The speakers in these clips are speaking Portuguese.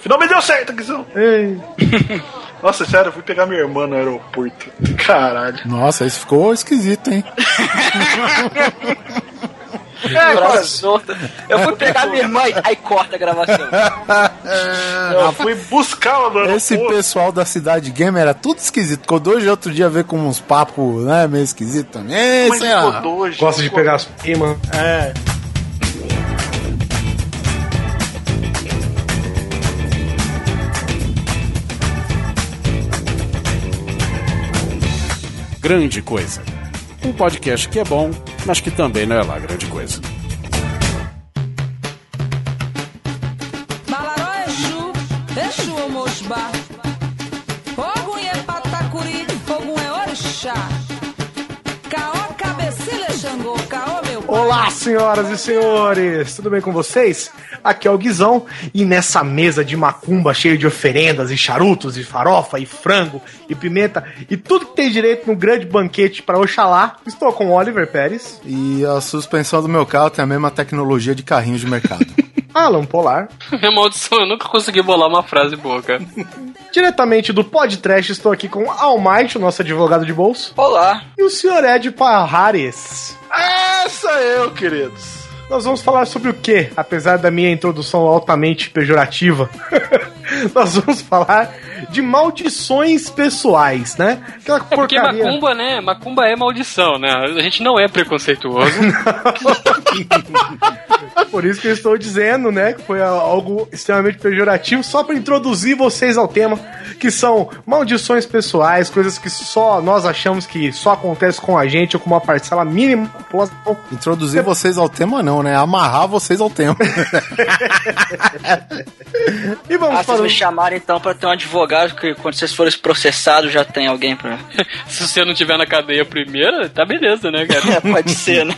Finalmente deu certo, Guizão. Nossa, sério, eu fui pegar minha irmã no aeroporto. Caralho. Nossa, isso ficou esquisito, hein? É, eu fui pegar minha irmã e aí corta a gravação. Eu fui buscar ela no Esse aeroporto. pessoal da cidade gamer era tudo esquisito. Kodoji outro dia veio com uns papos, né, meio esquisito também. Mãe sei de lá. Kodoji. Gosta de pegar as primas. É. Grande Coisa. Um podcast que é bom, mas que também não é lá grande coisa. Exu, Exu Omosba. Ogum é Patacuri, Ogum é. Olá, senhoras e senhores, tudo bem com vocês? Aqui é o Guizão e nessa mesa de macumba cheia de oferendas e charutos e farofa e frango e pimenta e tudo que tem direito num grande banquete para Oxalá, estou com o Oliver Pérez, E a suspensão do meu carro tem a mesma tecnologia de carrinhos de mercado. Alan Polar, Minha maldição, eu nunca consegui bolar uma frase boa, cara. diretamente do podcast estou aqui com Almighty, o nosso advogado de bolso, Olá. e o senhor Ed Parrares. Essa eu, queridos. Nós vamos falar sobre o quê? Apesar da minha introdução altamente pejorativa, nós vamos falar de maldições pessoais, né? Aquela É porque porcaria. macumba, né? Macumba é maldição, né? A gente não é preconceituoso. Por isso que eu estou dizendo, né? Que foi algo extremamente pejorativo, só para introduzir vocês ao tema, que são maldições pessoais, coisas que só nós achamos que só acontece com a gente ou com uma parcela mínima. Introduzir vocês ao tema, não, né? Amarrar vocês ao tema. E vamos ah, vocês me chamaram então pra ter um advogado que quando vocês forem processados já tem alguém pra. Se você não tiver na cadeia primeiro, tá beleza, né, cara? É, pode ser, né?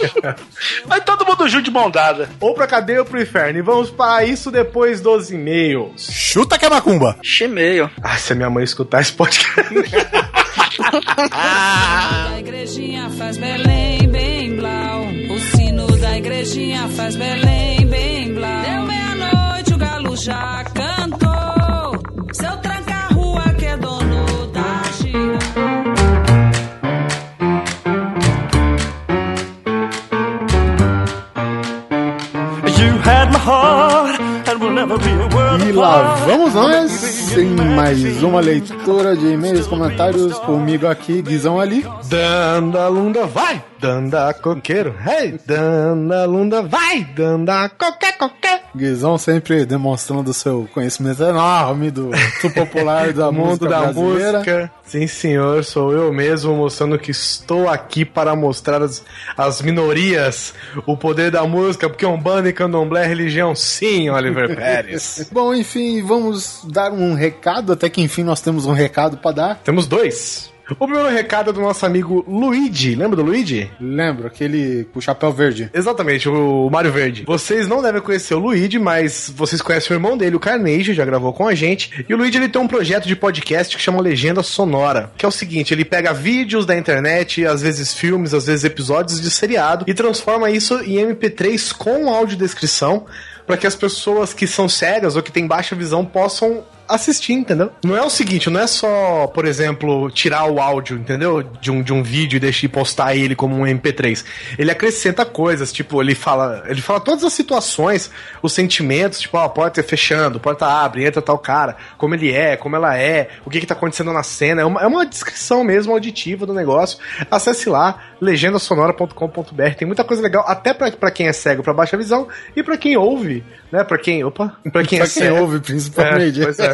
Vai todo mundo junto de mão dada. Ou pra cadeia ou pro inferno. E vamos para isso depois dos e-mails. Chuta que é macumba! Chimeio. Ah, se a minha mãe escutar esse podcast. Da igrejinha faz Belém, bem blau. O sino da igrejinha faz Belém, bem blau. Deu meia-noite, o galo já E lá vamos nós em mais uma leitura de e-mails, comentários comigo aqui, Guizão ali. Danda lunda vai, danda coqueiro, hey, danda lunda vai, danda qualquer qualquer. Guizão sempre demonstrando seu conhecimento enorme do, do popular da mundo da brasileira. música. Sim, senhor, sou eu mesmo mostrando que estou aqui para mostrar as, as minorias, o poder da música, porque Umbanda e Candomblé é religião, sim, Oliver Pérez. Bom, enfim, vamos dar um recado, até que enfim nós temos um recado para dar. Temos dois. O primeiro recado é do nosso amigo Luigi. Lembra do Luigi? Lembra, aquele com o chapéu verde. Exatamente, o Mário Verde. Vocês não devem conhecer o Luigi, mas vocês conhecem o irmão dele, o Carnegie, já gravou com a gente. E o Luigi ele tem um projeto de podcast que chama Legenda Sonora, que é o seguinte, ele pega vídeos da internet, às vezes filmes, às vezes episódios de seriado e transforma isso em MP3 com audiodescrição para que as pessoas que são cegas ou que têm baixa visão possam assistir, entendeu? Não é o seguinte, não é só, por exemplo, tirar o áudio, entendeu? De um, de um vídeo e deixar postar ele como um MP3. Ele acrescenta coisas, tipo, ele fala, ele fala todas as situações, os sentimentos, tipo, ó, a porta fechando, a porta abre, entra tal cara, como ele é, como ela é, o que que tá acontecendo na cena. É uma, é uma descrição mesmo auditiva do negócio. Acesse lá, legendasonora.com.br. Tem muita coisa legal, até pra, pra quem é cego, pra baixa visão, e pra quem ouve, né? Pra quem, opa, pra quem Pra é quem cego. ouve, principalmente. É, pois é.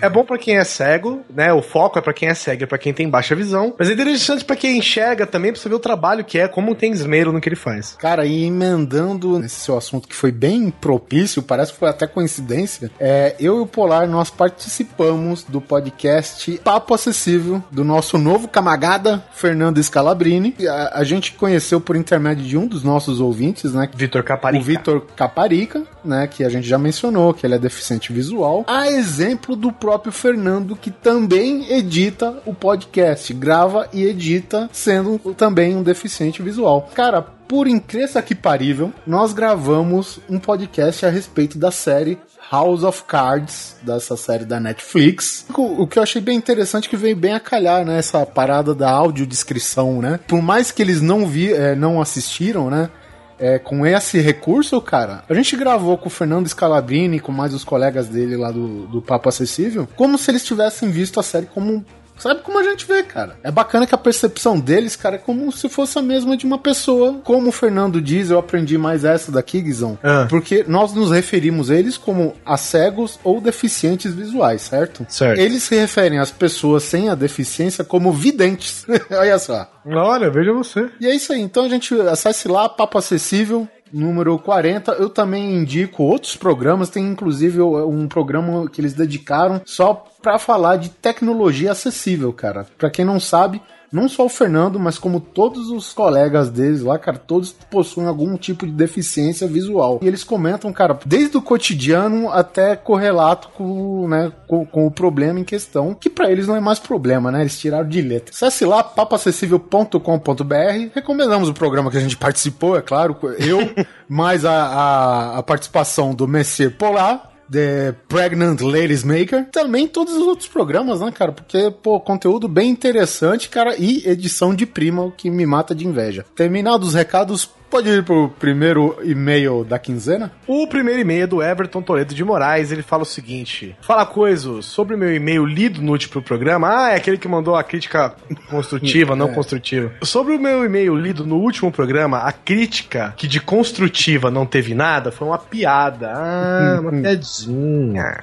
É bom pra quem é cego, né? O foco é pra quem é cego, é pra quem tem baixa visão. Mas é interessante pra quem enxerga também, pra você ver o trabalho que é, como tem esmero no que ele faz. Cara, e emendando nesse seu assunto que foi bem propício, parece que foi até coincidência, é, eu e o Polar, nós participamos do podcast Papo Acessível, do nosso novo camagada, Fernando Scalabrini. A, a gente conheceu por intermédio de um dos nossos ouvintes, né? Vitor Caparica. O Vitor Caparica, né? Que a gente já mencionou, que ele é deficiente visual. A exemplo do próprio Fernando, que também edita o podcast, grava e edita, sendo também um deficiente visual. Cara, por incrível que parível, nós gravamos um podcast a respeito da série House of Cards, dessa série da Netflix. O, que eu achei bem interessante é que veio bem a calhar, né? Essa parada da audiodescrição, né? Por mais que eles não vi, é, não assistiram, né? É, com esse recurso, cara, a gente gravou com o Fernando Scalabrini, com mais os colegas dele lá do, do Papo Acessível, como se eles tivessem visto a série como Sabe como a gente vê, cara? É bacana que a percepção deles, cara, é como se fosse a mesma de uma pessoa. Como o Fernando diz, eu aprendi mais essa daqui, Guizão. Ah. Porque nós nos referimos a eles como a cegos ou deficientes visuais, certo? Certo. Eles se referem às pessoas sem a deficiência como videntes. Olha só. Olha, veja você. E é isso aí. Então a gente acesse lá, Papo Acessível número 40. Eu também indico outros programas, tem inclusive um programa que eles dedicaram só para falar de tecnologia acessível, cara. Para quem não sabe, não só o Fernando, mas como todos os colegas deles lá, cara, todos possuem algum tipo de deficiência visual. E eles comentam, cara, desde o cotidiano até correlato com, né, com, com o problema em questão, que para eles não é mais problema, né? Eles tiraram de letra. Acesse lá, papoacessível.com.br. Recomendamos o programa que a gente participou, é claro, eu, mais a, a, a participação do Messier Polar The Pregnant Ladies Maker. Também todos os outros programas, né, cara? Porque, pô, conteúdo bem interessante, cara, e edição de prima, o que me mata de inveja. Terminados os recados, Pode ir pro primeiro e-mail da quinzena? O primeiro e-mail é do Everton Toledo de Moraes. Ele fala o seguinte: Fala coisas sobre o meu e-mail lido no último programa. Ah, é aquele que mandou a crítica construtiva, é. não construtiva. Sobre o meu e-mail lido no último programa, a crítica que de construtiva não teve nada foi uma piada. Ah, uma piadinha.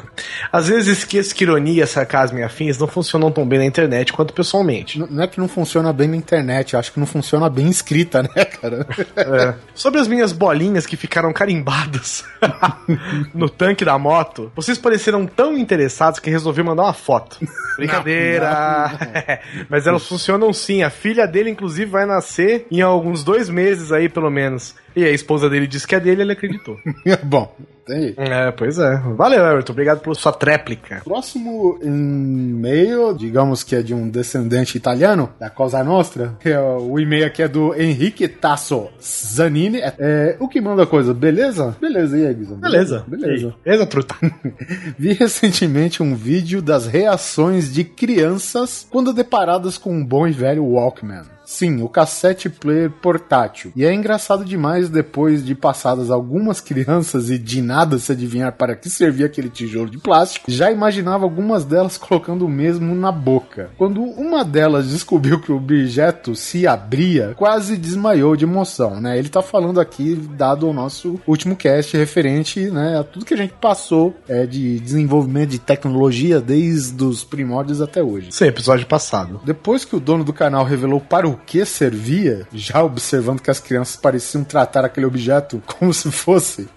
Às vezes esqueço que ironia, sarcasmo e afins não funcionam tão bem na internet quanto pessoalmente. Não é que não funciona bem na internet, acho que não funciona bem escrita, né, cara? É. Sobre as minhas bolinhas que ficaram carimbadas no tanque da moto, vocês pareceram tão interessados que resolvi mandar uma foto. Brincadeira! Não, não. Mas elas funcionam sim. A filha dele, inclusive, vai nascer em alguns dois meses aí, pelo menos. E a esposa dele disse que é dele, ele acreditou. Bom, tem. É, pois é. Valeu, Everton. Obrigado pela sua tréplica. Próximo e-mail, digamos que é de um descendente italiano, da Cosa Nostra. É, o e-mail aqui é do Henrique Tasso Zanini. É, é, o que manda coisa, beleza? Beleza, e aí, Guizão? Beleza. Beleza. Beleza, truta. Vi recentemente um vídeo das reações de crianças quando deparadas com um bom e velho Walkman. Sim, o cassete player portátil. E é engraçado demais depois de passadas algumas crianças e de nada se adivinhar para que servia aquele tijolo de plástico, já imaginava algumas delas colocando o mesmo na boca. Quando uma delas descobriu que o objeto se abria, quase desmaiou de emoção, né? Ele tá falando aqui, dado o nosso último cast referente, né, a tudo que a gente passou é, de desenvolvimento de tecnologia desde os primórdios até hoje. Sim, episódio passado. Depois que o dono do canal revelou para o que servia, já observando que as crianças pareciam tratar aquele objeto como se fosse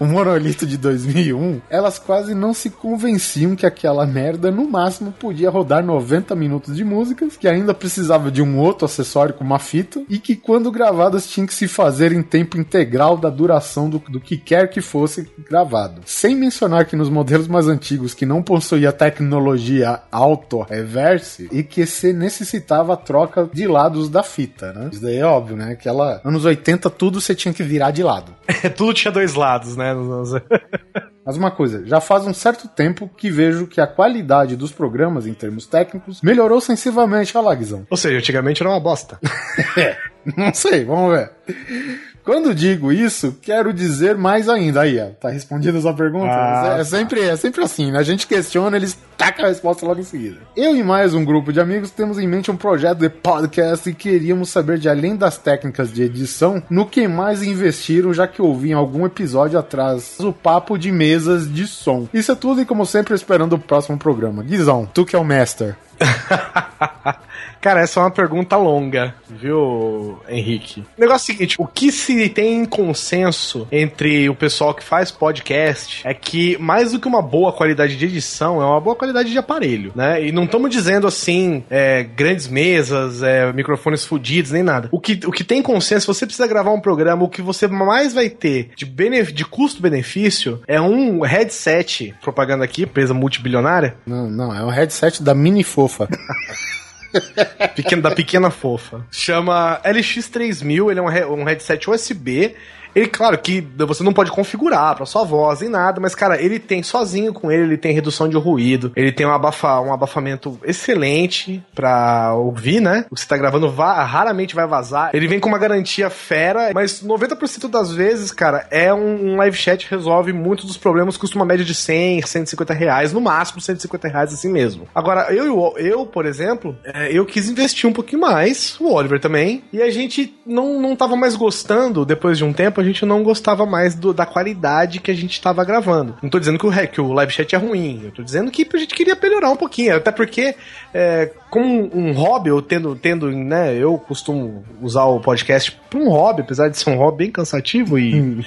um monolito de 2001, elas quase não se convenciam que aquela merda no máximo podia rodar 90 minutos de músicas, que ainda precisava de um outro acessório com uma fita e que quando gravadas tinha que se fazer em tempo integral da duração do, do que quer que fosse gravado. Sem mencionar que nos modelos mais antigos que não possuía tecnologia auto-reverse e que se necessitava a troca de lados da fita, né? Isso daí é óbvio, né? Que ela, anos 80, tudo você tinha que virar de lado. tudo tinha dois lados, né? Mas uma coisa, já faz um certo tempo que vejo que a qualidade dos programas, em termos técnicos, melhorou sensivelmente a Lagzão. Ou seja, antigamente era uma bosta. é, não sei, vamos ver. Quando digo isso, quero dizer mais ainda. Aí, ó, tá respondida a sua pergunta? Ah, é, sempre, é sempre assim, né? A gente questiona, eles tacam a resposta logo em seguida. Eu e mais um grupo de amigos temos em mente um projeto de podcast e queríamos saber de além das técnicas de edição, no que mais investiram, já que ouvi em algum episódio atrás o papo de mesas de som. Isso é tudo e como sempre esperando o próximo programa. Guizão, tu que é o master. Cara, essa é uma pergunta longa, viu, Henrique? O negócio é o seguinte: o que se tem em consenso entre o pessoal que faz podcast é que mais do que uma boa qualidade de edição, é uma boa qualidade de aparelho, né? E não estamos dizendo assim, é, grandes mesas, é, microfones fodidos, nem nada. O que, o que tem consenso, você precisa gravar um programa, o que você mais vai ter de, de custo-benefício é um headset, propaganda aqui, empresa multibilionária. Não, não, é um headset da Mini Fofa. Pequeno, da pequena fofa. Chama LX3000, ele é um, um headset USB Ele, claro que você não pode configurar pra sua voz nem nada, mas, cara, ele tem sozinho com ele, ele tem redução de ruído, ele tem um, abafa, um abafamento excelente pra ouvir, né? O que você tá gravando va raramente vai vazar. Ele vem com uma garantia fera, mas 90% das vezes, cara, é um, um live chat resolve muitos dos problemas, custa uma média de 100, 150 reais, no máximo 150 reais assim mesmo. Agora, eu, eu por exemplo, é, eu quis investir um pouquinho mais, o Oliver também, e a gente não, não tava mais gostando, depois de um tempo, a gente não gostava mais do, da qualidade que a gente tava gravando. Não tô dizendo que o, que o live chat é ruim, eu tô dizendo que a gente queria melhorar um pouquinho, até porque, é, como um, hobby, eu tendo, tendo, né, eu costumo usar o podcast pra um hobby, apesar de ser um hobby bem cansativo e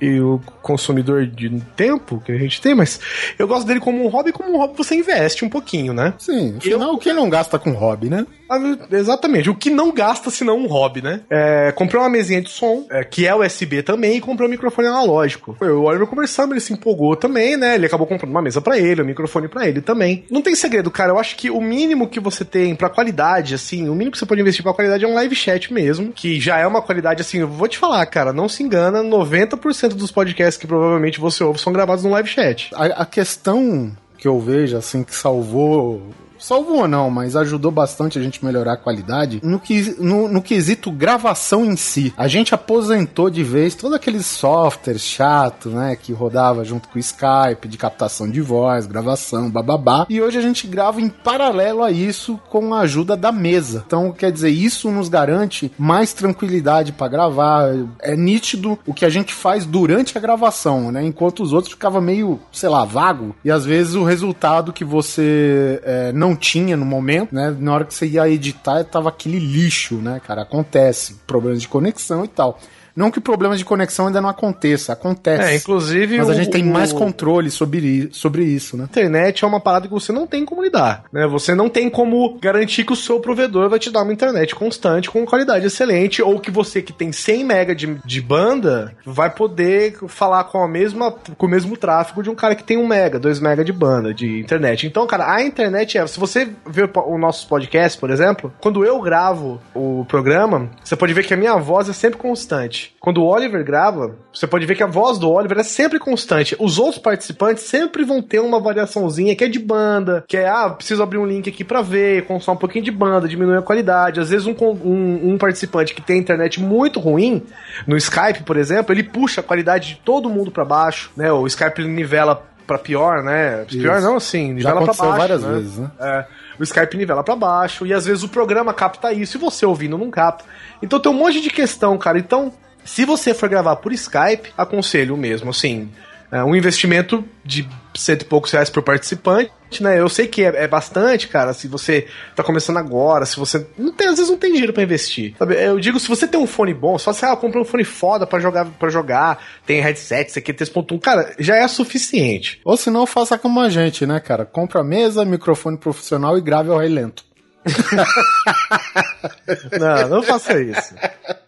e o consumidor de tempo que a gente tem, mas eu gosto dele como um hobby, como um hobby você investe um pouquinho, né? Sim, afinal, eu... quem não gasta com hobby, né? Ah, exatamente, o que não gasta senão um hobby, né? É, comprei uma mesinha de som, é, que é USB também, e comprei um microfone analógico. Eu, o Oliver conversamos, ele se empolgou também, né? Ele acabou comprando uma mesa para ele, um microfone para ele também. Não tem segredo, cara. Eu acho que o mínimo que você tem pra qualidade, assim, o mínimo que você pode investir pra qualidade é um live chat mesmo, que já é uma qualidade, assim, eu vou te falar, cara, não se engana, 90% dos podcasts que provavelmente você ouve são gravados no live chat. A, a questão que eu vejo, assim, que salvou salvou ou não, mas ajudou bastante a gente melhorar a qualidade no, que, no, no quesito gravação em si. A gente aposentou de vez todos aqueles softwares chato, né, que rodava junto com o Skype, de captação de voz, gravação, bababá. E hoje a gente grava em paralelo a isso com a ajuda da mesa. Então, quer dizer, isso nos garante mais tranquilidade para gravar. É nítido o que a gente faz durante a gravação, né? Enquanto os outros ficava meio, sei lá, vago. E às vezes o resultado que você é, não não tinha no momento, né? Na hora que você ia editar, tava aquele lixo, né, cara? Acontece, problemas de conexão e tal. Não que problemas de conexão ainda não aconteça, acontece. É, inclusive. Mas a gente tem mais controle sobre, sobre isso, né? Internet é uma parada que você não tem como lidar, né? Você não tem como garantir que o seu provedor vai te dar uma internet constante com qualidade excelente ou que você que tem 100 mega de, de banda vai poder falar com a mesma com o mesmo tráfego de um cara que tem 1 mega, 2 mega de banda de internet. Então, cara, a internet é, se você ver o nosso podcast, por exemplo, quando eu gravo o programa, você pode ver que a minha voz é sempre constante. Quando o Oliver grava, você pode ver que a voz do Oliver é sempre constante. Os outros participantes sempre vão ter uma variaçãozinha que é de banda, que é, ah, preciso abrir um link aqui para ver, consome um pouquinho de banda, diminui a qualidade. Às vezes um, um, um participante que tem internet muito ruim, no Skype, por exemplo, ele puxa a qualidade de todo mundo para baixo, né? O Skype nivela para pior, né? Isso. Pior não, assim, nivela para baixo. várias né? vezes, né? É o Skype nivela para baixo, e às vezes o programa capta isso e você ouvindo não capta. Então tem um monte de questão, cara. Então, se você for gravar por Skype, aconselho mesmo, assim, é um investimento de cento e poucos reais por participante, né? Eu sei que é, é, bastante, cara, se você tá começando agora, se você. Não tem, às vezes não tem dinheiro para investir. Sabe? Eu digo, se você tem um fone bom, só se ah, compra um fone foda para jogar, para jogar, tem headset, isso aqui, 3.1, cara, já é suficiente. Ou se não, faça como a gente, né, cara? Compra mesa, microfone profissional e grave ao rei lento. não, não faça isso.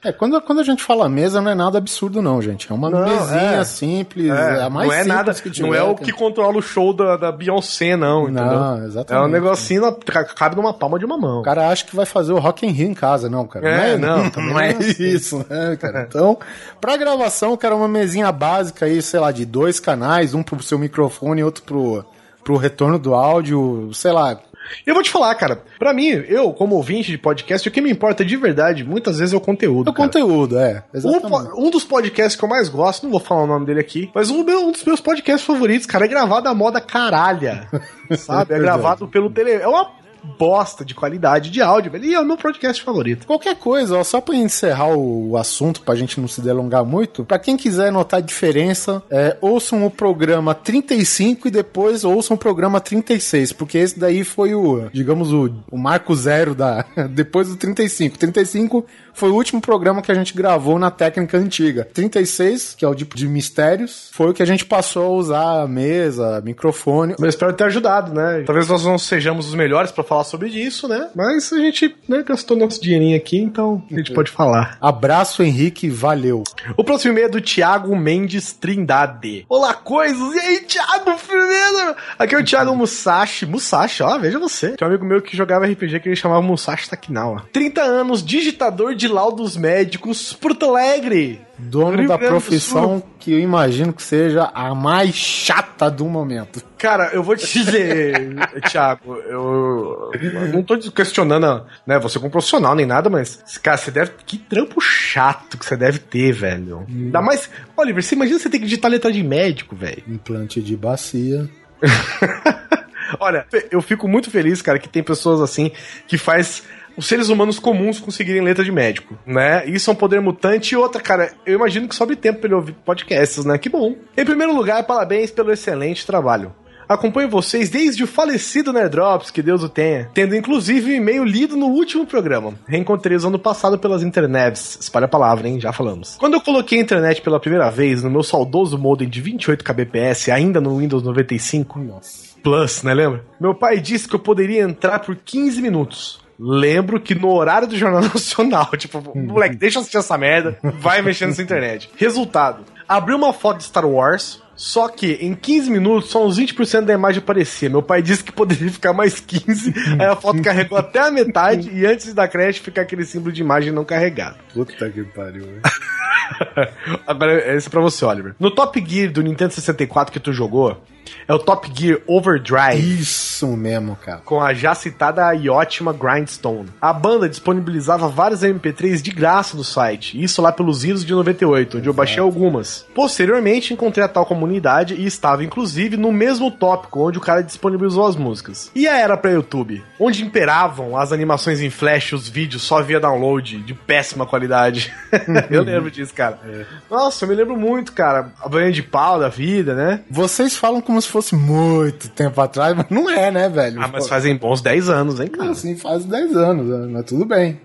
É, quando, quando a gente fala mesa, não é nada absurdo, não, gente. É uma não, mesinha é. simples, é, é, a mais não é nada, que tiver, Não é o que controla o show da, da Beyoncé, não, entendeu? Não, exatamente. É um negocinho, cabe numa palma de uma mão. O cara acha que vai fazer o Rock in Rio em casa, não, cara. É, não, é, não, não é isso, né, cara? Então, pra gravação, cara, uma mesinha básica aí, sei lá, de dois canais, um pro seu microfone e outro pro, pro retorno do áudio, sei lá, eu vou te falar, cara, para mim, eu, como ouvinte de podcast, o que me importa de verdade, muitas vezes, é o conteúdo. O cara. conteúdo, é. Um, um, dos podcasts que eu mais gosto, não vou falar o nome dele aqui, mas um, meu, um dos meus podcasts favoritos, cara, é gravado à moda caralha. sabe? É gravado pelo tele. É uma bosta de qualidade de áudio, velho. E é o meu podcast favorito. Qualquer coisa, ó, só pra encerrar o assunto, pra gente não se delongar muito, pra quem quiser notar a diferença, é, ouçam o programa 35 e depois ouçam o programa 36, porque esse daí foi o, digamos, o, o marco zero da, depois do 35. 35 foi o último programa que a gente gravou na técnica antiga. 36, que é o tipo de mistérios, foi o que a gente passou a usar a mesa, microfone. Eu espero ter ajudado, né? Talvez nós não sejamos os melhores para falar sobre isso, né? Mas a gente né, gastou nosso dinheirinho aqui, então a gente pode falar. Abraço, Henrique, valeu. O próximo e-mail é do Thiago Mendes Trindade. Olá, coisas! E aí, Thiago, firmeza? Aqui é o Thiago Musashi. Musashi, ó, veja você. Tem um amigo meu que jogava RPG que ele chamava Musashi Takinawa. 30 anos, digitador de laudos médicos, Porto Alegre. Dono da profissão que eu imagino que seja a mais chata do momento. Cara, eu vou te dizer, Thiago, eu, eu, não tô questionando, né, você como profissional nem nada, mas, cara, você deve. Que trampo chato que você deve ter, velho. Hum. Ainda mais. Oliver, você imagina você ter que digitar letra de médico, velho. Implante de bacia. Olha, eu fico muito feliz, cara, que tem pessoas assim que faz os seres humanos comuns conseguirem letra de médico, né? Isso é um poder mutante. E outra, cara, eu imagino que sobe tempo pra ele ouvir podcasts, né? Que bom. Em primeiro lugar, parabéns pelo excelente trabalho. Acompanho vocês desde o falecido Nerdrops, que Deus o tenha, tendo inclusive um e-mail lido no último programa. Reencontrei-os ano passado pelas internets. Espalha a palavra, hein? Já falamos. Quando eu coloquei a internet pela primeira vez no meu saudoso modem de 28 kbps, ainda no Windows 95, nossa. Plus, né? Lembra? Meu pai disse que eu poderia entrar por 15 minutos. Lembro que no horário do Jornal Nacional, tipo, moleque, deixa eu assistir essa merda, vai mexendo nessa internet. Resultado: abri uma foto de Star Wars, só que em 15 minutos só uns 20% da imagem aparecia. Meu pai disse que poderia ficar mais 15, aí a foto carregou até a metade e antes da creche ficar aquele símbolo de imagem não carregado. Puta que pariu, Agora, esse é pra você, Oliver. No Top Gear do Nintendo 64 que tu jogou, é o Top Gear Overdrive. Isso mesmo, cara. Com a já citada e ótima Grindstone. A banda disponibilizava vários MP3 de graça no site, isso lá pelos idos de 98, onde eu baixei algumas. Posteriormente, encontrei a tal comunidade e estava, inclusive, no mesmo tópico onde o cara disponibilizou as músicas. E a era pra YouTube, onde imperavam as animações em flash, os vídeos só via download, de péssima qualidade. eu lembro disso, cara. É. Nossa, eu me lembro muito, cara. A banha de pau da vida, né? Vocês falam como se fosse muito tempo atrás, mas não é, né, velho? Ah, mas fazem bons 10 anos, hein, cara? Sim, faz 10 anos, né? mas tudo bem.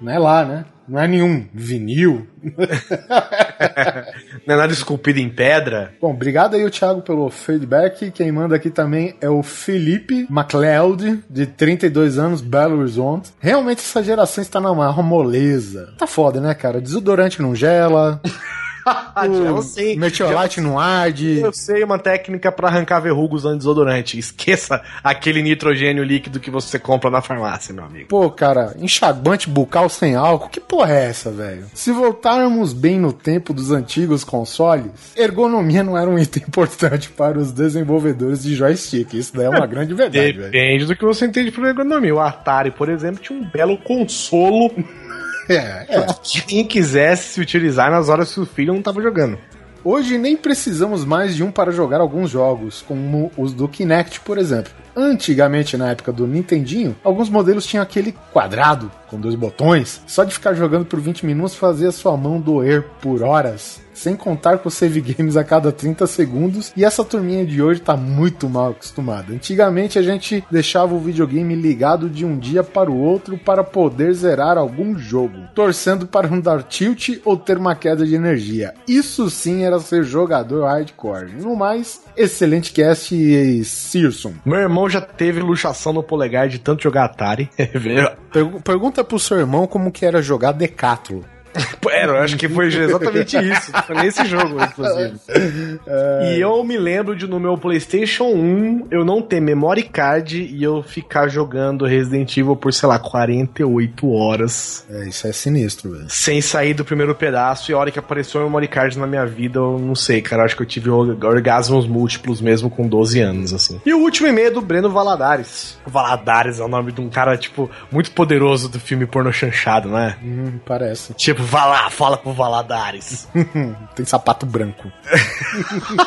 Não é lá, né? Não é nenhum vinil. não é nada esculpido em pedra. Bom, obrigado aí o Thiago pelo feedback. Quem manda aqui também é o Felipe MacLeod, de 32 anos, Belo Horizonte. Realmente essa geração está na maior moleza. Tá foda, né, cara? Desodorante não gela. eu sei. Metiolate no arde. Eu sei uma técnica para arrancar verrugos usando desodorante. Esqueça aquele nitrogênio líquido que você compra na farmácia, meu amigo. Pô, cara, enxaguante bucal sem álcool, que porra é essa, velho? Se voltarmos bem no tempo dos antigos consoles, ergonomia não era um item importante para os desenvolvedores de joystick. Isso daí é uma grande verdade, Depende véio. do que você entende por ergonomia. O Atari, por exemplo, tinha um belo consolo é, é. Quem quisesse se utilizar nas horas que o filho não estava jogando. Hoje nem precisamos mais de um para jogar alguns jogos, como os do Kinect, por exemplo. Antigamente, na época do Nintendinho, alguns modelos tinham aquele quadrado com dois botões. Só de ficar jogando por 20 minutos fazia sua mão doer por horas sem contar com save games a cada 30 segundos, e essa turminha de hoje tá muito mal acostumada. Antigamente a gente deixava o videogame ligado de um dia para o outro para poder zerar algum jogo, torcendo para não dar tilt ou ter uma queda de energia. Isso sim era ser jogador hardcore. No mais, excelente cast e Searson. Meu irmão já teve luxação no polegar de tanto jogar Atari. Pergunta pro seu irmão como que era jogar Decathlon. Era, eu acho que foi exatamente isso. Foi nesse jogo, inclusive. É... E eu me lembro de no meu PlayStation 1 eu não ter memory card e eu ficar jogando Resident Evil por, sei lá, 48 horas. É, isso é sinistro, velho. Sem sair do primeiro pedaço. E a hora que apareceu o memory card na minha vida, eu não sei, cara. Acho que eu tive orgasmos múltiplos mesmo com 12 anos, assim. E o último e-mail é do Breno Valadares. Valadares é o nome de um cara, tipo, muito poderoso do filme porno chanchado, né? Hum, parece. Tipo, vá lá, fala pro Valadares. Tem sapato branco.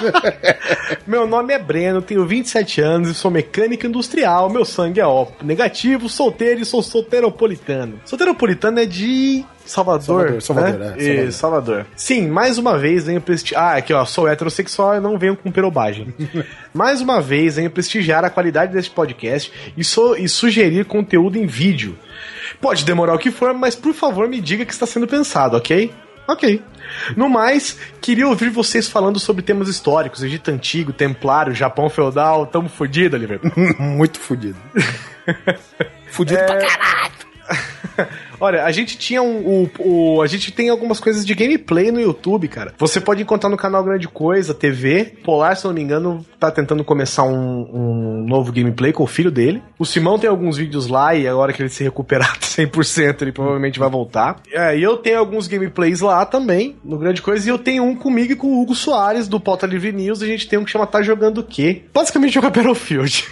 meu nome é Breno, tenho 27 anos e sou mecânico industrial. Meu sangue é ó negativo, solteiro e sou solteiropolitano. Solteiropolitano é de Salvador. Salvador, Salvador, né? é, Salvador. Salvador. Sim, mais uma vez venho prestigiar. Ah, aqui ó, sou heterossexual e não venho com perobagem. mais uma vez venho prestigiar a qualidade deste podcast e, so, e sugerir conteúdo em vídeo. Pode demorar o que for, mas por favor me diga que está sendo pensado, ok? Ok. No mais, queria ouvir vocês falando sobre temas históricos, Egito Antigo, Templário, Japão Feudal. Tamo fudido, Oliver? Muito fudido. fudido é... pra caralho. Olha, a gente tinha um. O, o, a gente tem algumas coisas de gameplay no YouTube, cara. Você pode encontrar no canal Grande Coisa, TV. Polar, se não me engano, tá tentando começar um, um novo gameplay com o filho dele. O Simão tem alguns vídeos lá e agora que ele se recuperar 100%, ele provavelmente vai voltar. É, e eu tenho alguns gameplays lá também, no Grande Coisa, e eu tenho um comigo e com o Hugo Soares, do Pauta Livre News. A gente tem um que chama Tá Jogando o Quê? Basicamente joga Battlefield.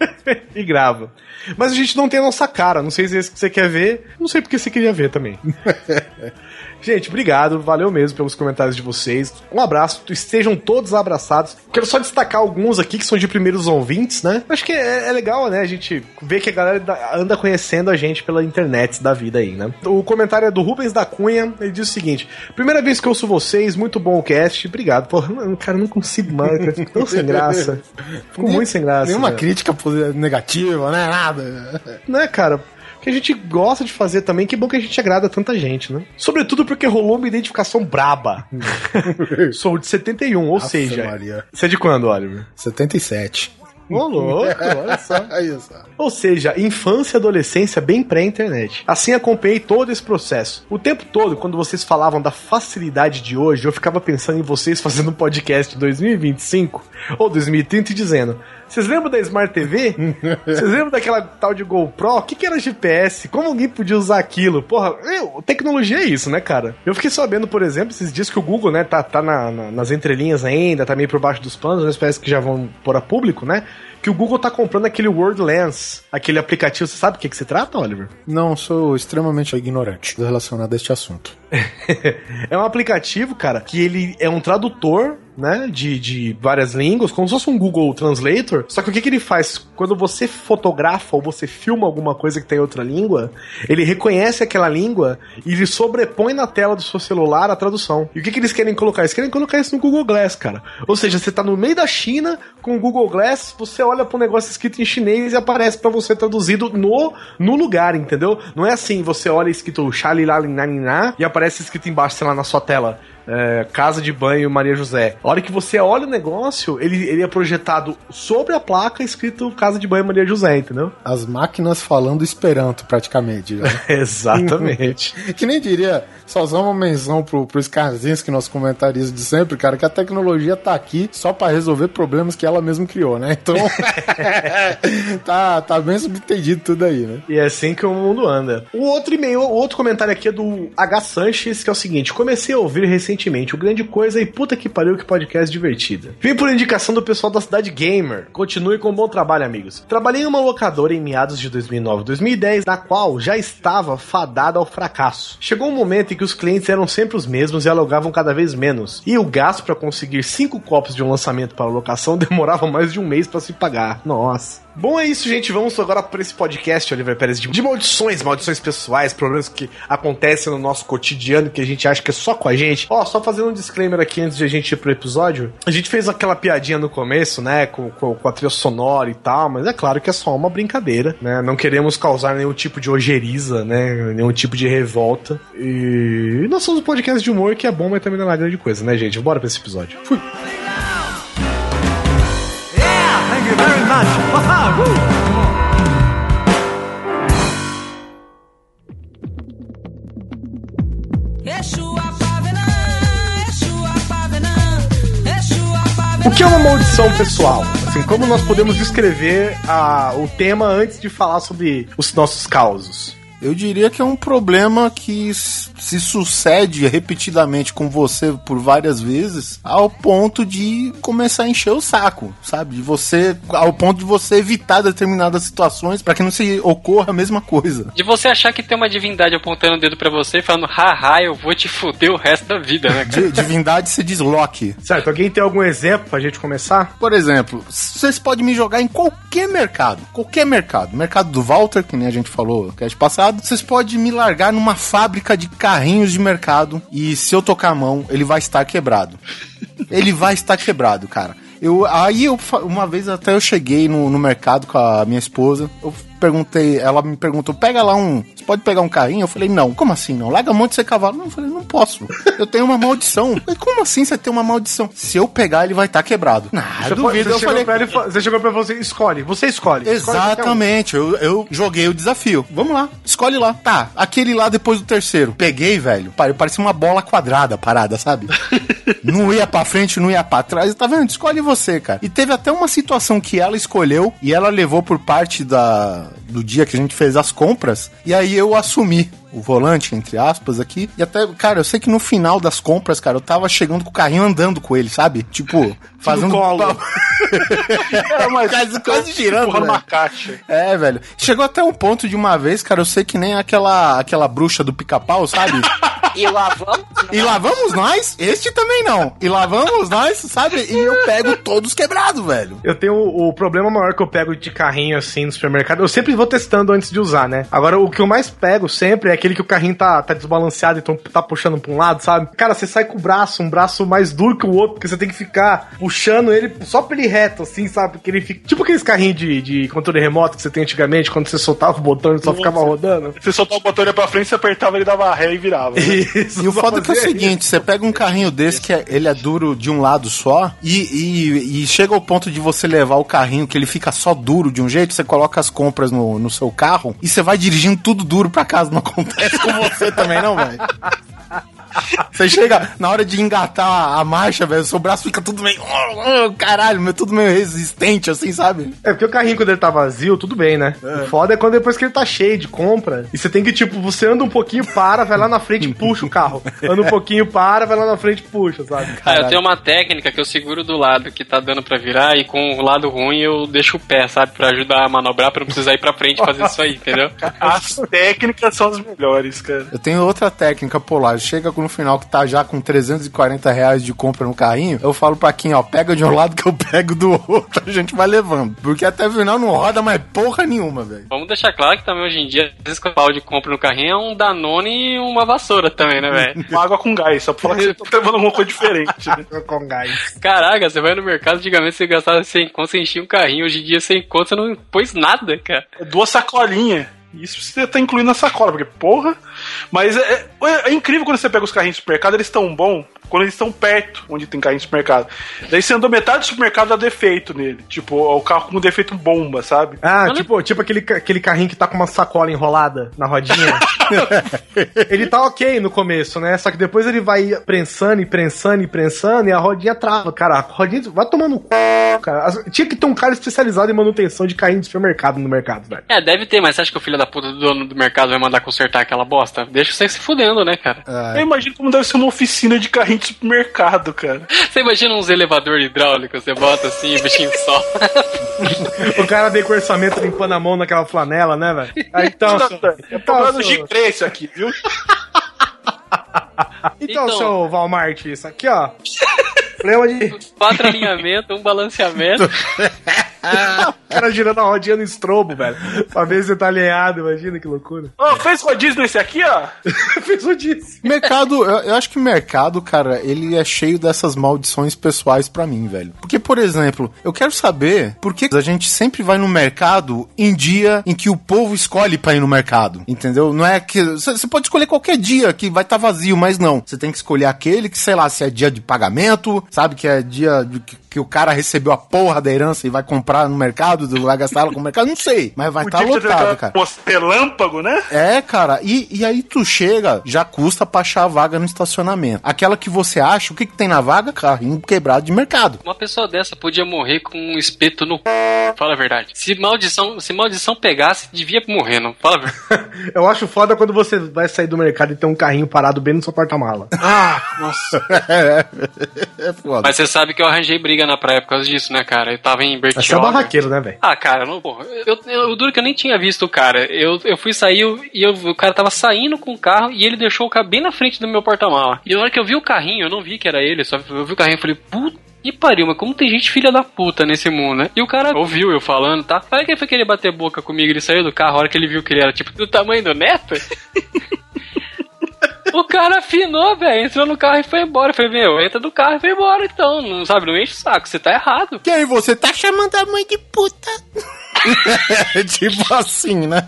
e grava. Mas a gente não tem a nossa cara. Não sei se é esse que você quer ver. Não sei porque você queria ver também. Gente, obrigado, valeu mesmo pelos comentários de vocês. Um abraço, estejam todos abraçados. Quero só destacar alguns aqui que são de primeiros ouvintes, né? Acho que é, é legal, né? A gente ver que a galera anda conhecendo a gente pela internet da vida aí, né? O comentário é do Rubens da Cunha, ele diz o seguinte: Primeira vez que eu ouço vocês, muito bom o cast, obrigado. Pô, cara, não consigo mais, cara, fico tão sem graça. Fico muito sem graça. Nenhuma crítica negativa, né? Nada. Né, cara? Que a gente gosta de fazer também. Que bom que a gente agrada tanta gente, né? Sobretudo porque rolou uma identificação braba. Sou de 71, ou Nossa seja. Maria. Você é de quando, Oliver? 77. Ô, louco, olha só. Ou seja, infância e adolescência bem pré-internet. Assim acompanhei todo esse processo. O tempo todo, quando vocês falavam da facilidade de hoje, eu ficava pensando em vocês fazendo um podcast em 2025 ou 2030 e dizendo: vocês lembram da Smart TV? Vocês lembram daquela tal de GoPro? O que, que era GPS? Como alguém podia usar aquilo? Porra, eu, tecnologia é isso, né, cara? Eu fiquei sabendo, por exemplo, esses dias que o Google, né, tá, tá na, na, nas entrelinhas ainda, tá meio por baixo dos panos, mas parece que já vão pôr a público, né? que o Google tá comprando aquele Word Lens, aquele aplicativo. Você sabe o que, que se trata, Oliver? Não, sou extremamente ignorante relacionado a este assunto. é um aplicativo, cara, que ele é um tradutor né, de, de várias línguas, como se fosse um Google Translator. Só que o que, que ele faz? Quando você fotografa ou você filma alguma coisa que tem outra língua, ele reconhece aquela língua e ele sobrepõe na tela do seu celular a tradução. E o que, que eles querem colocar? Eles querem colocar isso no Google Glass, cara. Ou seja, você tá no meio da China com o Google Glass, você olha para um negócio escrito em chinês e aparece para você traduzido no, no lugar, entendeu? Não é assim, você olha escrito Xalilalinaná e aparece escrito embaixo, sei lá, na sua tela é, Casa de Banho Maria José. A hora que você olha o negócio, ele, ele é projetado sobre a placa escrito Casa de Banho Maria José, entendeu? As máquinas falando Esperanto, praticamente. Exatamente. que nem diria, só usar uma menção pro, pro Skarzinski, nosso comentarista de sempre, cara, que a tecnologia tá aqui só para resolver problemas que ela mesma criou, né? Então, tá, tá bem subentendido tudo aí, né? E é assim que o mundo anda. O outro e-mail, o outro comentário aqui é do H. Sanches, que é o seguinte: comecei a ouvir recentemente o Grande Coisa e puta que pariu que podcast divertida. Vim por indicação do pessoal da Cidade Gamer. Continue com um bom trabalho, amigos. Trabalhei em uma locadora em meados de 2009 2010, na qual já estava fadada ao fracasso. Chegou um momento em que os clientes eram sempre os mesmos e alugavam cada vez menos. E o gasto para conseguir cinco copos de um lançamento para locação demorava mais de um mês para se pagar. Nossa. Bom, é isso, gente. Vamos agora para esse podcast, Oliver Pérez, de, de, maldições, maldições pessoais, problemas que acontecem no nosso cotidiano que a gente acha que é só com a gente. Ó, só fazendo um disclaimer aqui antes de a gente ir pro episódio. A gente fez aquela piadinha no começo, né, com, com, com a trilha sonora e tal, mas é claro que é só uma brincadeira, né? Não queremos causar nenhum tipo de ojeriza, né? Nenhum tipo de revolta. E nós somos um podcast de humor que é bom, mas também não é grande coisa, né, gente? Bora pra esse episódio. Fui! You very much. O que é uma maldição pessoal? Assim, como nós podemos descrever a, o tema antes de falar sobre os nossos causos? Eu diria que é um problema que se sucede repetidamente com você por várias vezes, ao ponto de começar a encher o saco, sabe? De você, ao ponto de você evitar determinadas situações para que não se ocorra a mesma coisa. De você achar que tem uma divindade apontando o dedo para você e falando, haha, eu vou te fuder o resto da vida, né? Cara? divindade se desloque. Certo, alguém tem algum exemplo pra gente começar? Por exemplo, vocês podem me jogar em qualquer mercado, qualquer mercado. Mercado do Walter, que nem a gente falou no cast passado, vocês podem me largar numa fábrica de carrinhos de mercado e se eu tocar a mão, ele vai estar quebrado. ele vai estar quebrado, cara. Eu, aí eu, uma vez até eu cheguei no, no mercado com a minha esposa, eu perguntei, ela me perguntou, pega lá um. Você pode pegar um carrinho? Eu falei, não. Como assim não? Larga a mão de ser cavalo. Não, eu falei, não posso. Eu tenho uma maldição. Eu falei, como assim você tem uma maldição? Se eu pegar, ele vai estar tá quebrado. Ah, você duvido. Você, eu falei, ele, você chegou pra você, escolhe. Você escolhe. Exatamente. Escolhe eu, eu joguei o desafio. Vamos lá, escolhe lá. Tá, aquele lá depois do terceiro. Peguei, velho. Parecia uma bola quadrada parada, sabe? não ia pra frente, não ia pra trás. Tá vendo? Escolhe você, cara. E teve até uma situação que ela escolheu e ela levou por parte da, do dia que a gente fez as compras. E aí eu assumi o volante, entre aspas, aqui. E até, cara, eu sei que no final das compras, cara, eu tava chegando com o carrinho andando com ele, sabe? Tipo, fazendo colo. é, mas quase, quase girando. Uma caixa. É, velho. Chegou até um ponto de uma vez, cara, eu sei que nem aquela, aquela bruxa do pica-pau, sabe? E lá vamos nós. E lá vamos nós? Este também não. E lá vamos nós, sabe? E eu pego todos quebrados, velho. Eu tenho o, o, problema maior que eu pego de carrinho assim no supermercado. Eu sempre vou testando antes de usar, né? Agora, o que eu mais pego sempre é aquele que o carrinho tá, tá desbalanceado, então tá puxando pra um lado, sabe? Cara, você sai com o braço, um braço mais duro que o outro, porque você tem que ficar puxando ele só pra ele reto, assim, sabe? Porque ele fica. Tipo aqueles carrinhos de, de controle remoto que você tem antigamente, quando você soltava o botão, ele só ficava rodando. Você soltava o botão ia pra frente, você apertava, ele dava ré e virava. Né? Isso, e o foda é que é o seguinte: você pega um carrinho desse que é, ele é duro de um lado só, e, e, e, chega ao ponto de você levar o carrinho que ele fica só duro de um jeito, você coloca as compras no, no seu carro e você vai dirigindo tudo duro pra casa. Não acontece com você também, não, velho? Você chega na hora de engatar a marcha, velho, seu braço fica tudo meio. Oh, caralho, meu, tudo meio resistente, assim, sabe? É porque o carrinho, quando ele tá vazio, tudo bem, né? É. O foda é quando depois que ele tá cheio de compra. E você tem que, tipo, você anda um pouquinho, para, vai lá na frente e puxa o carro. Anda um pouquinho, para, vai lá na frente e puxa, sabe? Ah, eu tenho uma técnica que eu seguro do lado que tá dando pra virar e com o lado ruim eu deixo o pé, sabe? Pra ajudar a manobrar, pra não precisar ir pra frente fazer isso aí, entendeu? As técnicas são as melhores, cara. Eu tenho outra técnica polar. Chega no final que tá já com 340 reais de compra no carrinho, eu falo pra quem, ó, pega de um lado que eu pego do outro, a gente vai levando. Porque até o final não roda mais porra nenhuma, velho. Vamos deixar claro que também hoje em dia, às vezes que o pau de compra no carrinho é um Danone e uma vassoura também, né, velho? Uma água com gás, só pra falar que você tá levando alguma coisa diferente, né? com gás. Caraca, você vai no mercado, antigamente você gastava 100 conto, você enchia um carrinho, hoje em dia 100 conto, você não pôs nada, cara. É duas sacolinhas. Isso você tá incluindo na sacola, porque porra. Mas é, é, é incrível quando você pega os carrinhos do supermercado, eles estão bons quando eles estão perto, onde tem carrinho de supermercado. Daí você andou metade do supermercado dá defeito nele. Tipo, o carro com defeito bomba, sabe? Ah, tipo, tipo aquele, aquele carrinho que tá com uma sacola enrolada na rodinha. ele tá ok no começo, né? Só que depois ele vai prensando e prensando e prensando e a rodinha trava. Cara, a rodinha vai tomando c... cara. Tinha que ter um cara especializado em manutenção de carrinho de supermercado no mercado, velho. É, deve ter, mas acha que o filho da puta do dono do mercado vai mandar consertar aquela bosta? Deixa você se fudendo, né, cara? É. Eu imagino como deve ser uma oficina de carrinho de supermercado, cara. Você imagina uns elevadores hidráulicos, você bota assim, o bichinho só. o cara vem com orçamento limpando a mão naquela flanela, né, velho? Então, é problema do G3 aqui, viu? então, então, seu Walmart, isso aqui, ó. Problema de. Quatro alinhamentos, um balanceamento. o cara girando a rodinha no estrobo, velho. Pra ver se você tá alinhado, imagina que loucura. Ô, oh, fez rodízio nesse aqui, ó? fez rodízio. Mercado, eu, eu, acho que o mercado, cara, ele é cheio dessas maldições pessoais para mim, velho. Porque, por exemplo, eu quero saber por que a gente sempre vai no mercado em dia em que o povo escolhe pra ir no mercado. Entendeu? Não é que. Você pode escolher qualquer dia que vai estar tá vazio, mas não. Você tem que escolher aquele que, sei lá, se é dia de pagamento, sabe? Que é dia de, que, o cara recebeu a porra da herança e vai comprar no mercado, vai gastar ela com o mercado, não sei. Mas vai estar tá lotado, cara. Relâmpago, né? É, cara. E, e aí tu chega, já custa pra achar a vaga no estacionamento. Aquela que você acha, o que, que tem na vaga? Carrinho quebrado de mercado. Uma pessoa dessa podia morrer com um espeto no Fala a verdade. Se maldição, se maldição pegasse, devia morrer, não? Fala a verdade. Eu acho foda quando você vai sair do mercado e tem um carrinho parado bem no seu porta-mala. Ah, nossa. é, é foda. Mas você sabe que eu arranjei briga na praia por causa disso, né, cara? Eu tava em Bertioga. Você é barraqueiro, né, velho? Ah, cara, não, porra. Eu, eu, o duro que eu nem tinha visto o cara. Eu, eu fui sair e eu, o cara tava saindo com o carro e ele deixou o carro bem na frente do meu porta-mala. E na hora que eu vi o carrinho, eu não vi que era ele, só eu vi o carrinho e falei, puta e pariu, mas como tem gente filha da puta nesse mundo, né? E o cara ouviu eu falando, tá? Aí que foi querer bater boca comigo, ele saiu do carro, a hora que ele viu que ele era tipo do tamanho do neto. O cara afinou, velho. Entrou no carro e foi embora. Falei, meu, entra do carro e foi embora então. Não sabe, não enche o saco. Você tá errado. Quem você tá chamando a mãe de puta? É tipo assim, né?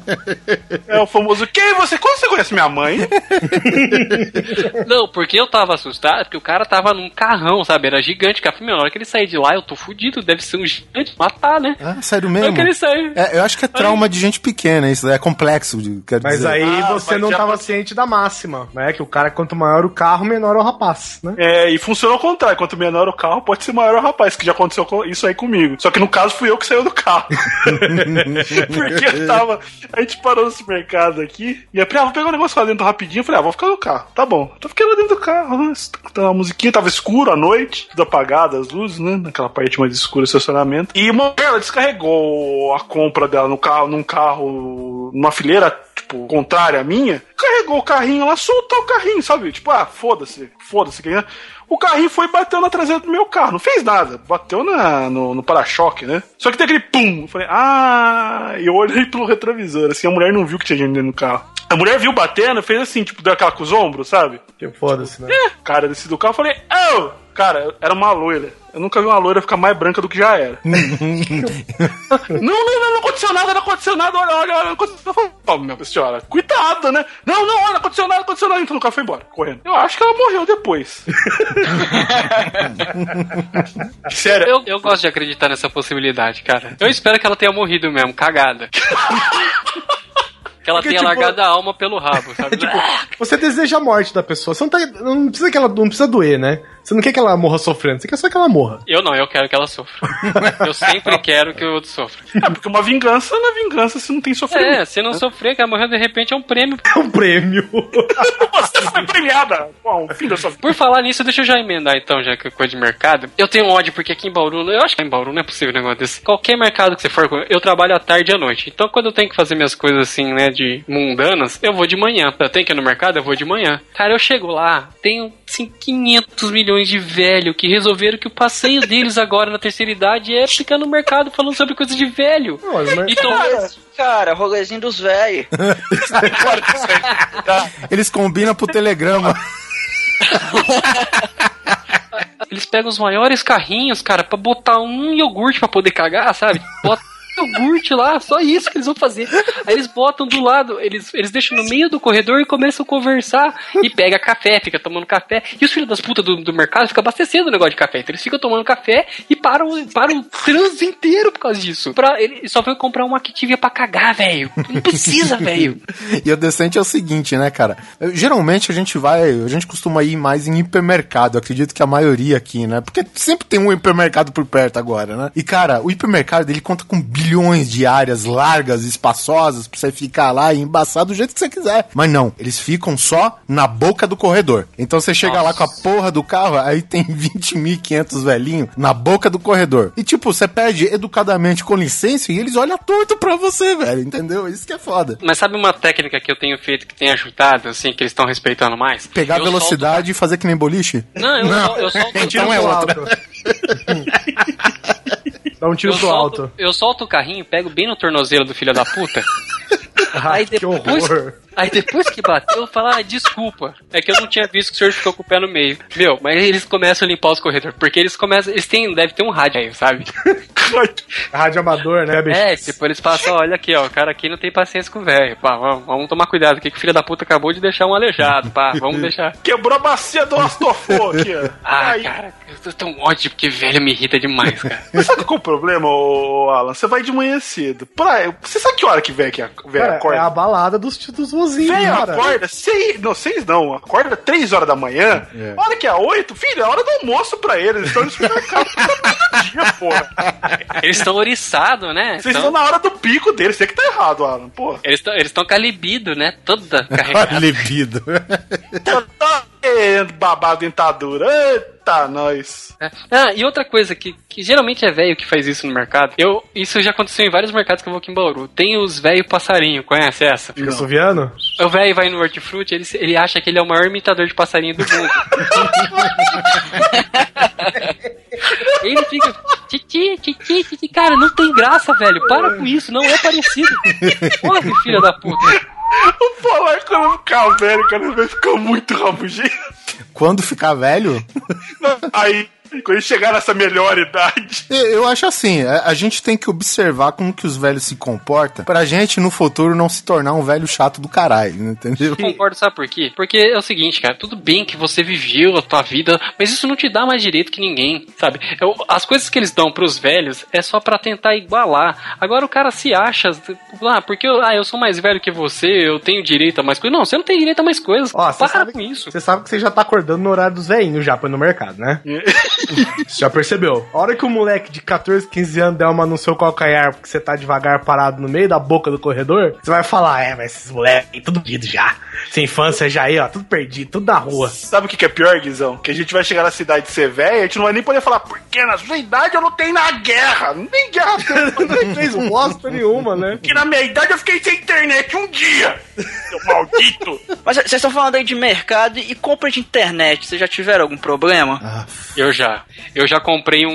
É o famoso, quem você? Como você conhece minha mãe? Não, porque eu tava assustado, porque o cara tava num carrão, sabe? Era gigante. Cara, na hora que ele sair de lá, eu tô fudido. Deve ser um gigante matar, né? Ah, sério Na mesmo? hora que ele sair. É, eu acho que é trauma de gente pequena, isso é complexo, quero Mas dizer. aí Ah, você mas não já tava aconteceu. ciente da máxima, né? Que o cara, quanto maior o carro, menor é o rapaz, né? É, e funciona ao contrário. Quanto menor o carro, pode ser maior o rapaz, que já aconteceu isso aí comigo. Só que no caso fui eu que saiu do carro. Porque eu tava. A gente parou no supermercado aqui e eu falei, ah, vou pegar um negócio lá dentro rapidinho. Eu falei, ah, vou ficar no carro. Tá bom. Então fiquei lá dentro do carro, né? Tava uma musiquinha, tava escuro à noite, tudo apagado, as luzes, né? Naquela parte mais escura do estacionamento. E uma ela descarregou a compra dela no carro, num carro, numa fileira, tipo, contrária à minha. Carregou o carrinho, ela soltou o carrinho, sabe? Tipo, ah, foda-se, foda-se. quem é? O carrinho foi e bateu na traseira do meu carro. Não fez nada. Bateu na, no, no para-choque, né? Só que tem aquele pum. Eu falei, ah. E eu olhei pelo retrovisor. Assim, a mulher não viu que tinha gente dentro do carro. A mulher viu batendo, fez assim, tipo, deu aquela com os ombros, sabe? Que foda-se, né? Cara, desci do carro, eu falei, oh! Cara, era uma loira. Eu nunca vi uma loira ficar mais branca do que já era. não, não, não, não aconteceu nada, não aconteceu nada, olha, olha, olha, não aconteceu nada. Ó, minha senhora, cuidado, né? Não, não, olha, não aconteceu nada, não aconteceu nada. Então o carro foi embora, correndo. Eu acho que ela morreu depois. Sério, Eu, eu gosto de acreditar nessa possibilidade, cara. Eu espero que ela tenha morrido mesmo, cagada. que ela Porque, tenha tipo, largado a alma pelo rabo, sabe? Tipo, você deseja a morte da pessoa. Você não, tá, não precisa que ela não precisa doer, né? Você não quer que ela morra sofrendo, você quer só que ela morra. Eu não, eu quero que ela sofra. Eu sempre quero que o outro sofra. é porque uma vingança não é vingança se não tem sofrimento. É, se não sofrer, que ela morrer de repente é um prêmio. É um prêmio. Você foi premiada com o fim da sua vida. Por falar nisso, deixa eu já emendar então, já que é coisa de mercado. Eu tenho ódio porque aqui em Bauru, eu acho que em Bauru não é possível um negócio desse. Qualquer mercado que você for, eu trabalho à tarde e à noite. Então quando eu tenho que fazer minhas coisas assim, né, de mundanas, eu vou de manhã. Eu tenho que ir no mercado, eu vou de manhã. Cara, eu chego lá, tenho assim 500 milhões de velho que resolveram que o passeio deles agora na terceira idade é ficar no mercado falando sobre coisa de velho. Não, mas- Então, Cara, rolezinho dos velhos. Eles combinam pro telegrama. Eles pegam os maiores carrinhos, cara, pra botar um iogurte pra poder cagar, sabe? Bota iogurte lá, só isso que eles vão fazer. Aí eles botam do lado, eles, eles deixam no meio do corredor e começam a conversar. E pega café, fica tomando café. E os filhos das putas do, do mercado ficam abastecendo o negócio de café. Então eles ficam tomando café e param, param o trânsito inteiro por causa disso. Pra, ele só foi comprar uma Activia pra cagar, velho. Não precisa, velho. E o decente é o seguinte, né, cara? Eu- Geralmente a gente vai, a gente costuma ir mais em hipermercado, eu acredito que a maioria aqui, né? Porque sempre tem um hipermercado por perto agora, né? E cara, o hipermercado ele conta com bilhões de áreas largas, espaçosas, pra você ficar lá e embaçar do jeito que você quiser. Mas não, eles ficam só na boca do corredor. Então você chega lá com a porra do carro, aí tem 20.500 velhinhos na boca do corredor. E tipo, você pede educadamente com licença e eles olham torto pra você, velho, entendeu? Isso que é foda. Mas sabe uma técnica que eu tenho feito que tem ajudado, assim, que eles estão respeitando mais? Pegar Eu velocidade e fazer que nem boliche? Não, eu, Sol, eu solto. Então é outra. Dá um tiro eu pro solto, alto. eu solto o carrinho, pego bem no tornozelo do filho da puta. Ah, aí que depois, horror. Aí depois que bateu, eu falo, ah, desculpa. É que eu não tinha visto que o senhor ficou com o pé no meio. Meu, mas eles começam a limpar os corredores. Porque eles começam. Eles têm. Deve ter um rádio aí, sabe? Rádio amador, né, bicho? É, tipo, eles passam, olha aqui, ó, o cara aqui não tem paciência com o velho. Pá, vamos, vamos tomar cuidado aqui que o filho da puta acabou de deixar um aleijado, pá, vamos deixar. Quebrou a bacia do Astofô aqui, ó. Ah, Aí, cara, eu tô tão ódio porque velho me irrita demais, cara. Mas sabe qual é o problema, ô, Alan? Você vai de manhã cedo. Pra, você sabe que hora que velho que a- velho acorda? é a balada dos, dos vozinhos, Velho acorda seis, não, seis não, acorda três horas da manhã. É. Hora que é oito, filho, é hora do almoço pra eles. Eles estão no supermercado todo dia, porra. Eles estão oriçados, né? Vocês Tão- estão na hora do pico deles. Você que tá errado, Alan, porra. Eles estão eles tão com a libido, né? Toda carregada. Libido. Tá, tá babar a dentadura. Eita, nós. É. Ah, e outra coisa que, que geralmente é velho que faz isso no mercado. Eu, isso já aconteceu em vários mercados que eu vou aqui em Bauru. Tem os velho passarinho, conhece essa? Fica suviano? O velho vai no hortifruti, ele, ele acha que ele é o maior imitador de passarinho do mundo. ele fica. Titi, titi, titi. Cara, não tem graça, velho. Para com isso, não é parecido. Corre, filha da puta. O Polar, quando ficar velho, cara, vai ficar muito rabugento. Quando ficar velho, Aí, Quando eles chegar nessa melhor idade. Eu acho assim, a, gente tem que observar como que os velhos se comportam pra gente no futuro não se tornar um velho chato do caralho, entendeu? Eu concordo, sabe por quê? Porque é o seguinte, cara, tudo bem que você viveu a tua vida, mas isso não te dá mais direito que ninguém, sabe? Eu- as coisas que eles dão pros velhos é só pra tentar igualar. Agora o cara se acha, ah, porque eu, ah, eu sou mais velho que você, eu tenho direito a mais coisas. Não, você não tem direito a mais coisas. Ó, você Para sabe, com isso. Você sabe que você já tá acordando no horário dos veinhos já, põe no mercado, né? já percebeu. A hora que o moleque de 14, 15 anos der uma no seu calcanhar porque você tá devagar parado no meio da boca do corredor, você vai falar, é, mas esses moleques, tudo perdido já. Sem infância já aí, ó, tudo perdido, tudo na rua. Sabe o que é pior, Guizão? Que a gente vai chegar na cidade de ser velho e a gente não vai nem poder falar, porque na sua idade eu não tenho na guerra. Nem guerra. Não fez bosta nenhuma, né? Porque na minha idade eu fiquei sem internet um dia. Seu maldito. Mas vocês estão falando aí de mercado e compra de internet. Vocês já tiveram algum problema? Ah, Eu já. Eu já comprei um,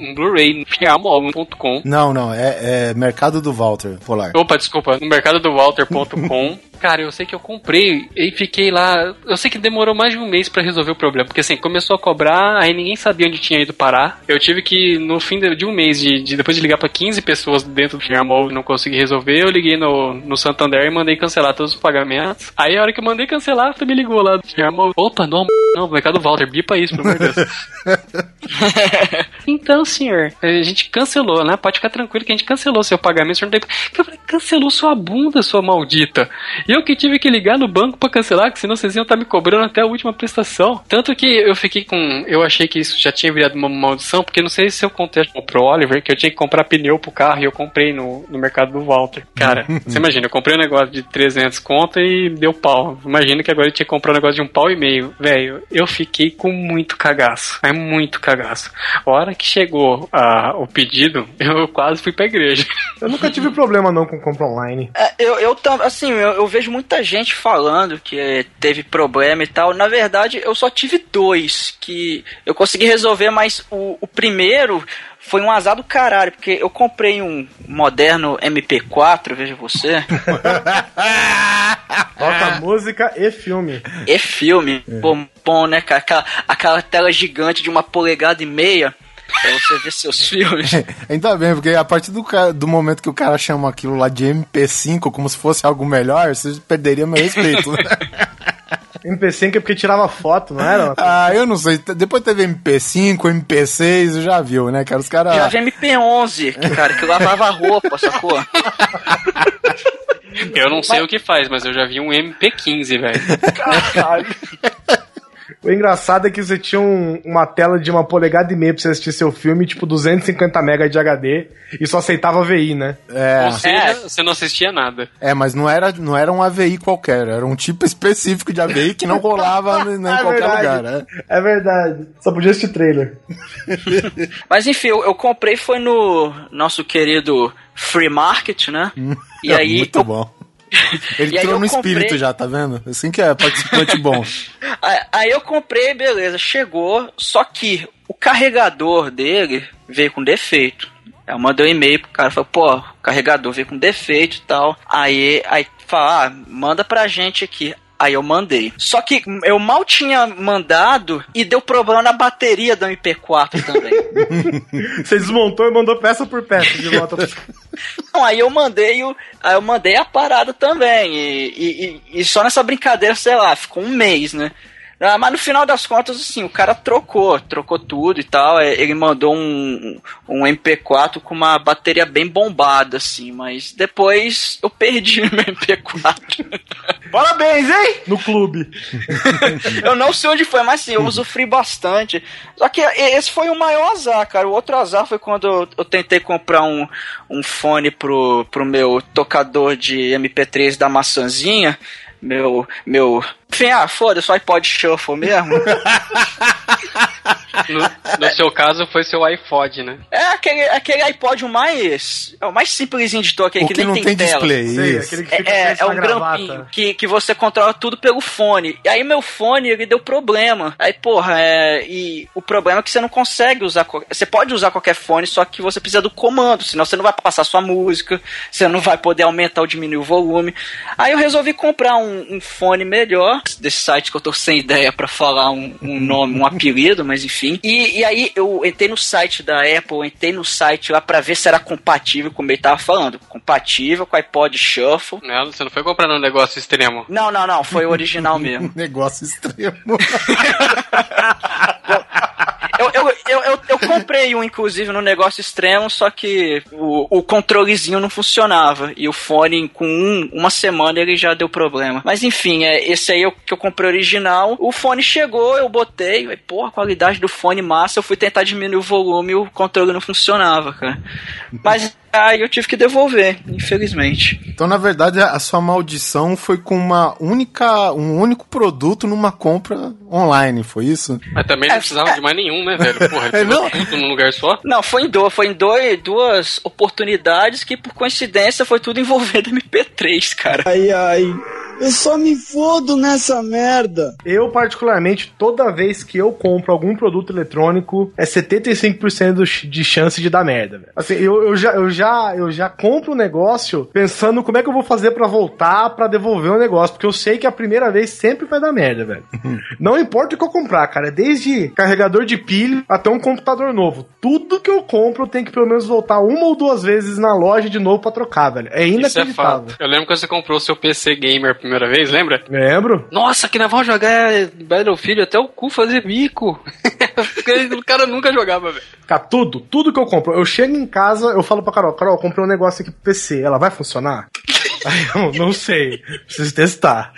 um Blu-ray no Fiamol.com. não, não, é, é mercado do Walter, Polar. Opa, desculpa, no mercado do Walter.com. Cara, eu sei que eu comprei e fiquei lá. Eu sei que demorou mais de um mês pra resolver o problema. Porque assim, começou a cobrar, aí ninguém sabia onde tinha ido parar. Eu tive que, no fim de, de um mês, de, de- depois de ligar pra 15 pessoas dentro do Fiamol e não consegui resolver, eu liguei no, no Santander e mandei cancelar todos os pagamentos. Aí a hora que eu mandei cancelar, tu me ligou lá do Fiamol. Opa, não, não, mercado Walter, bipa isso, pelo amor de Deus. Então, senhor, a gente cancelou, né? Pode ficar tranquilo que a gente cancelou seu pagamento. Senhor não tem... Eu falei, cancelou sua bunda, sua maldita. E eu que tive que ligar no banco pra cancelar, que senão vocês iam estar me cobrando até a última prestação. Tanto que eu fiquei com. Eu achei que isso já tinha virado uma maldição, porque não sei se eu contei pro Oliver que eu tinha que comprar pneu pro carro e eu comprei no, no mercado do Walter. Cara, você imagina, eu comprei um negócio de 300 conto e deu pau. Imagina que agora eu tinha que comprar um negócio de um pau e meio. Velho, eu fiquei com muito cagaço. É muito cagaço. A hora que chegou ah, o pedido, eu quase fui pra igreja. Eu nunca tive problema não com compra online. É, eu, eu assim, eu, eu vejo muita gente falando que eh, teve problema e tal. Na verdade, eu só tive dois que eu consegui resolver, mas o, o primeiro foi um azar do caralho, porque eu comprei um moderno MP4, veja você, Toca música e filme. e filme. Bom, bom, né, cara? Aquela, aquela tela gigante de uma polegada e meia pra você ver seus filmes. Ainda bem, porque a partir do, do momento que o cara chama aquilo lá de MP5 como se fosse algo melhor, você perderia meu respeito. né? MP5 é porque tirava foto, não era? ah, eu não sei. Depois teve MP5, MP6, já viu, né, cara? Os caras. Já vi MP11, que, cara, que lavava roupa, sacou? Eu não sei o que faz, mas eu já vi um MP15, velho. Caralho. O engraçado é que você tinha um- uma tela de uma polegada e meia pra você assistir seu filme, tipo 250 MB de HD, e só aceitava VI, né? É, Ou seja, você não assistia nada. é, mas não era, não era um AVI qualquer, era um tipo específico de AVI que não rolava em em É qualquer verdade. lugar, né? É verdade. Só podia assistir trailer. Mas enfim, eu, eu comprei foi no nosso querido Free Market, né? E aí Muito eu, bom. Ele entrou no comprei- espírito já, tá vendo? Assim que é participante bom. aí, eu comprei, beleza, chegou, só que o carregador dele veio com defeito. Eu mandei um e-mail pro cara, falei, pô, o carregador veio com defeito e tal. Aí, aí fala, ah, manda pra gente aqui. Aí eu mandei. Só que eu mal tinha mandado e deu problema na bateria do MP4 também. Você desmontou e mandou peça por peça de volta. Não, aí eu mandei o, aí eu mandei a parada também. E, e- e- e só nessa brincadeira, sei lá, ficou um mês, né? Ah, mas no final das contas, assim, o cara trocou, trocou tudo e tal. é, Ele mandou um, um MP4 com uma bateria bem bombada, assim, mas depois eu perdi meu MP4. Parabéns, hein? no clube. eu não sei onde foi, mas sim, eu usufruí bastante. Só que esse foi o maior azar, cara. O outro azar foi quando eu, eu tentei comprar um, um fone pro, pro meu tocador de MP3 da maçãzinha. Meu. meu. Enfim, ah, foda-se, o iPod Shuffle mesmo. No, no seu caso, foi seu iPod, né? é aquele, aquele iPod o mais. É o mais simplesinho de toque, O que, que nem não tem, tem tela. display, Sei, isso. aquele que É, fica é, é um gravata. grampinho que, que você controla tudo pelo fone. E aí meu fone, ele deu problema. Aí, porra, é, e o problema é que você não consegue usar. Você pode usar qualquer fone, só que você precisa do comando, senão você não vai passar sua música, você não vai poder aumentar ou diminuir o volume. Aí eu resolvi comprar um, um fone melhor, desse site que eu tô sem ideia pra falar um, um nome, um apelido, mas enfim. E, e aí eu entrei no site da Apple, entrei no site lá pra ver se era compatível, como ele tava falando. Compatível com o iPod Shuffle. Não, você não foi comprando um negócio extremo. Não, não, não, foi o original mesmo. Negócio extremo. Eu, eu, eu, eu, eu comprei um, inclusive, no negócio extremo, só que o, o controlezinho não funcionava. E o fone, com um, uma semana, ele já deu problema. Mas enfim, é, esse aí é o que eu comprei original. O fone chegou, eu botei. Aí, pô, a qualidade do fone massa. Eu fui tentar diminuir o volume e o controle não funcionava, cara. Mas aí eu tive que devolver, infelizmente. Então, na verdade, a sua maldição foi com uma única, um único produto numa compra online, foi isso? Mas também não precisava de mais nenhum, né, velho? Porra, É, não. tudo num lugar só. Não, foi em, do, foi em dois, duas oportunidades que, por coincidência, foi tudo envolvendo MP3, cara. Ai, ai. Eu só me fodo nessa merda. Eu, particularmente, toda vez que eu compro algum produto eletrônico, é 75% do ch- de chance de dar merda. velho. Assim, eu, eu, já, eu, já, eu já compro o negócio pensando como é que eu vou fazer pra voltar pra devolver o negócio, porque eu sei que a primeira vez sempre vai dar merda, velho. Não importa o que eu comprar, cara, é desde carregador de pilha até um computador novo. Tudo que eu compro eu tenho que pelo menos voltar uma ou duas vezes na loja de novo pra trocar, velho. É Isso é inacreditável. fato. Eu lembro quando você comprou o seu PC Gamer primeira vez, lembra? Lembro? Nossa, que nós vamos jogar Battlefield até o cu fazer bico. Porque o cara nunca jogava, velho. Cara, tudo, tudo que eu compro. Eu chego em casa, eu falo pra Carol, Carol, comprei um negócio aqui pro PC, ela vai funcionar? Aí eu não sei, preciso testar.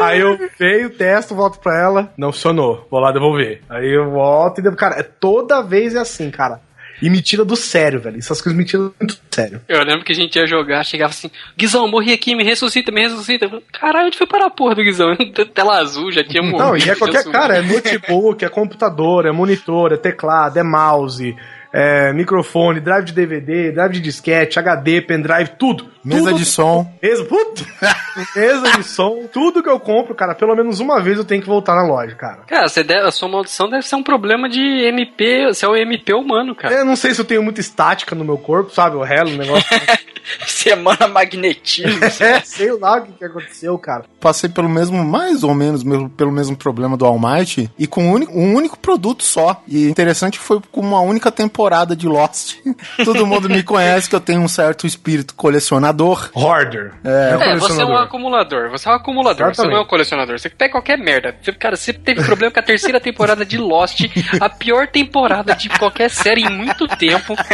Aí eu veio, testo, volto pra ela, não funcionou, vou lá devolver. Aí eu volto e devo. Cara, é, toda vez é assim, cara. E me tira do sério, velho. Essas coisas me tiram muito do sério. Eu lembro que a gente ia jogar, chegava assim, Guizão, morri aqui, me ressuscita, me ressuscita. Eu falei, Caralho, onde foi parar a porra do Guizão? Tela azul, já tinha morrido. Não, e é qualquer cara, é notebook, é computador, é monitor, é teclado, é mouse, é microfone, drive de DVD, drive de disquete, HD, pendrive, tudo. Mesa Tudo de som. Mesa, puta, mesa de som, tudo que eu compro, cara, pelo menos uma vez eu tenho que voltar na loja, cara. Cara, você deve- a sua maldição deve ser um problema de MP, você é o MP humano, cara. Eu não sei se eu tenho muita estática no meu corpo, sabe? Eu relo o negócio. Semana magnetismo. é, sei lá o que, que aconteceu, cara. Passei pelo mesmo, mais ou menos, mesmo- pelo mesmo problema do Almighty e com um único, um único produto só. E interessante foi com uma única temporada de Lost. Todo mundo me conhece que eu tenho um certo espírito colecionador. Hoarder. É. É, você é um acumulador. Você é um acumulador, você Exatamente. não é um colecionador. Você pega qualquer merda. Você, cara, você teve problema com a terceira temporada de Lost, a pior temporada de qualquer série em muito tempo.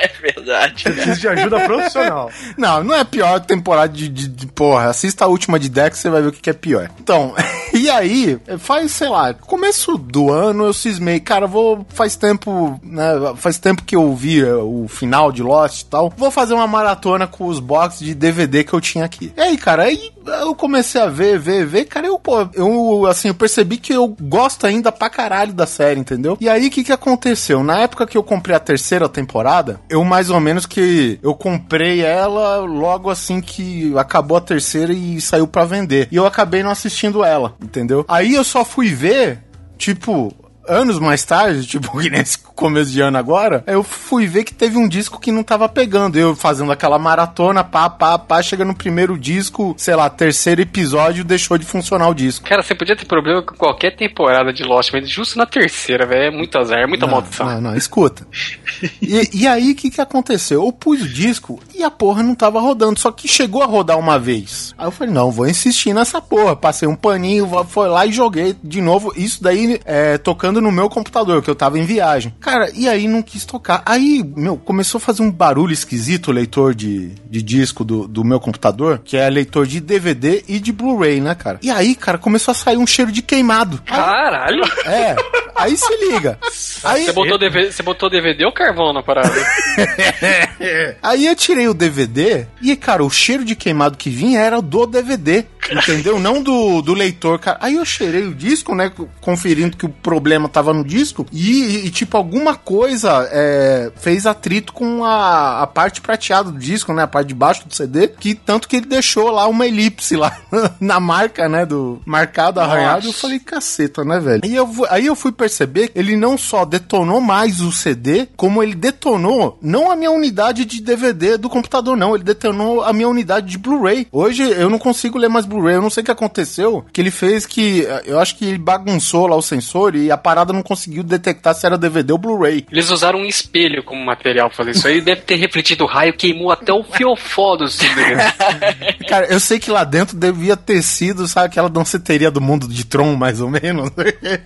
É verdade. Preciso de ajuda profissional. Não, não é pior temporada de, de, de- Porra, assista a última de Dex, você vai ver o que, que é pior. Então, e aí, faz, sei lá, começo do ano eu cismei, cara, vou. Faz tempo, né? Faz tempo que eu vi eh, o final de Lost e tal. Vou fazer uma maratona com os boxes de DVD que eu tinha aqui. E aí, cara, aí eu comecei a ver, ver, ver, cara, eu, pô, eu, assim, eu percebi que eu gosto ainda pra caralho da série, entendeu? E aí, o que que aconteceu? Na época que eu comprei a terceira temporada, eu mais ou menos que, eu comprei ela logo assim que acabou a terceira e saiu pra vender. E eu acabei não assistindo ela, entendeu? Aí eu só fui ver, tipo, anos mais tarde, tipo, que nesse começo de ano agora, eu fui ver que teve um disco que não tava pegando. Eu fazendo aquela maratona, pá, pá, pá, chega no primeiro disco, sei lá, terceiro episódio, deixou de funcionar o disco. Cara, você podia ter problema com qualquer temporada de Lost, mas justo na terceira, velho. É muito azar, é muita Não, maldição. Não, não, escuta. E, e aí, o que que aconteceu? Eu pus o disco e a porra não tava rodando, só que chegou a rodar uma vez. Aí eu falei, não, vou insistir nessa porra. Passei um paninho, foi lá e joguei de novo. Isso daí é, tocando no meu computador, que eu tava em viagem. Cara, e aí não quis tocar. Aí, meu, começou a fazer um barulho esquisito o leitor de, de disco do, do meu computador, que é leitor de DVD e de Blu-ray, né, cara? E aí, cara, começou a sair um cheiro de queimado. Caralho! É, aí se liga. Aí, Você botou, DVD, você botou DVD ou carvão na parada? Aí eu tirei o DVD e, cara, o cheiro de queimado que vinha era do DVD, entendeu? Não do, do leitor, cara. Aí eu cheirei o disco, né? Conferindo que o problema tava no disco. E, e, tipo, alguma coisa é, fez atrito com a, a parte prateada do disco, né? A parte de baixo do CD. Que tanto que ele deixou lá uma elipse lá na marca, né? Do marcado, arranhado. Eu falei, caceta, né, velho? Aí eu, aí eu fui perceber que ele não só detonou mais o CD, como ele detonou não a minha unidade de DVD do computador, não. Ele detonou a minha unidade de Blu-ray. Hoje eu não consigo ler mais Blu-ray. Eu não sei o que aconteceu, que ele fez que. Eu acho que ele bagunçou lá o sensor e a parada não conseguiu detectar se era DVD ou Blu-ray. Eles usaram um espelho como material pra fazer isso aí. Deve ter refletido o raio, queimou até o fiofó do. Cara, eu sei que lá dentro devia ter sido, sabe, aquela danceteria do mundo de Tron, mais ou menos.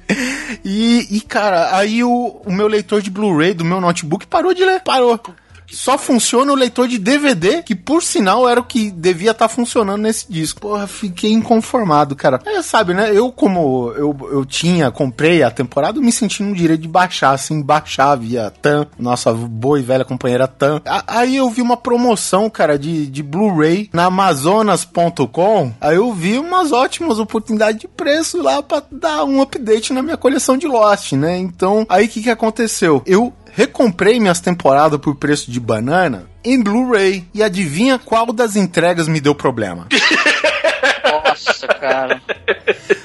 e, e, cara, aí o, o meu leitor de Blu-ray do meu notebook parou de ler. Parou. Só funciona o leitor de DVD, que por sinal era o que devia estar funcionando nesse disco. Porra, fiquei inconformado, cara. É, sabe, né? Eu, como eu, eu tinha, comprei a temporada, me senti no direito de baixar, assim, baixar via TAM, nossa boa e velha companheira TAM. A- Aí eu vi uma promoção, cara, de, de Blu-ray na Amazonas.com. Aí eu vi umas ótimas oportunidades de preço lá pra dar um update na minha coleção de Lost, né? Então, aí o que que aconteceu? Eu recomprei minhas temporadas por preço de banana em Blu-ray. E adivinha qual das entregas me deu problema? Nossa, cara.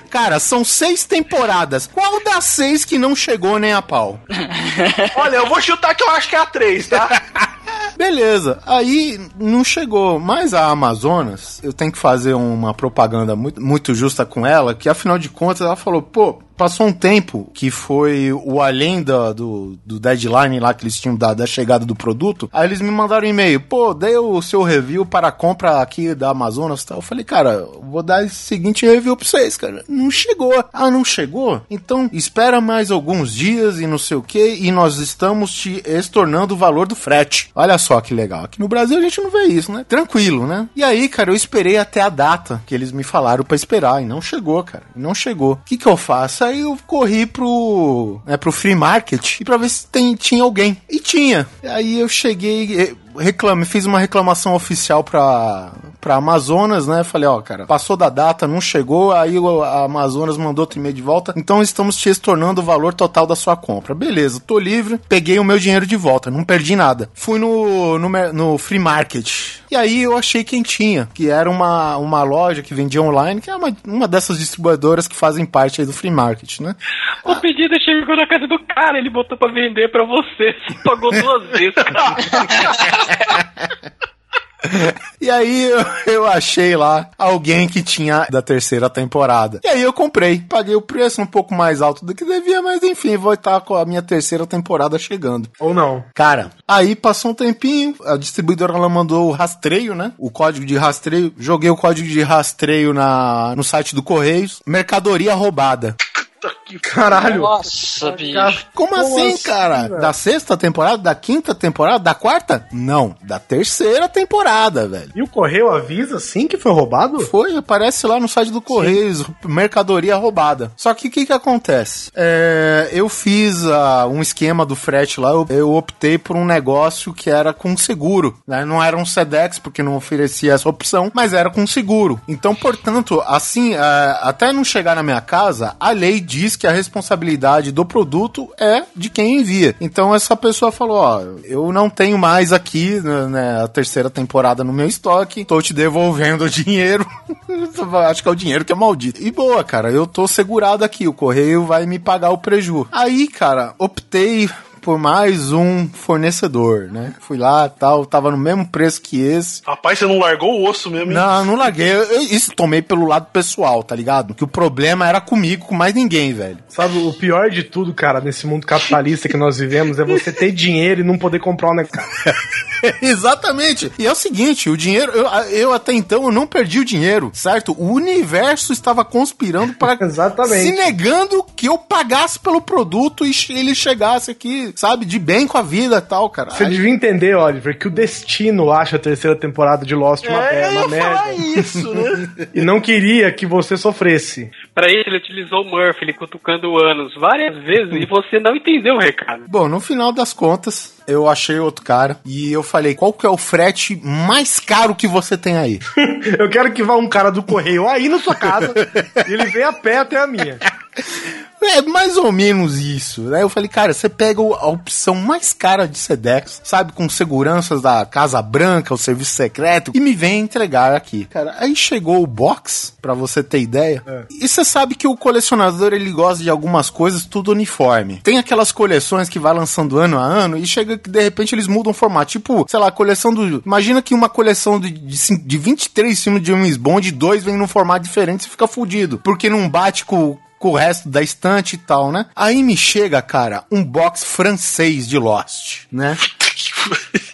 Cara, são seis temporadas. Qual das seis que não chegou nem a pau? Olha, eu vou chutar que eu acho que é a 3, tá? Beleza, aí não chegou. Mas a Amazonas, eu tenho que fazer uma propaganda muito, muito justa com ela, que afinal de contas ela falou, pô, passou um tempo que foi o além da- do, do deadline lá que eles tinham da, da chegada do produto. Aí eles me mandaram um e-mail, pô, dei o seu review para a compra aqui da Amazonas e tal. Eu falei, cara, vou dar esse seguinte review pra vocês, cara. Não chegou. Ah, não chegou? Então espera mais alguns dias e não sei o que, e nós estamos te estornando o valor do frete. Olha só que legal. Aqui no Brasil a gente não vê isso, né? Tranquilo, né? E aí, cara, eu esperei até a data que eles me falaram pra esperar, e não chegou, cara. Não chegou. O que que eu faço? Aí eu corri pro, né, pro free market e pra ver se tem, tinha alguém. E tinha. Aí eu cheguei, eh, reclame, fiz uma reclamação oficial pra, pra Amazonas, né? Falei, ó, cara, passou da data, não chegou, aí o- a Amazonas mandou outro e-mail de volta, então estamos te estornando o valor total da sua compra. Beleza, tô livre, peguei o meu dinheiro de volta, não perdi nada. Fui no, no, no free market. E aí eu achei quem tinha, que era uma, uma loja que vendia online, que é uma, uma dessas distribuidoras que fazem parte aí do free market, né? o pedido chegou na casa do cara, ele botou pra vender pra você. Você pagou duas vezes, cara. E aí eu, eu achei lá alguém que tinha da terceira temporada. E aí eu comprei. Paguei o preço um pouco mais alto do que devia, mas enfim, vou estar com a minha terceira temporada chegando. Ou não. Cara, aí passou um tempinho, a distribuidora ela mandou o rastreio, né? O código de rastreio. Joguei o código de rastreio na, no site do Correios. Mercadoria roubada. Caralho. Nossa, bicho. Como, assim, cara? Da sexta temporada? Da quinta temporada? Da quarta? Não, da terceira temporada, velho. E o correio avisa sim que foi roubado? Foi, aparece lá no site do Correios, mercadoria roubada. Só que o que que acontece? É, eu fiz ah, um esquema do frete lá, eu, eu optei por um negócio que era com seguro, né? Não era um Sedex, porque não oferecia essa opção, mas era com seguro. Então, portanto, assim, ah, até não chegar na minha casa, a lei diz que a responsabilidade do produto é de quem envia. Então, essa pessoa falou, ó, eu não tenho mais aqui né, né, a terceira temporada no meu estoque, tô te devolvendo o dinheiro. Acho que é o dinheiro que é maldito. E boa, cara, eu tô segurado aqui, o correio vai me pagar o preju. Aí, cara, optei por mais um fornecedor, né? Fui lá, tal, tava no mesmo preço que esse. Rapaz, você não largou o osso mesmo, hein? Não, não larguei. Eu, eu- isso tomei pelo lado pessoal, tá ligado? Que o problema era comigo, com mais ninguém, velho. Sabe, o pior de tudo, cara, nesse mundo capitalista que nós vivemos é você ter dinheiro e não poder comprar um negócio. Exatamente. E é o seguinte, o dinheiro, eu, eu até então eu não perdi o dinheiro, certo? O universo estava conspirando para Exatamente. se negando que eu pagasse pelo produto e ele chegasse aqui, sabe, de bem com a vida e tal, cara. Você devia entender, Oliver, que o destino acha a terceira temporada de Lost uma, É, uma merda. falar isso, né? E não queria que você sofresse. Pra isso, ele utilizou o Murphy, ele cutucando anos várias vezes e você não entendeu o recado. Bom, no final das contas, eu achei outro cara e eu falei, qual que é o frete mais caro que você tem aí? Eu quero que vá um cara do correio aí na sua casa e ele venha a pé até a minha. É mais ou menos isso, né? Eu falei, cara, você pega a opção mais cara de Sedex, sabe? Com seguranças da Casa Branca, o serviço secreto, e me vem entregar aqui. Cara, aí chegou o box, pra você ter ideia. E você sabe que o colecionador, ele gosta de algumas coisas tudo uniforme. Tem aquelas coleções que vai lançando ano a ano, e chega que de repente eles mudam o formato. Tipo, sei lá, a coleção do... Imagina que uma coleção de, de, de 23 filmes de James Bond, dois vem num formato diferente, você fica fudido. Porque não bate com com o resto da estante e tal, né? Aí me chega, cara, um box francês de Lost, né?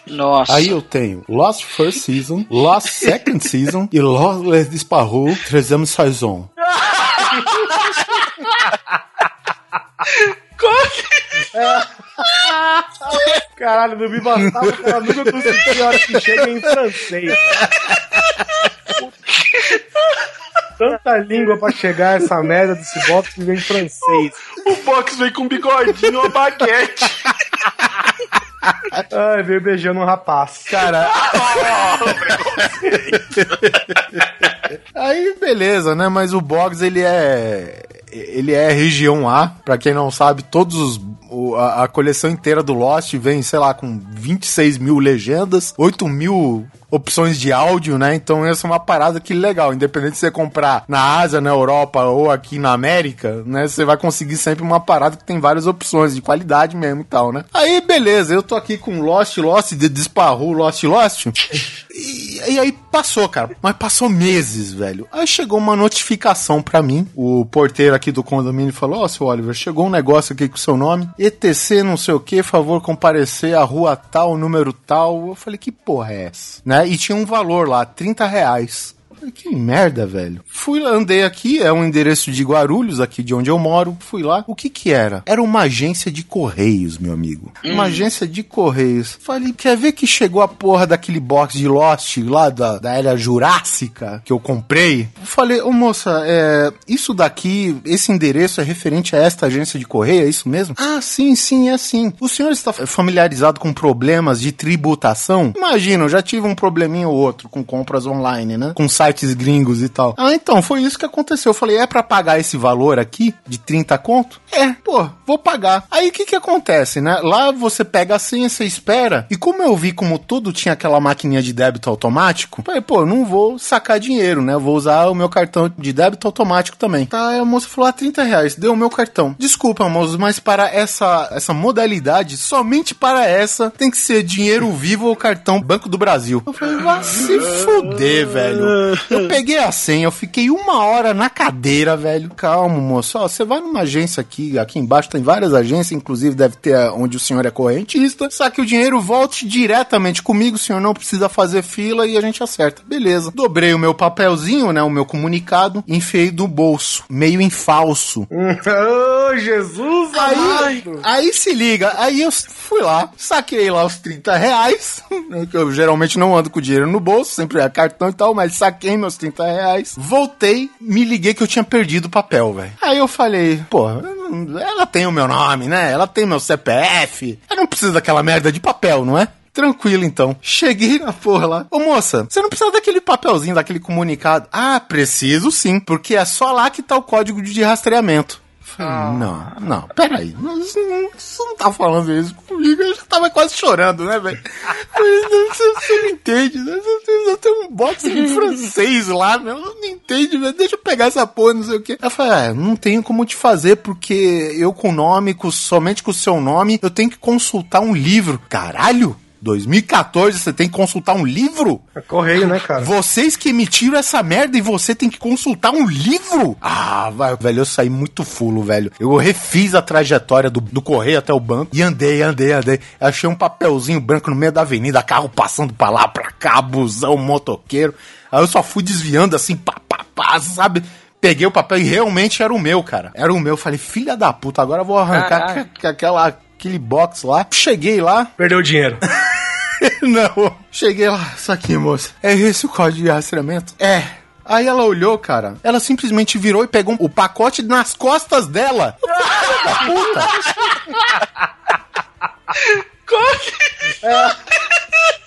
Nossa. Aí eu tenho Lost First Season, Lost Second Season e Lost Les Disparus Troisième Saison. Caralho, não me bastava que ela nunca conseguia a hora que chega em francês. Tanta língua pra chegar essa merda desse box que vem em francês. O box veio com um bigodinho, uma baguete. Ai, veio beijando um rapaz. Cara. Aí beleza, né? Mas o box ele é ele é região A, pra quem não sabe, todos os o- a, a coleção inteira do Lost vem, sei lá, com 26 mil legendas, 8 mil opções de áudio, né? Então essa é uma parada que legal, independente de você comprar na Ásia, na Europa ou aqui na América, né? Você vai conseguir sempre uma parada que tem várias opções de qualidade mesmo e tal, né? Aí beleza, eu tô aqui com Lost, Lost, Disparru, Lost, Lost. E, e aí passou, cara. Mas passou meses, velho. Aí chegou uma notificação pra mim. O porteiro aqui do condomínio falou: Ó, seu Oliver, chegou um negócio aqui com o seu nome. ETC não sei o que, favor comparecer à rua tal, número tal. Eu falei: Que porra é essa? Né? E tinha um valor lá, 30 reais. Falei, Que merda, velho. Fui lá, andei aqui, é um endereço de Guarulhos, aqui de onde eu moro. Fui lá. O que que era? Era uma agência de correios, meu amigo. Uma agência de correios. Falei, quer ver que chegou a porra daquele box de Lost lá da, da era Jurássica que eu comprei? Falei, ô moça, é, isso daqui, esse endereço é referente a esta agência de correio, é isso mesmo? Ah, sim, sim, é sim. O senhor está familiarizado com problemas de tributação? Imagina, eu já tive um probleminha ou outro com compras online, né? Com sites gringos e tal. Ah, então, foi isso que aconteceu. Eu falei, é pra pagar esse valor aqui, de 30 conto? É, pô, vou pagar. Aí o que que acontece, né? Lá você pega a senha, você espera. E como eu vi como tudo tinha aquela maquininha de débito automático, falei, pô, não vou sacar dinheiro, né? Eu vou usar o meu cartão de débito automático também. Tá, a moça falou, ah, 30 reais, deu o meu cartão. Desculpa, moço, mas para essa, essa modalidade, somente para essa, tem que ser dinheiro vivo ou cartão Banco do Brasil. Eu falei, vai se fuder, velho. Eu peguei a senha, eu fiquei uma hora na cadeira, velho. Calma, moço. Ó, você vai numa agência aqui, aqui embaixo tem várias agências, inclusive deve ter onde o senhor é correntista. Saque o dinheiro, volte diretamente comigo, o senhor não precisa fazer fila e a gente acerta. Beleza. Dobrei o meu papelzinho, né, o meu comunicado, enfiei do bolso, meio em falso. Ô, Jesus Aí, amado! aí se liga, aí eu fui lá, saquei lá os 30 reais, né, que eu geralmente não ando com dinheiro no bolso, sempre é cartão e tal, mas saquei meus 30 reais, voltei, me liguei que eu tinha perdido o papel, velho. Aí eu falei, pô, ela tem o meu nome, né? Ela tem meu CPF, eu não preciso daquela merda de papel, não é? Tranquilo, então. Cheguei na porra lá. Ô, moça, você não precisa daquele papelzinho, daquele comunicado. Ah, preciso sim, porque é só lá que tá o código de rastreamento. Falei, Não, não, peraí. Você não, você não tá falando isso comigo. Eu já tava quase chorando, né, velho? Você, você não entende, né? Eu tenho um box em francês lá, meu. Não entende, velho. Deixa eu pegar essa porra, não sei o quê. Eu falei, ah, não tenho como te fazer, porque eu com o nome, com, somente com o seu nome, eu tenho que consultar um livro. Caralho! 2014, você tem que consultar um livro? É correio, né, cara? Vocês que emitiram essa merda e você tem que consultar um livro? Ah, vai, velho, eu saí muito fulo, velho. Eu refiz a trajetória do, do correio até o banco e andei, andei, andei. Achei um papelzinho branco no meio da avenida, carro passando pra lá, pra cá, busão, motoqueiro. Aí eu só fui desviando assim, pá, pá, pá, sabe? Peguei o papel e realmente era o meu, cara. Era o meu. Falei, filha da puta, agora eu vou arrancar aquela, aquele box lá. Cheguei lá, Perdeu o dinheiro. não. Cheguei lá, isso aqui, moça. É esse o código de rastreamento? É. Aí ela olhou, cara. Ela simplesmente virou e pegou o pacote nas costas dela. "Filha da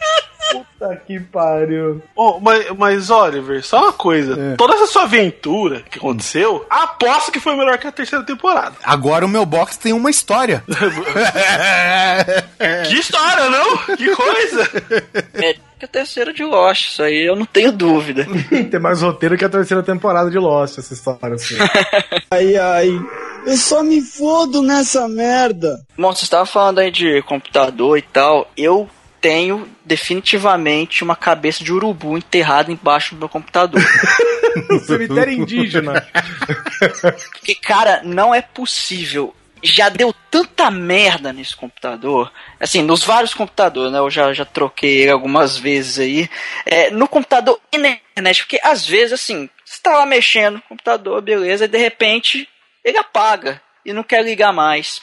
puta. Que pariu. Oh, mas, mas, Oliver, só uma coisa. É. Toda essa sua aventura que aconteceu, aposto que foi melhor que a terceira temporada. Agora o meu box tem uma história. Que história, não? Que coisa! É que a terceira de Lost, isso aí eu não tenho dúvida. Tem mais roteiro que a terceira temporada de Lost, essa história assim. Ai, ai. Eu só me fodo nessa merda. Bom, você estava falando aí de computador e tal. Eu tenho definitivamente uma cabeça de urubu enterrada embaixo do meu computador. Cemitério indígena. Porque, cara, não é possível. Já deu tanta merda nesse computador. Assim, nos vários computadores, né? Eu já, já troquei ele algumas vezes aí. É, no computador e na internet. Porque às vezes, assim, você tá lá mexendo no computador, beleza, e de repente ele apaga e não quer ligar mais.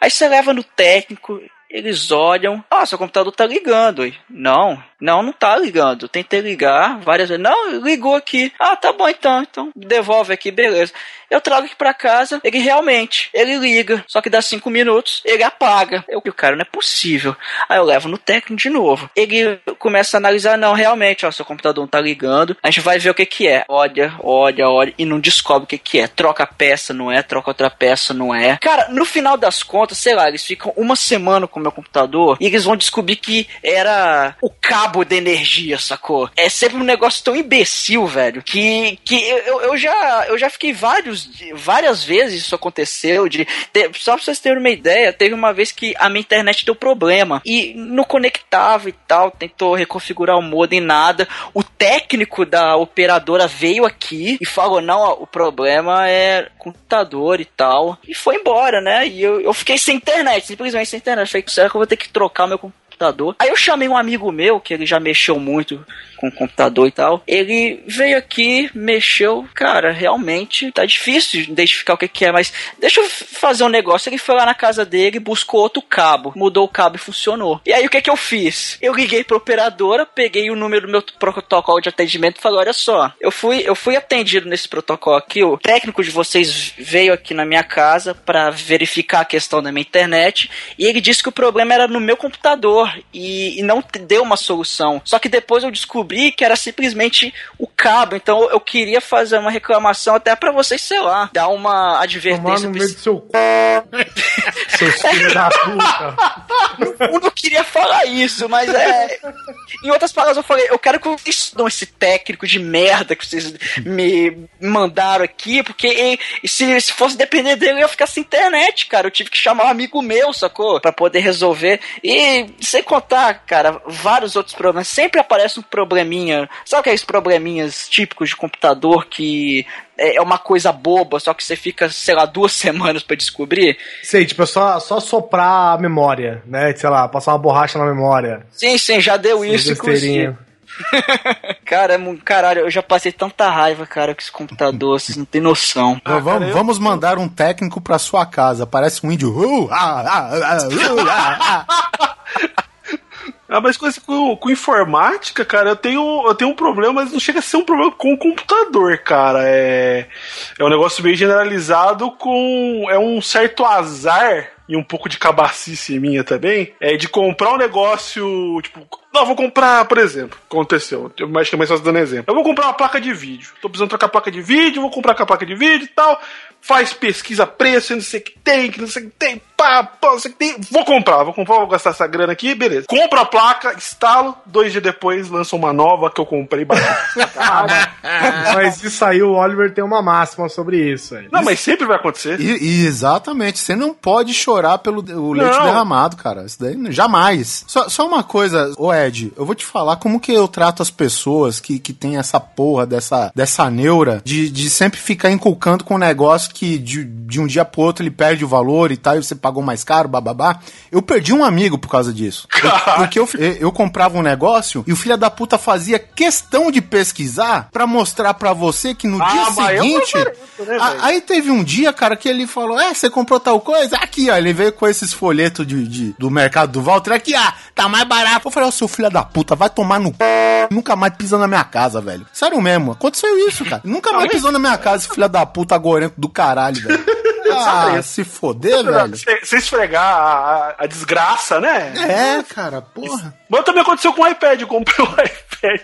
Aí você leva no técnico, eles olham, ah, seu computador tá ligando. E, Não, não, não tá ligando. Tentei ligar várias vezes. Não, ligou aqui. Ah, tá bom então, então devolve aqui, beleza. Eu trago aqui pra casa, ele realmente, ele liga, só que dá cinco minutos, ele apaga. Eu, o cara, não é possível. Aí eu levo no técnico de novo. Ele começa a analisar, não, realmente, ó, seu computador não tá ligando. A gente vai ver o que que é. Olha, olha, olha, e não descobre o que que é. Troca peça, não é, troca outra peça, não é. Cara, no final das contas, sei lá, eles ficam uma semana com o meu computador e eles vão descobrir que era o cabo de energia, sacou? É sempre um negócio tão imbecil, velho, que, que eu, eu- eu já, eu já fiquei vários, várias vezes isso aconteceu, de, de- só pra vocês terem uma ideia, teve uma vez que a minha internet deu problema e não conectava e tal, tentou reconfigurar o modem, nada. O técnico da operadora veio aqui e falou, não, ó, o problema é computador e tal, e foi embora, né? E eu, eu fiquei sem internet, simplesmente sem internet. Falei, será que eu vou ter que trocar meu computador? Aí eu chamei um amigo meu, que ele já mexeu muito com computador e tal. Ele veio aqui, mexeu. Cara, realmente tá difícil de identificar o que, que é, mas deixa eu fazer um negócio. Ele foi lá na casa dele, buscou outro cabo, mudou o cabo e funcionou. E aí o que, que eu fiz? Eu liguei pra operadora, peguei o número do meu protocolo de atendimento e falei: olha só, eu fui, eu fui atendido nesse protocolo aqui. O técnico de vocês veio aqui na minha casa pra verificar a questão da minha internet e ele disse que o problema era no meu computador e, e não deu uma solução. Só que depois eu descobri que era simplesmente o cabo. Então eu queria fazer uma reclamação até pra vocês, sei lá, dar uma Tomar advertência. no pra meio do seu c... Seus filhos da puta. Eu não queria falar isso, mas é. Em outras palavras, eu falei, eu quero que vocês dão esse técnico de merda que vocês me mandaram aqui, porque se, se fosse depender dele, eu ia ficar sem internet, cara. Eu tive que chamar um amigo meu, sacou? Pra poder resolver. E sem contar, cara, vários outros problemas. Sempre aparece um probleminha. Sabe aqueles probleminhas típicos de computador que é é uma coisa boba, só que você fica, sei lá, duas semanas pra descobrir? Sei, tipo, é só, só soprar a memória, né? Sei lá, passar uma borracha na memória. Sim, sim, já deu isso, inclusive. Cara, é caralho, eu já passei tanta raiva, cara, com esse computador, vocês não tem noção. Então, vamos, vamos mandar um técnico pra sua casa. Parece um índio. Uh, ah, ah, ah, uh, ah, ah. Ah, mas coisa com, com informática, cara, eu tenho, eu tenho um problema, mas não chega a ser um problema com o computador, cara. É, é um negócio meio generalizado com. É um certo azar e um pouco de cabacice minha também. É de comprar um negócio, tipo. Não, vou comprar, por exemplo, aconteceu. Eu acho que é mais fácil dando exemplo. Eu vou comprar uma placa de vídeo. Tô precisando trocar a placa de vídeo, vou comprar com a placa de vídeo e tal. Faz pesquisa preço, não sei o que tem, que não sei o que tem, pá, pá, que tem. Vou comprar, vou comprar, vou gastar essa grana aqui, beleza. Compro a placa, instalo, dois dias depois lança uma nova que eu comprei barata. Mas isso aí, o Oliver tem uma máxima sobre isso. Aí. Não, mas sempre vai acontecer. E- e exatamente, você não pode chorar pelo o leite Não. derramado, cara. Isso daí jamais. Só, só uma coisa, ô Ed, eu vou te falar como que eu trato as pessoas que, que tem essa porra dessa, dessa neura de, de sempre ficar inculcando com um negócio que de, de um dia pro outro ele perde o valor e tal, e você pagou mais caro, bababá. Eu perdi um amigo por causa disso. Eu- porque eu, eu, comprava um negócio e o filho da puta fazia questão de pesquisar pra mostrar pra você que no Ah, dia seguinte. né, a-? Aí teve um dia, cara, que ele falou: É, você comprou tal coisa? Aqui, ó. Ele veio com esses folhetos de, de- do mercado do Walter. Aqui, ó, tá mais barato. Eu falei: Ô, seu filho da puta, vai tomar no c... Nunca mais pisa na minha casa, velho. Sério mesmo, aconteceu isso, cara. Nunca mais pisou na minha casa, esse filho da puta gorento do caralho, velho. Ah, se foder, velho. Você esfregar a, a- desgraça, né? É, cara, porra. Mas também aconteceu com o iPad. Eu comprei o iPad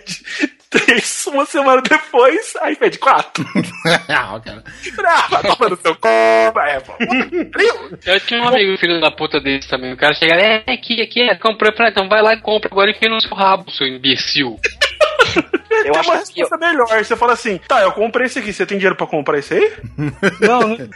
3, uma semana depois, iPad 4. Ah, cara. ah, vai tomar no seu Apple. Frio. Eu tinha um amigo filho da puta desse também. O cara chega, é, aqui, aqui, é, comprei pra então vai lá e compra agora e enfia no seu rabo, seu imbecil. Eu tem acho uma que eu- resposta melhor. Você fala assim, tá, eu comprei esse aqui, você tem dinheiro pra comprar esse aí? não, né?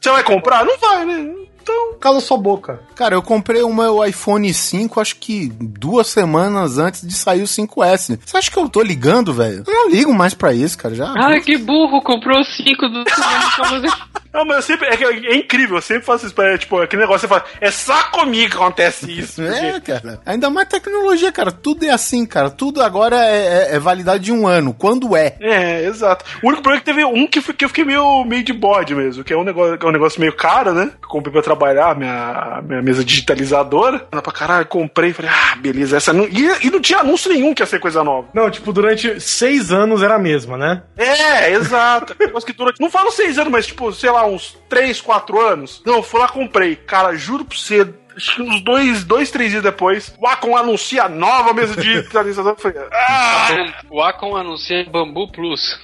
Você vai comprar? Não vai, né? Então, Cala sua boca. Cara, eu comprei o meu iPhone 5, acho que duas semanas antes de sair o 5S. Você acha que eu tô ligando, velho? Eu não ligo mais pra isso, cara. Já. Ai, que burro, comprou cinco do pra fazer. não, mas eu sempre, é, é incrível, eu sempre faço isso, pra, tipo, aquele negócio, você fala, é só comigo que acontece isso. É, cara. Ainda mais tecnologia, cara. Tudo é assim, cara. Tudo agora é, é, é validade de um ano. Quando é? É, exato. O único problema é que teve um que, que eu fiquei meio, meio de bode mesmo, que é um negócio, que é um negócio meio caro, né? Que eu comprei pra trabalhar, minha, minha mesa digitalizadora. Ela pra caralho, comprei, falei, ah, beleza, essa não. E, e não tinha anúncio nenhum que ia ser coisa nova. Não, tipo, durante seis anos era a mesma, né? É, exato. Negócio que dura. Não falo seis anos, mas tipo, sei lá, uns três, quatro anos. Não, eu fui lá, comprei. Cara, juro pra você. Acho que uns dois, dois, três dias depois, o Acom anuncia a nova mesa de. Eu falei, ah, O Acom anuncia Bambu Plus.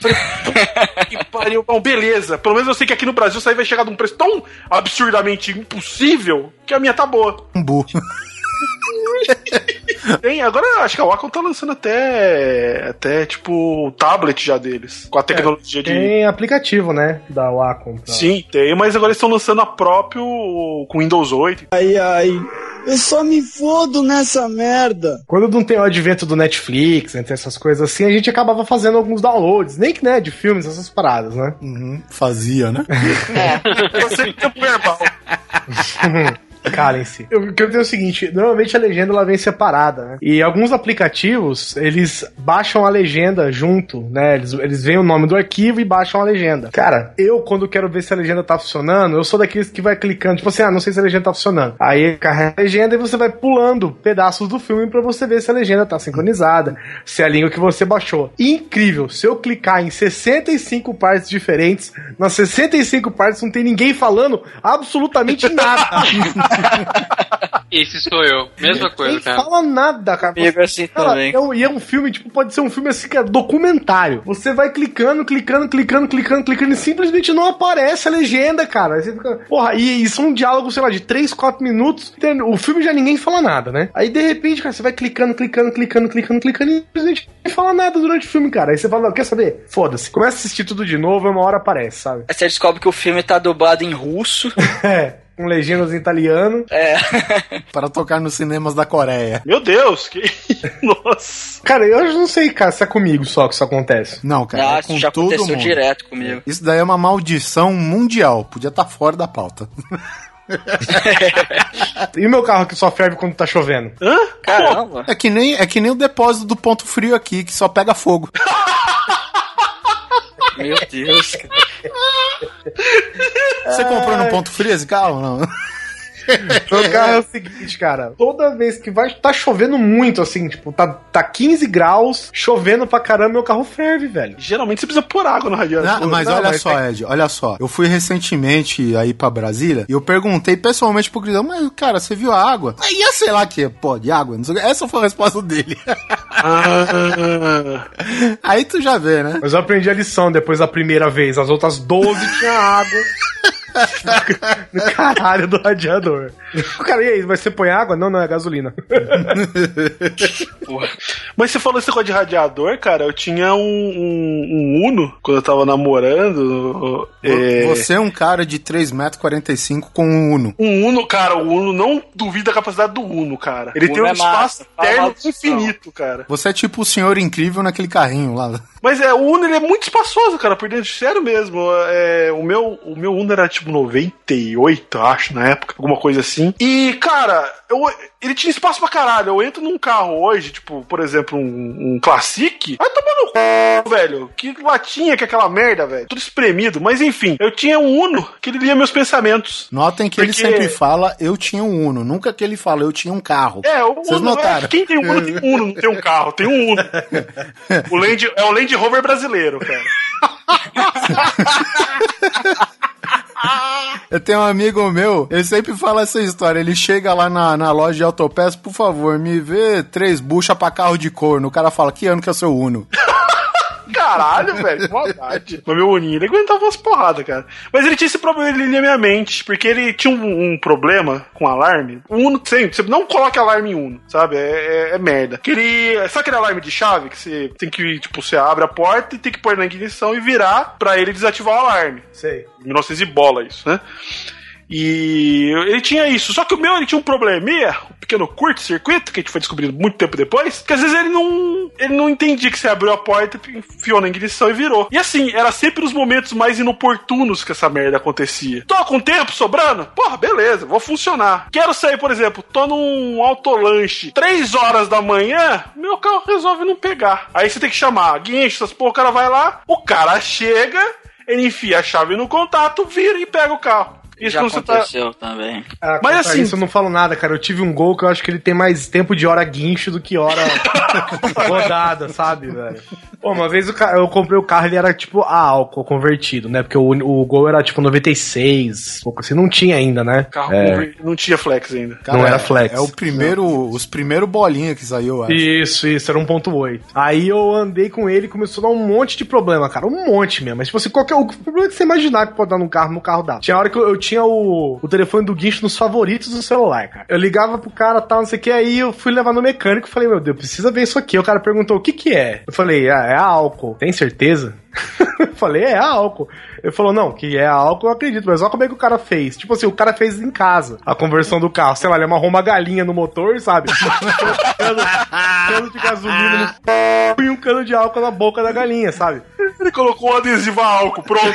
que pariu. Bom, beleza. Pelo menos eu sei que aqui no Brasil isso aí vai chegar num preço tão absurdamente impossível que a minha tá boa. Um burro. Tem, agora acho que a Wacom tá lançando até, até tipo, o tablet já deles. Com a tecnologia de. Tem aplicativo, né? Da Wacom. pra- Sim, tem, mas agora eles estão lançando a próprio com Windows 8. Ai, ai, eu só me fodo nessa merda. Quando não tem o advento do Netflix, entre essas coisas assim, a gente acabava fazendo alguns downloads, nem que né, de filmes, essas paradas, né? Uhum, fazia, né? Você tempo verbal. Calem-se. O que eu tenho é o seguinte: normalmente a legenda ela vem separada, né? E alguns aplicativos, eles baixam a legenda junto, né? Eles, eles veem o nome do arquivo e baixam a legenda. Cara, eu, quando quero ver se a legenda tá funcionando, eu sou daqueles que vai clicando, tipo assim, ah, não sei se a legenda tá funcionando. Aí carrega a legenda e você vai pulando pedaços do filme pra você ver se a legenda tá sincronizada, se é a língua que você baixou. Incrível! Se eu clicar em 65 partes diferentes, nas 65 partes não tem ninguém falando absolutamente nada. Esse sou eu. Mesma coisa, Ninguém cara. fala nada, cara. Comigo assim Cara, também. é um- e é um filme, tipo, pode ser um filme assim, que é documentário. Você vai clicando, clicando, clicando, clicando, clicando e simplesmente não aparece a legenda, cara. Aí você fica, porra, e isso é um diálogo, sei lá, de 3, 4 minutos. O filme já ninguém fala nada, né? Aí de repente, cara, você vai clicando, clicando, clicando, clicando, clicando e simplesmente não fala nada durante o filme, cara. Aí você fala, não, quer saber? Foda-se. Começa a assistir tudo de novo e uma hora aparece, sabe? Aí você descobre que o filme tá dublado em russo. É. Com legendas em italiano. É. Para tocar nos cinemas da Coreia. Meu Deus, que. Nossa. Cara, eu não sei, cara, se é comigo só que isso acontece. Não, cara, Ah, é isso com já todo aconteceu mundo. direto comigo. Isso daí é uma maldição mundial. Podia estar fora da pauta. E o meu carro que só ferve quando tá chovendo? Hã? Caramba. É que nem, é que nem o depósito do ponto frio aqui, que só pega fogo. Meu Deus. cara. Você comprou no ponto frio esse carro? Não. Carro é o seguinte, cara. Toda vez que vai. Tá chovendo muito, assim, tipo, tá, tá 15 graus, chovendo pra caramba, meu carro ferve, velho. Geralmente você precisa pôr água no radiador. Não, mas não, olha mas só, é- Ed, olha só. Eu fui recentemente aí pra Brasília e eu perguntei pessoalmente pro Grisão, mas, cara, você viu a água? Aí ia sei lá que, pô, de água. Não sei. Essa foi a resposta dele. Ah, aí tu já vê, né? Mas eu aprendi a lição depois da primeira vez. As outras 12 tinha água. no caralho do radiador. O cara, e aí, mas você põe água? Não, não, é gasolina. Mas você falou esse negócio de radiador, cara. Eu tinha um, um, um Uno quando eu tava namorando. é, Você é um cara de 3,45m com um Uno. Um Uno, cara, o Uno não duvida a capacidade do Uno, cara. Ele O tem Uno um é massa, espaço mal disso, infinito, cara. Você é tipo o senhor incrível naquele carrinho lá. Mas é, o Uno ele é muito espaçoso, cara, por dentro, sério mesmo. É, o, meu, o meu Uno era tipo 98, eu acho, na época, alguma coisa assim. E, cara, eu, ele tinha espaço pra caralho. Eu entro num carro hoje, tipo, por exemplo, um, um Classic, vai tomar no c, velho. Que latinha que é aquela merda, velho. Tudo espremido. Mas enfim, eu tinha um Uno que ele lia meus pensamentos. Notem que ele Porque- sempre fala, eu tinha um Uno. Nunca que ele fala, eu tinha um carro. É, o Vocês Uno, notaram? é, quem tem um Uno tem um Uno, não tem um carro, tem um Uno. O Land, é o Land Rover brasileiro, cara. Eu tenho um amigo meu, ele sempre fala essa história. Ele chega lá na, na loja de autopeças, por favor, me vê três buchas pra carro de corno. O cara fala, que ano que é o seu Uno? Caralho, velho, que maldade. Mas meu Uninho, ele aguentava umas porradas, cara. Mas ele tinha esse problema ali na minha mente, porque ele tinha um, um problema com alarme. O Uno, sempre, você não coloca alarme em Uno, sabe? É, é, é merda. Que ele, sabe aquele alarme de chave que você tem que, tipo, você abre a porta e tem que pôr na ignição e virar pra ele desativar o alarme. Sei. 1900 e bola isso, né? E ele tinha isso, só que o meu ele tinha um probleminha, um pequeno curto-circuito, que a gente foi descobrindo muito tempo depois, que às vezes ele não, ele não entendia que você abriu a porta, enfiou na ignição e virou. E assim, era sempre os momentos mais inoportunos que essa merda acontecia. Tô com tempo sobrando? Porra, beleza, vou funcionar. Quero sair, por exemplo, tô num autolanche, 3 horas da manhã, meu carro resolve não pegar. Aí você tem que chamar, guincho, essas porra, o cara vai lá, o cara chega, ele enfia a chave no contato, vira e pega o carro. Isso Já tá. aconteceu também. Ah, Mas assim- Isso eu não falo nada, cara. Eu tive um gol que eu acho que ele tem mais tempo de hora guincho do que hora rodada, sabe, velho? Pô, uma vez o ca- eu comprei o carro, ele era tipo a álcool convertido, né? Porque o, o gol era tipo 96, pouco assim, não tinha ainda, né? Carro É. não tinha flex ainda. Não era é- flex. É o primeiro, os primeiros bolinha que saiu, eu acho. Isso, isso, era 1.8. Aí eu andei com ele e começou a dar um monte de problema, cara. Um monte mesmo. Mas, tipo assim, qualquer. O problema que você imaginar que pode dar num carro, no carro dá. Tinha hora que eu, eu tinha o, o telefone do guincho nos favoritos do celular, cara. Eu ligava pro cara, tal, não sei o que, aí eu fui levar no mecânico e falei, meu Deus, precisa ver isso aqui. O cara perguntou, o que que é? Eu falei, ah, é álcool. Tem certeza? falei, é álcool. Ele falou, não, que é álcool, eu acredito, mas olha como é que o cara fez. Tipo assim, o cara fez em casa a conversão do carro. Sei lá, ele amarrou uma galinha no motor, sabe? cano, cano de gasolina no e um cano de álcool na boca da galinha, sabe? Ele colocou um adesivo a álcool, pronto.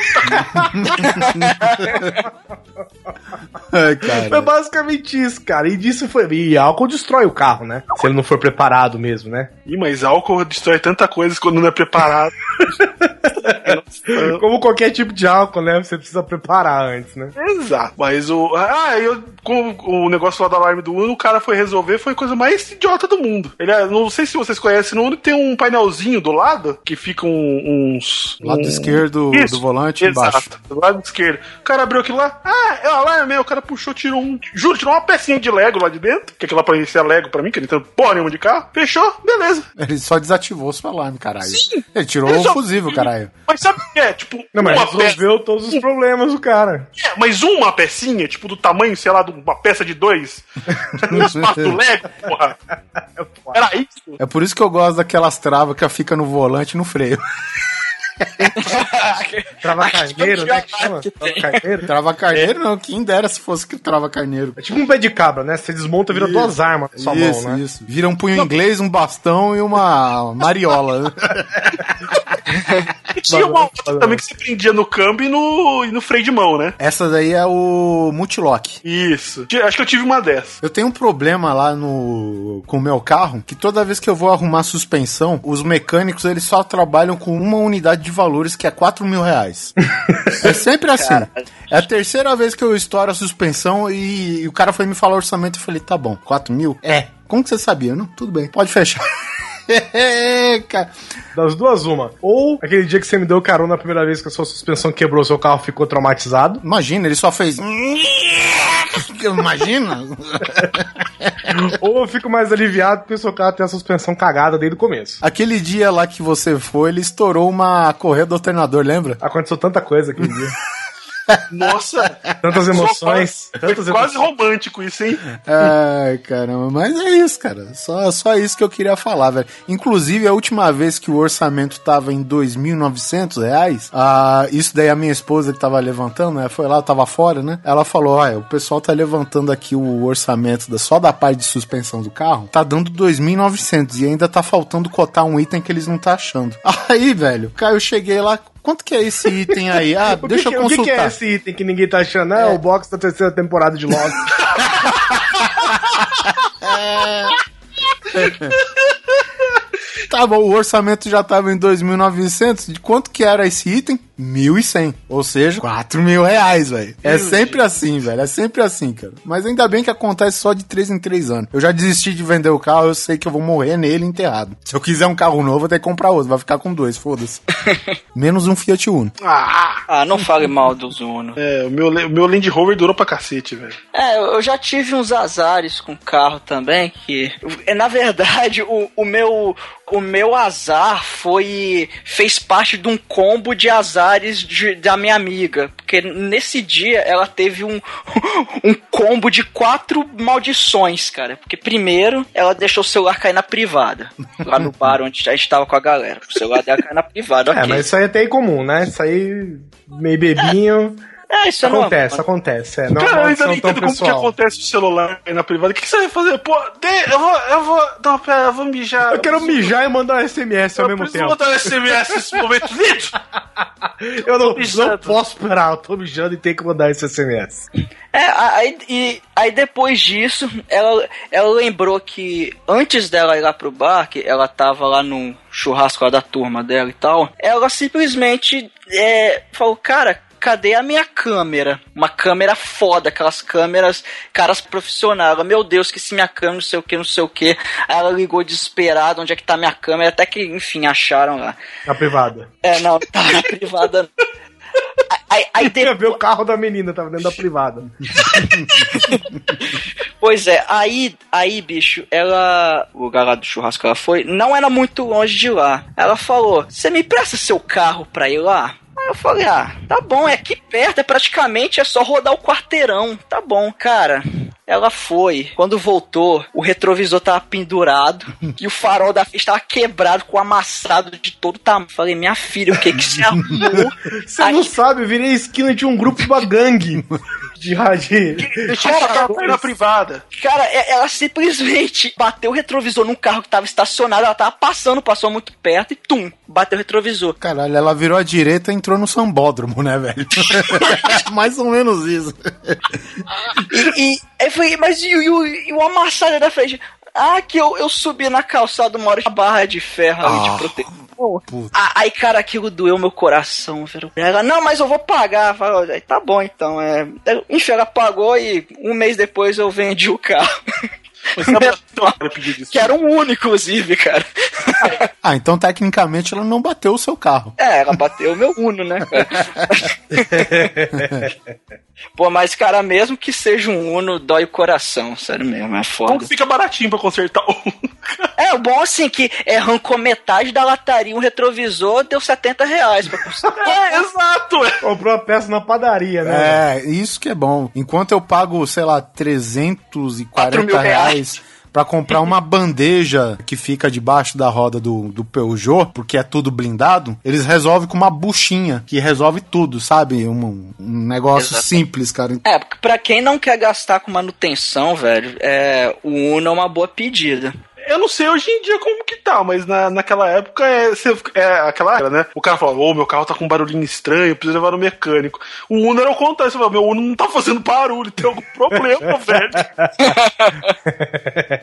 Ai, Foi basicamente isso, cara. E disso foi. E álcool destrói o carro, né? Se ele não for preparado mesmo, né? Ih, mas álcool destrói tanta coisa quando não é preparado. Como qualquer tipo de álcool, né? Você precisa preparar antes, né? Exato. Mas o. Ah, eu. Com o negócio lá do alarme do Uno, o cara foi resolver, foi a coisa mais idiota do mundo. Ele, é- não sei se vocês conhecem, no Uno tem um painelzinho do lado que fica um- uns. Lado um- esquerdo do volante Exato, embaixo. do lado esquerdo. O cara abriu aquilo lá, ah, é o alarme, o cara puxou, tirou um. Juro, tirou uma pecinha de Lego lá de dentro, que aquilo lá parecia Lego pra mim, que ele tem porra nenhuma de carro. Fechou, beleza. Ele só desativou o seu alarme, caralho. Sim. Ele tirou Ele o só- fusível, caralho. Mas sabe o que é? Tipo, Não, mas uma. Resolveu todos os problemas do cara. É, mas uma pecinha, tipo, do tamanho, sei lá, de uma peça de dois. do Lego, porra. Era isso. É por isso que eu gosto daquelas travas que fica no volante e no freio. Trava carneiro, né? Que chama? Trava carneiro. Trava carneiro não, quem dera se fosse que trava carneiro. É tipo um pé de cabra, né? Você desmonta, vira duas armas na sua isso, mão, né? isso. Vira um punho inglês, um bastão e uma mariola. E tinha uma outra também que você prendia no câmbio e no, e no freio de mão, né? Essa daí é o multilock. Isso. Acho que eu tive uma dessas. Eu tenho um problema lá no com o meu carro, que toda vez que eu vou arrumar suspensão, os mecânicos eles só trabalham com uma unidade de valores que é 4 mil reais. é sempre assim. É a terceira vez que eu estouro a suspensão e, e o cara foi me falar orçamento e eu falei, tá bom, 4 mil? É. Como que você sabia? Não, tudo bem, pode fechar. Cara, Das duas, uma. Ou aquele dia que você me deu carona a primeira vez que a sua suspensão quebrou, seu carro ficou traumatizado. Imagina, ele só fez. Imagina? Ou eu fico mais aliviado porque o seu carro tem a suspensão cagada desde o começo. Aquele dia lá que você foi, ele estourou uma correia do alternador, lembra? Aconteceu tanta coisa aquele dia. Nossa. Tantas emoções. Foi Tantas quase emoções. romântico isso, hein? Ai, caramba, mas é isso, cara. Só, só isso que eu queria falar, velho. Inclusive, a última vez que o orçamento tava em 2.900 reais, ah, isso daí a minha esposa que tava levantando, né? Foi lá, tava fora, né? Ela falou: olha, o pessoal tá levantando aqui o orçamento da, só da parte de suspensão do carro, tá dando 2.900 e ainda tá faltando cotar um item que eles não tá achando. Aí, velho, cara, eu cheguei lá. Quanto que é esse item aí? Ah, que deixa que- eu O que, consultar. que é esse item que ninguém tá achando? É, o box da terceira temporada de Lost. Tá bom, o orçamento já tava em 2.900. De quanto que era esse item? 1.100. Ou seja, 4 mil reais, velho. É sempre assim, velho. É sempre assim, cara. Mas ainda bem que acontece só de 3 em 3 anos. Eu já desisti de vender o carro, eu sei que eu vou morrer nele enterrado. Se eu quiser um carro novo, eu vou ter que comprar outro. Vai ficar com dois, foda-se. Menos um Fiat Uno. Ah, Ah, não fale mal dos Uno. é, o meu, o meu Land Rover durou pra cacete, velho. É, eu já tive uns azares com carro também, que. é, Na verdade, o, o meu. O meu azar foi. fez parte de um combo de de- da minha amiga. Porque nesse dia ela teve um, um combo de quatro maldições, cara. Porque primeiro ela deixou o celular cair na privada. Lá no bar onde a gente tava com a galera. O celular dela caiu na privada. É, mas isso aí é até incomum, né? Isso aí, meio bebinho. É, é normal. acontece, acontece. É, não é Cara, uma eu ainda não entendo como que pessoal. acontece o celular aí na privada. O que, que você vai fazer? Pô, de- eu vou. Eu vou. Não, pera, eu vou mijar. Eu quero preciso- mijar e mandar um SMS ao Eu mesmo preciso tempo. mandar um SMS nesse momento. Vídeo! Eu não, não posso esperar, eu tô mijando e tenho que mandar esse SMS. É, aí, e, aí depois disso, ela, ela lembrou que antes dela ir lá pro bar, que ela tava lá no churrasco lá da turma dela e tal, ela simplesmente é, falou, cara, cadê a minha câmera? Uma câmera foda, aquelas câmeras, caras profissionais. Ela, Meu Deus, que se minha câmera, não sei o que, não sei o que. Aí ela ligou desesperada, onde é que tá minha câmera? Até que, enfim, acharam lá. Na privada. É, não, tá na privada. Aí, aí depois, ver o carro da menina, tava dentro da privada. Pois é, aí, aí, bicho, ela. O lugar lá do churrasco que ela foi, não era muito longe de lá. Ela falou: Você me presta seu carro pra ir lá? Eu falei, ah, tá bom, é aqui perto, é praticamente, é só rodar o quarteirão. Tá bom, cara. Ela foi. Quando voltou, o retrovisor tava pendurado e o farol da frente tava quebrado, com amassado de todo tamanho. Falei, minha filha, o que que você arrumou? Você não sabe, eu virei esquina de um grupo de uma gangue de rádio. Deixa eu ir na privada. Cara, é- ela simplesmente bateu o retrovisor num carro que tava estacionado, ela tava passando, passou muito perto e tum, bateu o retrovisor. Caralho, ela virou à direita e entrou no sambódromo, né, velho? Mais ou menos isso. E, e foi, mas e, o- e o- e o amassado da frente? Ah, que eu, eu subi na calçada uma hora de barra de ferro ali Ah, de proteção. Ah, aí, cara, aquilo doeu meu coração, velho. Ela, não, mas eu vou pagar. Eu falei, "Aí, tá bom, então. É... Enfim, ela pagou e um mês depois eu vendi o carro. Que era um único, inclusive, cara. Ah, então tecnicamente ela não bateu o seu carro. É, ela bateu o meu Uno, né, cara? Pô, mas, cara, mesmo que seja um Uno, dói o coração, sério mesmo, é Como foda. que fica baratinho pra consertar um? É, o bom assim que é, arrancou metade da lataria, um retrovisor, deu 70 reais pra consertar. É, exato! é. Comprou a peça na padaria, né? É, isso que é bom. Enquanto eu pago, sei lá, 340 Quatro mil reais pra comprar uma bandeja que fica debaixo da roda do, do Peugeot, porque é tudo blindado, eles resolvem com uma buchinha que resolve tudo, sabe? Um, um negócio Exatamente. simples, cara. É, porque pra quem não quer gastar com manutenção, velho, é, o Uno é uma boa pedida. Eu não sei hoje em dia como que tá, mas na, naquela época é, é aquela era, né? O cara fala, ô, meu carro tá com um barulhinho estranho, preciso levar no mecânico. O Uno era o contrário, você fala, meu Uno não tá fazendo barulho, tem algum problema, velho.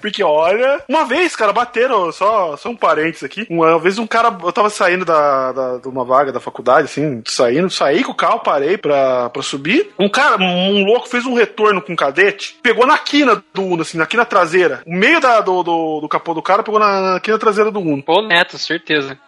Porque olha, uma vez, cara, bateram, só, só um parênteses aqui. Uma vez um cara, eu tava saindo da, da- de uma vaga da faculdade, assim, saindo, saí com o carro, parei pra, pra subir. Um cara, um louco, fez um retorno com um cadete, pegou na quina do Uno, assim, na quina traseira. O meio da, do, do, do capô do cara pegou na, na quina traseira do Uno. Pô, Neto, certeza.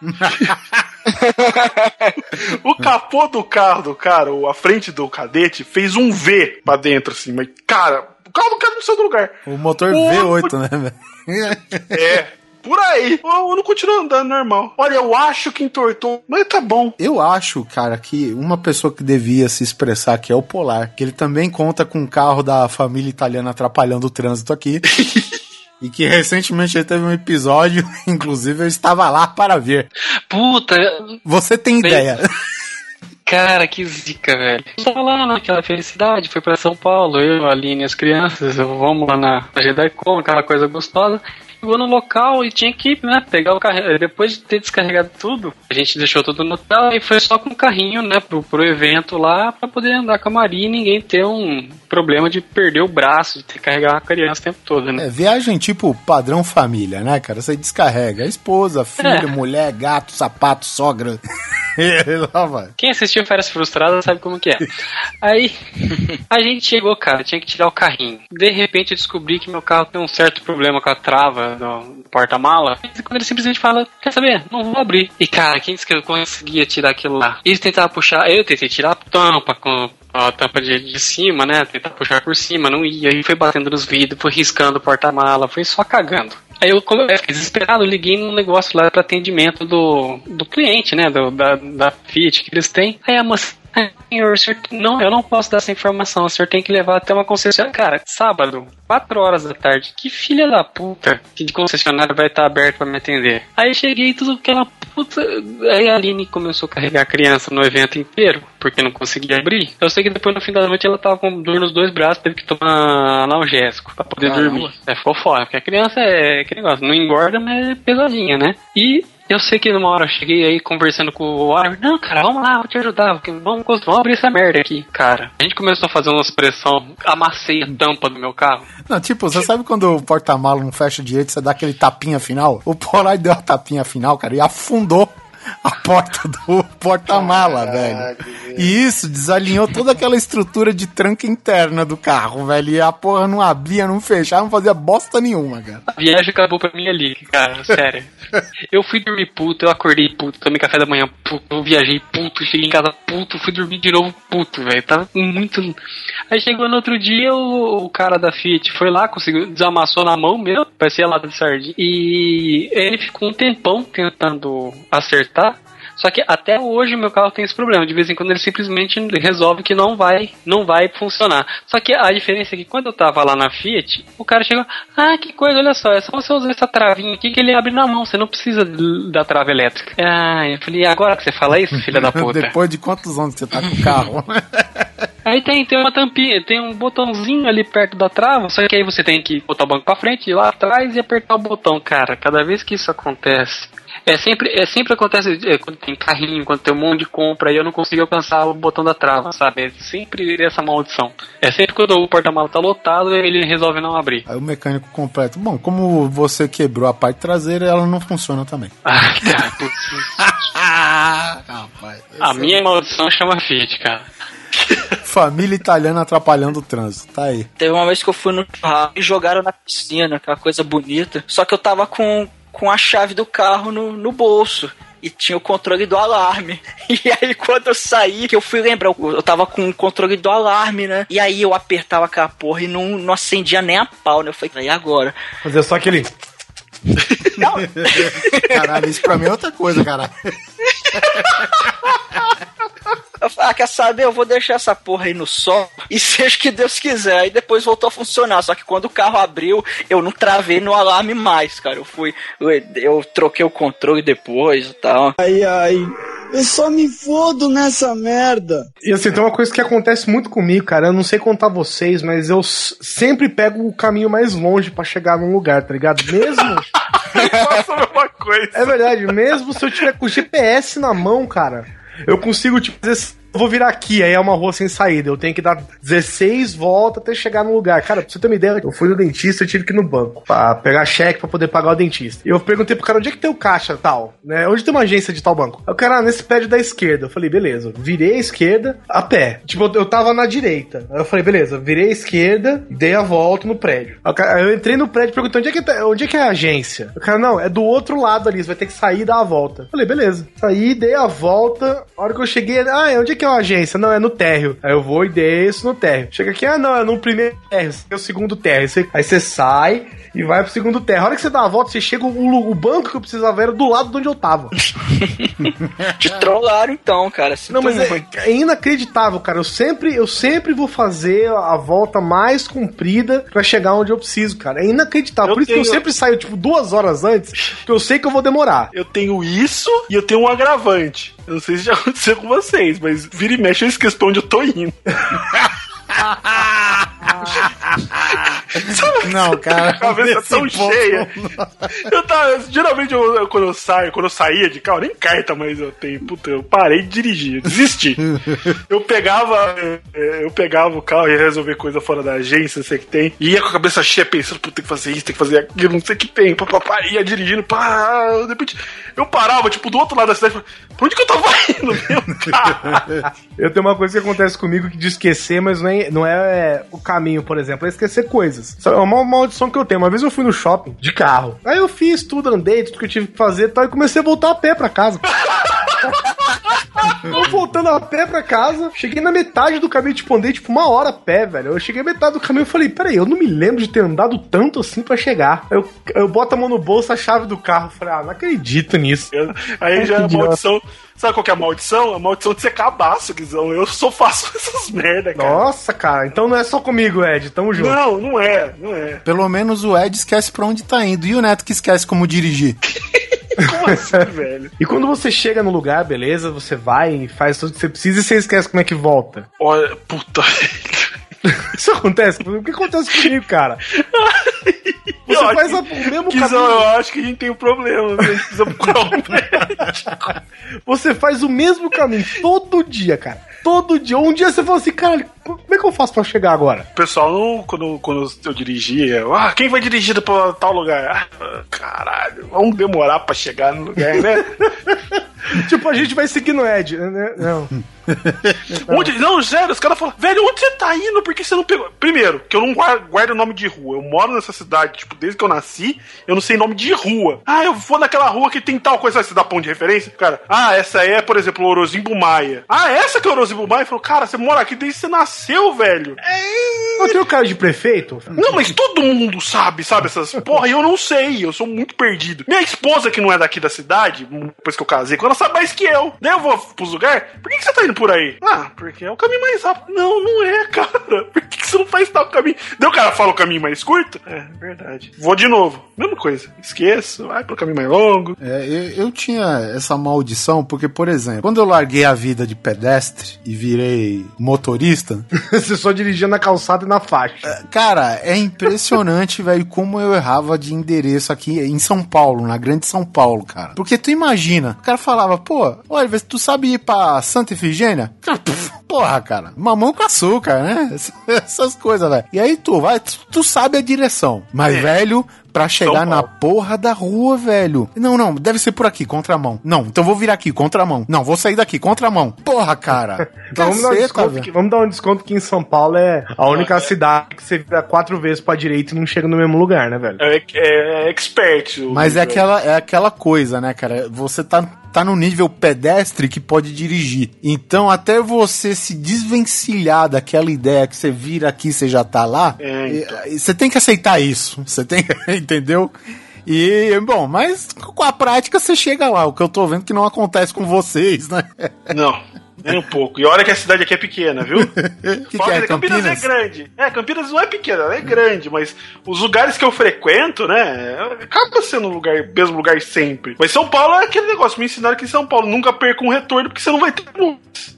O capô do carro do cara, ou a frente do cadete, fez um V pra dentro, assim, mas, cara, o carro do cara não saiu do lugar. O motor O- V8, né, velho? É. Por aí. O Uno continua andando normal. Olha, eu acho que entortou, mas tá bom. Eu acho, cara, que uma pessoa que devia se expressar aqui é o Polar, que ele também conta com o carro da família italiana atrapalhando o trânsito aqui. e que recentemente teve um episódio, inclusive eu estava lá para ver. Puta, Você tem Bem- ideia? cara, que zica, velho. Tava lá naquela felicidade, foi pra São Paulo, eu, a Aline e as crianças, vamos lá na na Jedacom, aquela coisa gostosa. Chegou no local e tinha que, né, pegar o carro. Depois de ter descarregado tudo, a gente deixou tudo no hotel e foi só com o carrinho, né, pro, pro evento lá, pra poder andar com a Maria e ninguém ter um problema de perder o braço, de ter que carregar uma criança o tempo todo, né? É, viagem tipo padrão família, né, cara? Você descarrega a esposa, filho, É. mulher, gato, sapato, sogra. Quem assistiu Férias Frustradas sabe como que é. Aí, a gente chegou, cara, tinha que tirar o carrinho. De repente eu descobri que meu carro tem um certo problema com a trava do porta-mala. Quando ele simplesmente fala, quer saber? Não vou abrir. E cara, quem disse que eu conseguia tirar aquilo lá? Eles tentavam puxar, eu tentei tirar a tampa com a tampa de, de cima, né? Tentar puxar por cima, não ia. Aí foi batendo nos vidros, foi riscando o porta-mala, foi só cagando. Aí eu, eu fiquei desesperado, liguei num negócio lá para atendimento do, do cliente, né? Do, da, da Fiat que eles têm. Aí a moça. "Ah, Senhor, senhor, não, eu não posso dar essa informação. O senhor tem que levar até uma concessionária. Cara, sábado, 4 horas da tarde. Que filha da puta que de concessionária vai estar aberto para me atender. Aí cheguei tudo aquela puta. Aí a Aline começou a carregar a criança no evento inteiro, porque não conseguia abrir. Eu sei que depois no fim da noite ela tava com dor nos dois braços, teve que tomar analgésico pra poder Caramba. dormir. É, ficou fora, porque a criança é aquele negócio, não engorda, mas é pesadinha, né? E eu sei que numa hora eu cheguei aí conversando com o Oliver, não, cara, vamos lá, vou te ajudar, vamos, vamos abrir essa merda aqui. Cara, a gente começou a fazer umas pressão, amassei a tampa do meu carro. Não, tipo, você sabe quando o porta-mala não fecha direito, você dá aquele tapinha final? O Polar deu a tapinha final, cara, e afundou a porta do porta-mala, velho. E isso desalinhou toda aquela estrutura de tranca interna do carro, velho. E a porra não abria, não fechava, não fazia bosta nenhuma, cara. A viagem acabou pra mim ali, cara, sério. Eu fui dormir puto, eu acordei puto, tomei café da manhã puto, eu viajei puto, cheguei em casa puto, fui dormir de novo puto, velho. Tava muito. Aí chegou no outro dia, o, o cara da Fiat foi lá, conseguiu, desamassou na mão mesmo, parecia lata de sardinha. E ele ficou um tempão tentando acertar. Só que até hoje meu carro tem esse problema. De vez em quando ele simplesmente resolve que não vai, não vai funcionar. Só que a diferença é que quando eu tava lá na Fiat, o cara chegou, ah, que coisa, olha só, é só você usar essa travinha aqui que ele abre na mão, você não precisa da trava elétrica. Ah, eu falei, e agora que você fala isso, filha da puta? Depois de quantos anos você tá com o carro? Aí tem, tem uma tampinha, tem um botãozinho ali perto da trava, só que aí você tem que botar o banco pra frente, ir lá atrás e apertar o botão, cara. Cada vez que isso acontece. É sempre, é sempre acontece é, quando tem carrinho, quando tem um monte de compra e eu não consigo alcançar o botão da trava, sabe? É sempre essa maldição. É sempre quando o porta-malas tá lotado, ele resolve não abrir. Aí o mecânico completo. Bom, como você quebrou a parte traseira, ela não funciona também. Ah, cara. Rapaz. A minha maldição chama Fiat, cara. Família italiana atrapalhando o trânsito. Tá aí. Teve uma vez que eu fui no churrasco e jogaram na piscina, aquela coisa bonita. Só que eu tava com, com a chave do carro no, no bolso. E tinha o controle do alarme. E aí, quando eu saí, que eu fui lembrar, eu tava com o controle do alarme, né? E aí eu apertava aquela porra e não, não acendia nem a pau, né? Eu falei, e agora? Fazer só aquele. Não, Caralho, isso pra mim é outra coisa, caralho. Eu falei, ah, quer saber? Eu vou deixar essa porra aí no sol e seja o que Deus quiser. Aí depois voltou a funcionar. Só que quando o carro abriu, eu não travei no alarme mais, cara. Eu fui. Eu, eu troquei o controle depois e tal. Ai, ai. Eu só me fodo nessa merda. E assim, tem uma coisa que acontece muito comigo, cara. Eu não sei contar vocês, mas eu sempre pego o caminho mais longe pra chegar num lugar, tá ligado? Mesmo. Faça a mesma coisa. É verdade, mesmo se eu tiver com o GPS na mão, cara, eu consigo, tipo, dizer, eu vou virar aqui, aí é uma rua sem saída. Eu tenho que dar 16 voltas até chegar no lugar. Cara, pra você ter uma ideia, eu fui no dentista e tive que ir no banco pra pegar cheque pra poder pagar o dentista. E eu perguntei pro cara onde é que tem o caixa tal, né? Onde tem uma agência de tal banco? O cara, ah, nesse prédio da esquerda. Eu falei, beleza. Virei a esquerda a pé. Tipo, eu- tava na direita. Aí eu falei, beleza, virei a esquerda, dei a volta no prédio. Aí eu entrei no prédio perguntei onde é, que tá- onde é que é a agência. O cara, não, é do outro lado ali, você vai ter que sair e dar a volta. Eu falei, beleza. Saí, dei a volta. A hora que eu cheguei, ah, onde é que é a agência? Não, é no térreo. Aí eu vou e desço no térreo. Chega aqui, ah, não, é no primeiro térreo, é o segundo térreo. Aí você- sai e vai pro segundo térreo. A hora que você dá a volta, você chega, o, o banco que eu precisava era do lado de onde eu tava. Te trollaram então, cara. Sinto Não, mas é, é inacreditável, cara. Eu sempre, eu sempre vou fazer a volta mais comprida pra chegar onde eu preciso, cara. É inacreditável. Eu Por isso que eu tenho- sempre saio, tipo, duas horas antes, porque eu sei que eu vou demorar. Eu tenho isso e eu tenho um agravante. Eu não sei se já aconteceu com vocês, mas vira e mexe eu esqueço pra onde eu tô indo. Não, cara. A cabeça tão ponto, cheia. Eu tava, geralmente, eu, eu- quando eu saio, quando eu saía de carro, nem carta mais eu tenho. Puta, eu parei de dirigir, eu desisti. eu pegava, eh, eu pegava o carro e ia resolver coisa fora da agência, não sei o que tem. E ia com a cabeça cheia pensando, puta, tem que fazer isso, tem que fazer aquilo, não sei o que tem. Pá, pá, pá, ia dirigindo, pá, de repente, eu parava, tipo, do outro lado da cidade, falava, pra onde que eu tava indo, meu cara? Eu tenho uma coisa que acontece comigo que de esquecer, mas não é, não é o caminho, por exemplo, é esquecer coisas. É uma maldição que eu tenho. Uma vez eu fui no shopping de carro. Aí eu fiz tudo, andei, tudo que eu tive que fazer e tal, e comecei a voltar a pé pra casa. Eu voltando a pé pra casa, cheguei na metade do caminho, tipo, andei tipo uma hora a pé, velho. Eu cheguei na metade do caminho e falei, peraí, eu não me lembro de ter andado tanto assim pra chegar. Eu, eu boto a mão no bolso, a chave do carro. Falei, ah, não acredito nisso. Aí já é a maldição. Sabe qual que é a maldição? A maldição de ser cabaço, Guizão. Eu só faço essas merda, cara. Nossa, cara, então não é só comigo, Ed, tamo junto. Não, não é, não é. Pelo menos o Ed esquece pra onde tá indo. E o Neto que esquece como dirigir. Como assim, velho? E quando você chega no lugar, beleza, você vai e faz tudo que você precisa e você esquece como é que volta. Olha, puta. Isso acontece? O que acontece comigo, cara? Você Eu faz acho a- o mesmo Guizão, caminho. eu acho que a gente tem um problema. A gente precisa procurar um médico. Você faz o mesmo caminho todo dia, cara. Todo dia. Um dia você fala assim, cara, como é que eu faço pra chegar agora? O pessoal, não, quando, quando eu dirigia, ah, quem vai dirigindo pra tal lugar? Ah, caralho, vamos demorar pra chegar no lugar, né? tipo, a gente vai seguir no Ed, né? Não. Onde, não, sério, os caras falam, velho, onde você tá indo? Por que você não pegou? Primeiro, que eu não guardo, guardo nome de rua. Eu moro nessa cidade, tipo, desde que eu nasci, eu não sei nome de rua. Ah, eu vou naquela rua que tem tal coisa, você dá ponto de referência? Cara, ah, essa é, por exemplo, o Orozimbo Maia. Ah, essa que é o Orozimbo Maia? Falou, cara, você mora aqui desde que você nasceu, velho. Eu tenho cara de prefeito? Não, mas todo mundo sabe, sabe? Essas. Porra, eu não sei, eu sou muito perdido. Minha esposa, que não é daqui da cidade, depois que eu casei, ela sabe mais que eu. Daí eu vou pros lugares. Por que, que você tá indo por aí? Ah, porque é o caminho mais rápido. Não, não é, cara. Por que, que você não faz tal caminho? Daí o cara fala o caminho mais curto? É, verdade. Vou de novo. Mesma coisa. Esqueço, vai pro caminho mais longo. É, eu, eu tinha essa maldição porque, por exemplo, quando eu larguei a vida de pedestre e virei motorista, você só dirigia na calçada e na faixa. cara, é impressionante, velho, como eu errava de endereço aqui em São Paulo, na grande São Paulo, cara. Porque tu imagina, o cara falava, pô, olha, tu sabe ir pra Santa Efigênia? Porra, cara, mamão com açúcar, né? Essas coisas, velho. E aí tu vai, tu, sabe a direção. Mas, velho, pra chegar na porra da rua, velho. Não, não, deve ser por aqui, contramão. Não, então vou virar aqui, contramão. Não, vou sair daqui, contramão. Porra, cara. Então vamos, dar um desconto que, vamos dar um desconto que em São Paulo é a única cidade que você vira quatro vezes pra direita e não chega no mesmo lugar, né, velho? É, é, é expert. o- Mas é aquela, é aquela coisa, né, cara? Você tá, tá no nível pedestre que pode dirigir. Então, até você se desvencilhar daquela ideia que você vira aqui, você já tá lá, É, então. você tem que aceitar isso. Você tem que, entendeu? E, bom, mas com a prática você chega lá. O que eu tô vendo que não acontece com vocês, né? Não, nem um pouco. E olha que a cidade aqui é pequena, viu? que, que é, que Campinas, Campinas? é grande. É, Campinas não é pequena, ela é grande, mas os lugares que eu frequento, né, acaba sendo um lugar, mesmo lugar sempre. Mas São Paulo é aquele negócio, me ensinaram que em São Paulo nunca perca um retorno, porque você não vai ter muitos.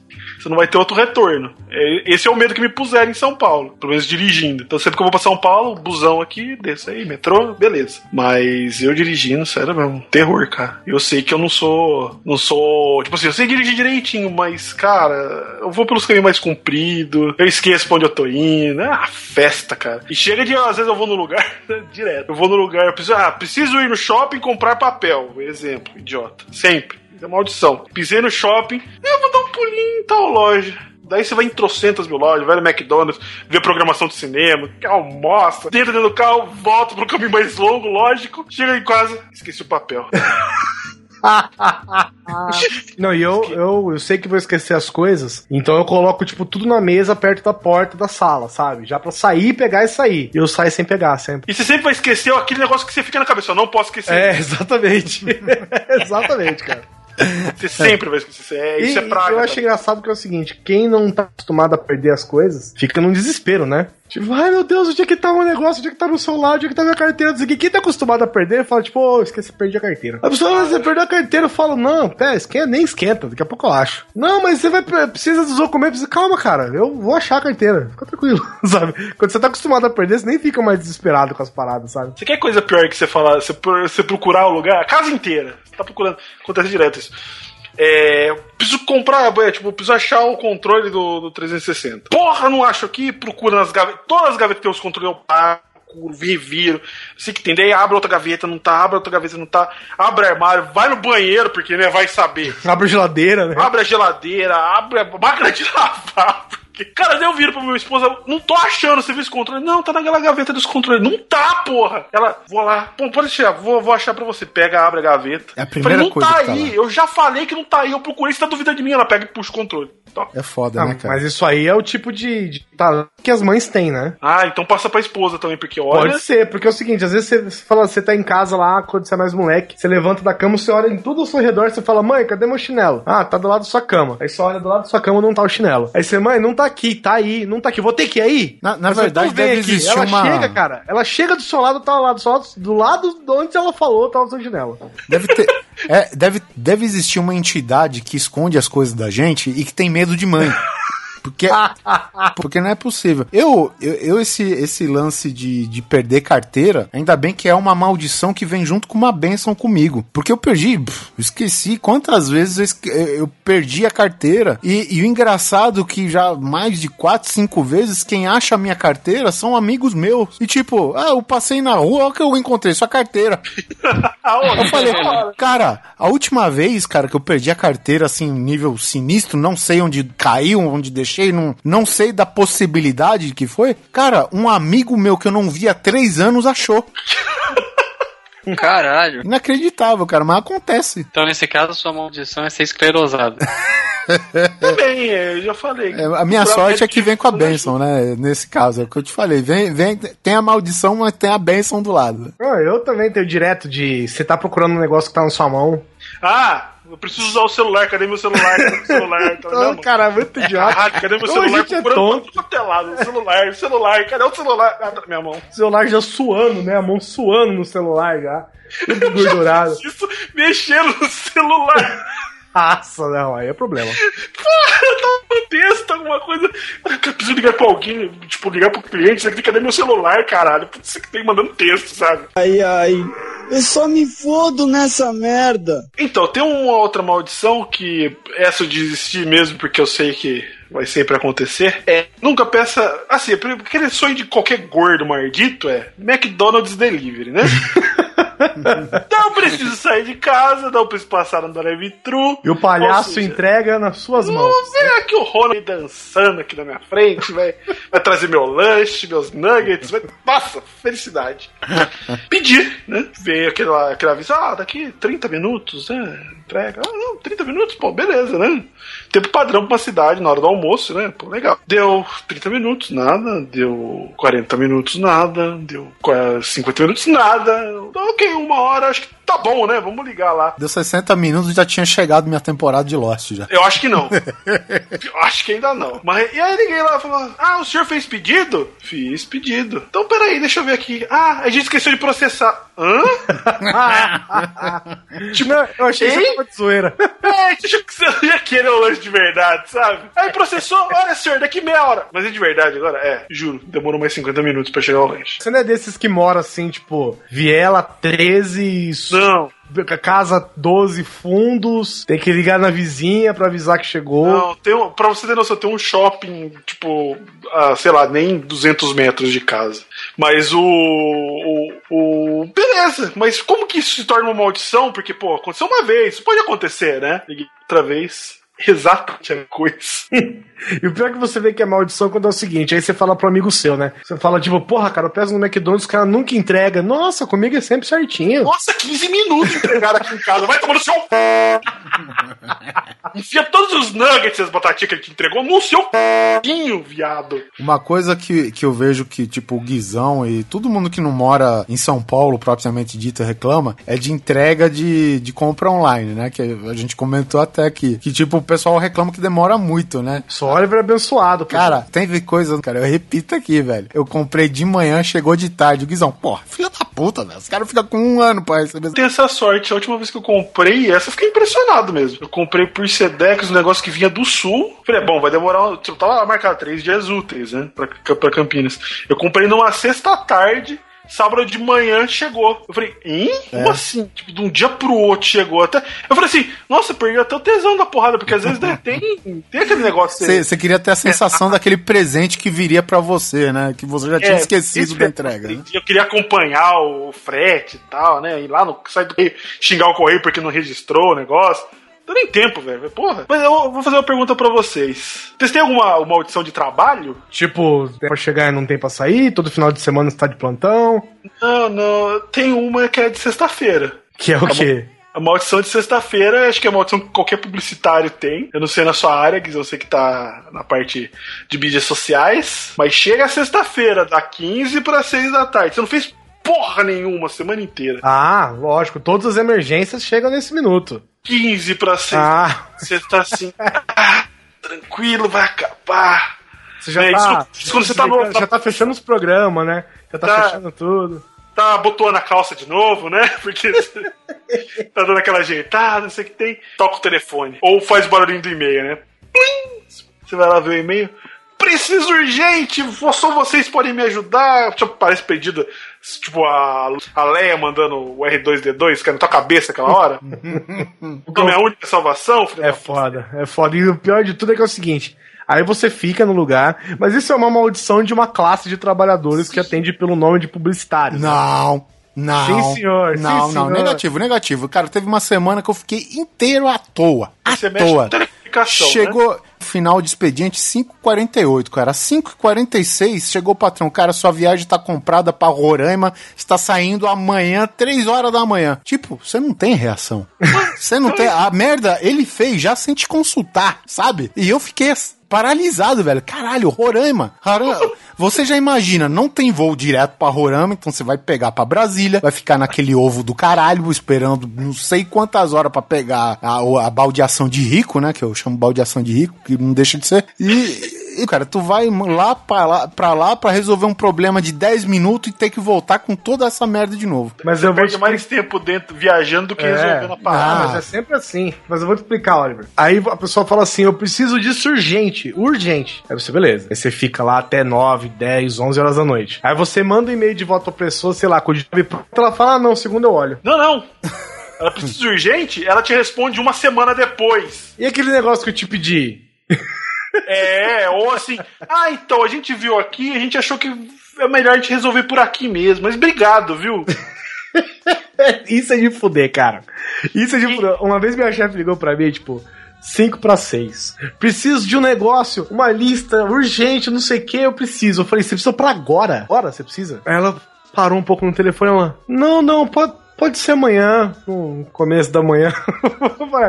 Você não vai ter outro retorno. É, Esse é o medo que me puseram em São Paulo, pelo menos dirigindo. Então sempre que eu vou pra São Paulo, busão aqui, desce aí, metrô, beleza. Mas eu dirigindo, sério mesmo, terror, cara. Eu sei que eu não sou. Não sou. Tipo assim, eu sei dirigir direitinho, mas, cara, eu vou pelos caminhos mais compridos, eu esqueço pra onde eu tô indo. É uma festa, cara. E chega de, às vezes eu vou no lugar, direto. Eu vou no lugar, eu preciso, ah, preciso ir no shopping comprar papel. Exemplo, idiota. Sempre. É maldição. Pisei no shopping, eu vou dar um pulinho em tal loja. Daí você vai em trocentas mil lojas, vai no McDonald's, vê programação de cinema, almoça, dentro do carro, volta pro caminho mais longo, lógico, chega em casa, esqueci o papel. Não, e eu, eu, eu sei que vou esquecer as coisas, então eu coloco, tipo, tudo na mesa perto da porta da sala, sabe? Já pra sair, pegar e sair. E eu saio sem pegar, sempre. E você sempre vai esquecer aquele negócio que você fica na cabeça, eu não posso esquecer. É, exatamente. exatamente, cara. Você sempre vai esquecer. É, isso e é praga. eu acho cara. engraçado que é o seguinte: quem não tá acostumado a perder as coisas fica num desespero, né? Tipo, ai meu Deus, onde é que tá o negócio? Onde é que tá meu celular? Onde é que tá minha carteira? Não sei. Quem tá acostumado a perder, fala, tipo, ô, esqueci, perdi a carteira. A pessoa, "Ah, você perdeu a carteira, eu falo, não, pera, esquenta, nem esquenta, daqui a pouco eu acho. Não, mas você vai, precisa dos documentos. Calma, cara, eu vou achar a carteira. Fica tranquilo, sabe? Quando você tá acostumado a perder, você nem fica mais desesperado com as paradas, sabe? Você quer coisa pior que você falar, você, você procurar o lugar, a casa inteira. Você tá procurando, acontece direto isso. É, preciso comprar, é, tipo, preciso achar o controle do, do 360. Porra, não acho aqui, procura nas gavetas. Todas as gavetas que tem os controles eu paro, procuro, reviro. Sei que tem, daí abre outra gaveta, não tá, abre outra gaveta, não tá, abre armário, vai no banheiro, porque né, vai saber. Abre a geladeira, né? Abre a geladeira, abre a máquina de lavar. Porque- Cara, daí eu viro pra minha esposa, não tô achando, você viu esse controle? Não, tá naquela gaveta dos controles. Não tá, porra! Ela, vou lá, pô, pode deixar, vou, vou achar pra você. Pega, abre a gaveta. É a primeira Falei, não coisa tá que tá aí, lá. eu já falei que não tá aí, eu procurei, você tá duvidando de mim, ela pega e puxa o controle. Tá. É foda, Não, né, cara? mas isso aí é o tipo de, de talento que as mães têm, né? Ah, então passa pra esposa também, porque olha. Pode ser, porque é o seguinte, às vezes você, você fala, você tá em casa lá, quando você é mais moleque, você levanta da cama, você olha em tudo ao seu redor, você fala, mãe, cadê meu chinelo? Ah, tá do lado da sua cama. Aí você olha do lado da sua cama, não tá o chinelo. Aí você, mãe, não tá aqui, tá aí, não tá aqui, vou ter que ir aí? Na- na verdade, "Então vem deve existir Ela uma- chega, cara, ela chega do seu lado, tá lá do lado, do lado de onde ela falou, tá o chinelo. Deve ter. é, deve, deve existir uma entidade que esconde as coisas da gente e que tem medo de mãe. Porque, porque não é possível. Eu, eu, eu esse, esse lance de, de perder carteira, ainda bem que é uma maldição que vem junto com uma benção comigo. Porque eu perdi, pff, esqueci quantas vezes eu, eu perdi a carteira. E, e o engraçado é que já mais de quatro, cinco vezes quem acha a minha carteira são amigos meus. E tipo, ah, eu passei na rua, olha que eu encontrei sua carteira. Eu falei, cara, a última vez, cara, que eu perdi a carteira, assim, nível sinistro, não sei onde caiu, onde deixei, não, não sei da possibilidade que foi. Cara, um amigo meu que eu não vi há três anos achou. Caralho. Inacreditável, cara, mas acontece. Então, nesse caso, sua maldição é ser esclerosado. Também, eu já falei. É, a minha sorte é que vem com a benção, né? Nesse caso, é o que eu te falei. Vem, vem, tem a maldição, mas tem a benção do lado. Ah, eu também tenho direto de, você tá procurando um negócio que tá na sua mão. Ah, eu preciso usar o celular, cadê meu celular? Cadê meu celular? Então, vendo? cara, muito idiota. Ah, cadê meu celular? é Procurando tonto. pra todo lado. Celular, celular, cadê o celular? Ah, tá minha mão. O celular já suando, né? A mão suando no celular já. Tudo engordurado. Isso, mexendo no celular. Nossa, não, aí é problema. Porra, eu tava no texto, alguma coisa. Eu preciso ligar pra alguém, tipo, ligar pro cliente, isso aqui, cadê meu celular, caralho? Putz, Você que tem mandando texto, sabe? Ai, ai, eu só me fodo nessa merda. Então, tem uma outra maldição que essa eu desisti mesmo, porque eu sei que vai sempre acontecer. É, nunca peça. Assim, aquele sonho de qualquer gordo maldito é McDonald's Delivery, né? não preciso sair de casa, não preciso passar no drive-thru. E o palhaço seja, entrega nas suas mãos. Ver aqui o Ronald dançando aqui na minha frente, vai, vai trazer meu lanche, meus nuggets, vai, nossa, felicidade. Pedir, né? Ver aquele, aquele aviso, ah, daqui 30 minutos, né? Entrega. Ah, não, 30 minutos, pô, beleza, né? Tempo padrão pra uma cidade na hora do almoço, né? Pô, legal. Deu 30 minutos, nada. Deu 40 minutos, nada. Deu qua- 50 minutos, nada. Ok, uma hora, acho que tá bom, né? Vamos ligar lá. Deu 60 minutos e já tinha chegado minha temporada de Lost já. Eu acho que não. Eu acho que ainda não. Mas e aí liguei lá e falou: Ah, o senhor fez pedido? Fiz pedido. Então peraí, deixa eu ver aqui. Ah, a gente esqueceu de processar. Hã? Tipo, não, eu achei Hein? isso uma de zoeira. É, deixa que você ia querer o lanche de verdade, sabe? Aí processou, olha senhor, daqui meia hora. Mas é de verdade agora? É, juro, demorou mais 50 minutos pra chegar o lanche. Você não é desses que mora assim, tipo, Viela 13, su- Não, casa 12 fundos, tem que ligar na vizinha pra avisar que chegou. não, tem um, pra você ter noção, tem um shopping, tipo, a, sei lá, nem 200 metros de casa. Mas o, o, o. Beleza, mas como que isso se torna uma maldição? Porque, pô, aconteceu uma vez, pode acontecer, né? Outra vez. Exatamente a coisa. E o pior é que você vê que é maldição quando é o seguinte, aí você fala pro amigo seu, né? Você fala, tipo, porra, cara, eu peço no McDonald's, o cara nunca entrega. Nossa, comigo é sempre certinho. Nossa, 15 minutos entregaram aqui em casa. Vai tomar no seu. Enfia todos os nuggets e as batatinhas que ele te entregou no seu p***inho, viado. Uma coisa que, que eu vejo que, tipo, o Guizão e todo mundo que não mora em São Paulo, propriamente dito, reclama, é de entrega de, de compra online, né? Que a gente comentou até aqui. Que, tipo, pessoal reclama que demora muito, né? Só Oliver abençoado, pô. Cara, teve coisa, cara, eu repito aqui, velho. Eu comprei de manhã, chegou de tarde. O Guizão, porra, filha da puta, velho. Os caras ficam com um ano pra receber. Tem essa sorte. A última vez que eu comprei, essa eu fiquei impressionado mesmo. Eu comprei por Sedex um negócio que vinha do sul. Falei, bom, vai demorar. Tipo, tava marcado três dias úteis, né? Pra, pra Campinas. Eu comprei numa sexta tarde. Sábado de manhã chegou. Eu falei, hein? Como assim? Tipo, de um dia pro outro chegou até. Eu falei assim, nossa, perdi até o tesão da porrada, porque às vezes né, tem, tem aquele negócio. Você queria ter a sensação daquele presente que viria pra você, né? Que você já tinha É, esquecido da é- entrega. né? Eu queria acompanhar o frete e tal, né? Ir lá no site do xingar o correio porque não registrou o negócio. Não tem nem tempo, velho. Porra. Mas eu vou fazer uma pergunta pra vocês. Vocês têm alguma uma audição de trabalho? Tipo, pra chegar e não tem pra sair, todo final de semana você tá de plantão. Não, não. Tem uma que é de sexta-feira. Que é o quê? A maldição de sexta-feira, acho que é a maldição que qualquer publicitário tem. Eu não sei na sua área, Guiz, eu sei que tá na parte de mídias sociais. Mas chega a sexta-feira, da 15 para 6 da tarde. Você não fez porra nenhuma a semana inteira. Ah, lógico, todas as emergências chegam nesse minuto. 15 para 6 Ah, Você tá assim, ah, tranquilo, vai acabar. você já É, tá. isso- isso quando você tá no- já tá fechando os programas, né? Já tá, Tá. fechando tudo. Tá botou na calça de novo, né? Porque tá dando aquela ajeitada, não sei o que tem. Toca o telefone. Ou faz o barulhinho do e-mail, né? Você vai lá ver o e-mail. Preciso urgente! Só vocês podem me ajudar. Tipo, parece pedido. Tipo, a, a Leia mandando o R2D2, que é na tua cabeça aquela hora. Então, minha única salvação, filho É da foda, é foda. E o pior de tudo é que é o seguinte. Aí você fica no lugar, mas isso é uma maldição de uma classe de trabalhadores que atende pelo nome de publicitário. Não. Não. Sim, senhor, sim, Não, não. senhor. Negativo, negativo. Cara, teve uma semana que eu fiquei inteiro à toa. À Você toa. com telecomunicação, né? Final de expediente 5h48, cara. 5h46 chegou o patrão. Cara, sua viagem tá comprada pra Roraima, está saindo amanhã, 3 horas da manhã. Tipo, você não tem reação. Você não tem. A merda ele fez já sem te consultar, sabe? E eu fiquei paralisado, velho. Caralho, Roraima. Roraima. Você já imagina, não tem voo direto pra Roraima, então você vai pegar pra Brasília, vai ficar naquele ovo do caralho, esperando não sei quantas horas pra pegar a, a baldeação de rico, né? Que eu chamo baldeação de rico, que não deixa de ser. E, e, cara, tu vai lá pra lá, pra lá pra resolver um problema de 10 minutos e ter que voltar com toda essa merda de novo. Mas eu vou Perde te mais tempo dentro viajando do que É. resolvendo a Ah, parada. mas é sempre assim. Mas eu vou te explicar, Oliver. Aí a pessoa fala assim: eu preciso disso urgente, urgente. Aí você, beleza. Aí você fica lá até 9, 10, 11 horas da noite. Aí você manda um e-mail de volta pra pessoa, sei lá, com o pronto. Ela fala: ah, não, segundo eu olho. Não, não. Ela precisa de urgente, ela te responde uma semana depois. E aquele negócio que eu te pedi? É, ou assim, ah, então, a gente viu aqui, a gente achou que é melhor a gente resolver por aqui mesmo. Mas obrigado, viu? Isso é de fuder, cara. Isso é de fuder. Uma vez minha chefe ligou pra mim, tipo, 5 para 6. Preciso de um negócio, uma lista urgente, não sei o que, eu preciso. Eu falei, você precisa pra agora? Agora você precisa? Aí ela parou um pouco no telefone, ela, não, não, pode, pode ser amanhã, no começo da manhã.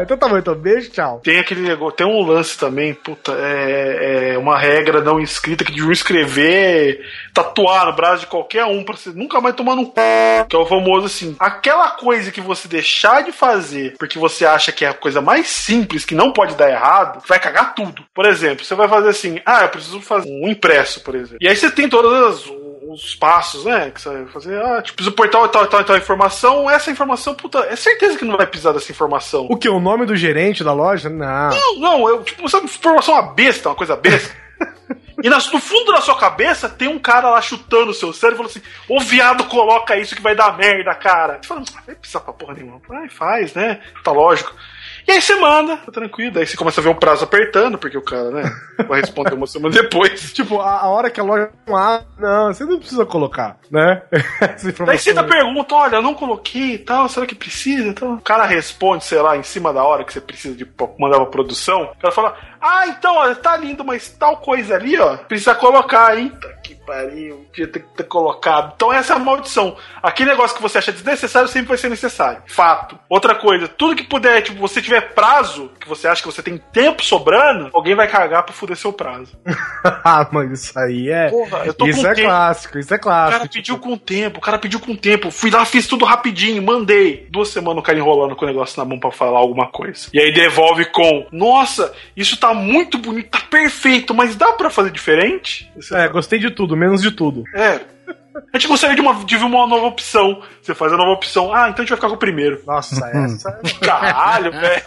Então tá bom, então beijo, tchau. Tem aquele negócio, tem um lance também, puta, é, é uma regra não escrita que deviam escrever, tatuar no braço de qualquer um pra você nunca mais tomar no c... que é o famoso assim, aquela coisa que você deixar de fazer porque você acha que é a coisa mais simples, que não pode dar errado, vai cagar tudo. Por exemplo, você vai fazer assim, ah, eu preciso fazer um impresso, por exemplo. E aí você tem todas as os passos, né? Que você vai fazer, ah, tipo, preciso pôr tal, tal, tal, tal informação, essa informação, puta, é certeza que não vai precisar dessa informação. O que? O nome do gerente da loja? Não. Não, não, eu, tipo, sabe, informação uma besta, uma coisa besta. E no fundo da sua cabeça tem um cara lá chutando o seu cérebro e falando assim: Ô viado, coloca isso que vai dar merda, cara. Você fala, ah, vai precisar pra porra nenhuma. Ai, faz, né? Tá lógico. E aí você manda, tá tranquilo. Daí você começa a ver um prazo apertando, porque o cara, né, vai responder uma semana depois. Tipo, a, a hora que a loja não abre, não, você não precisa colocar, né? Daí você ainda pergunta, olha, eu não coloquei e tal, será que precisa? Então, o cara responde, sei lá, em cima da hora que você precisa de mandar pra produção. O cara fala, ah, então, olha, tá lindo, mas tal coisa ali, ó, precisa colocar, hein? Tá que pariu, podia ter, ter colocado. Então essa é a maldição. Aquele negócio que você acha desnecessário sempre vai ser necessário. Fato. Outra coisa, tudo que puder, tipo, você tiver prazo, que você acha que você tem tempo sobrando, alguém vai cagar pra fuder seu prazo. ah, mas isso aí é. Porra, eu tô Isso é tempo. clássico, isso é O cara clássico. pediu com tempo, o cara pediu com tempo. Fui lá, fiz tudo rapidinho, mandei. Duas semanas o cara enrolando com o negócio na mão pra falar alguma coisa. E aí devolve com: Nossa, isso tá muito bonito, tá perfeito, mas dá pra fazer diferente? Você É, gostei de tudo, menos de tudo. É. A gente gostaria de, uma, de ver uma nova opção. Você faz a nova opção. Ah, então a gente vai ficar com o primeiro. Nossa, essa. Caralho, velho.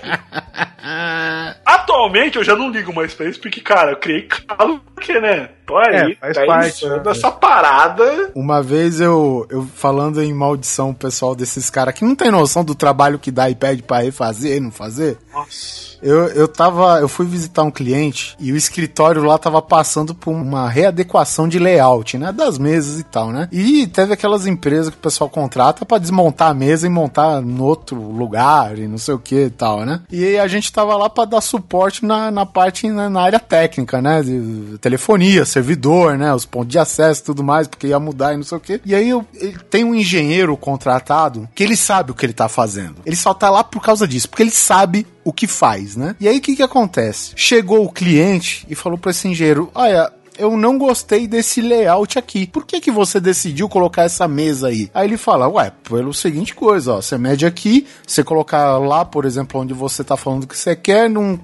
Atualmente eu já não ligo mais pra isso, porque, cara, eu criei calo, porque, né? Tô aí, É, faz tá parte, né? essa parada. Uma vez eu, eu falando em maldição, o pessoal desses caras que não tem noção do trabalho que dá e pede pra refazer e não fazer. Nossa. Eu, eu tava. Eu fui visitar um cliente e o escritório lá tava passando por uma readequação de layout, né? Das mesas e tal, né? E teve aquelas empresas que o pessoal contrata pra desmontar a mesa e montar no outro lugar e não sei o que e tal, né? E a gente tava lá pra dar suporte na, na parte, na, na área técnica, né? De telefonia, servidor, né? Os pontos de acesso e tudo mais, porque ia mudar e não sei o que. E aí eu, tem um engenheiro contratado que ele sabe o que ele tá fazendo. Ele só tá lá por causa disso, porque ele sabe o que faz, né? E aí o que que acontece? Chegou o cliente e falou para esse engenheiro: "Olha, eu não gostei desse layout aqui. Por que que você decidiu colocar essa mesa aí?" Aí ele fala: "Ué, pelo seguinte coisa, ó, você mede aqui, você colocar lá, por exemplo, onde você tá falando que você quer, não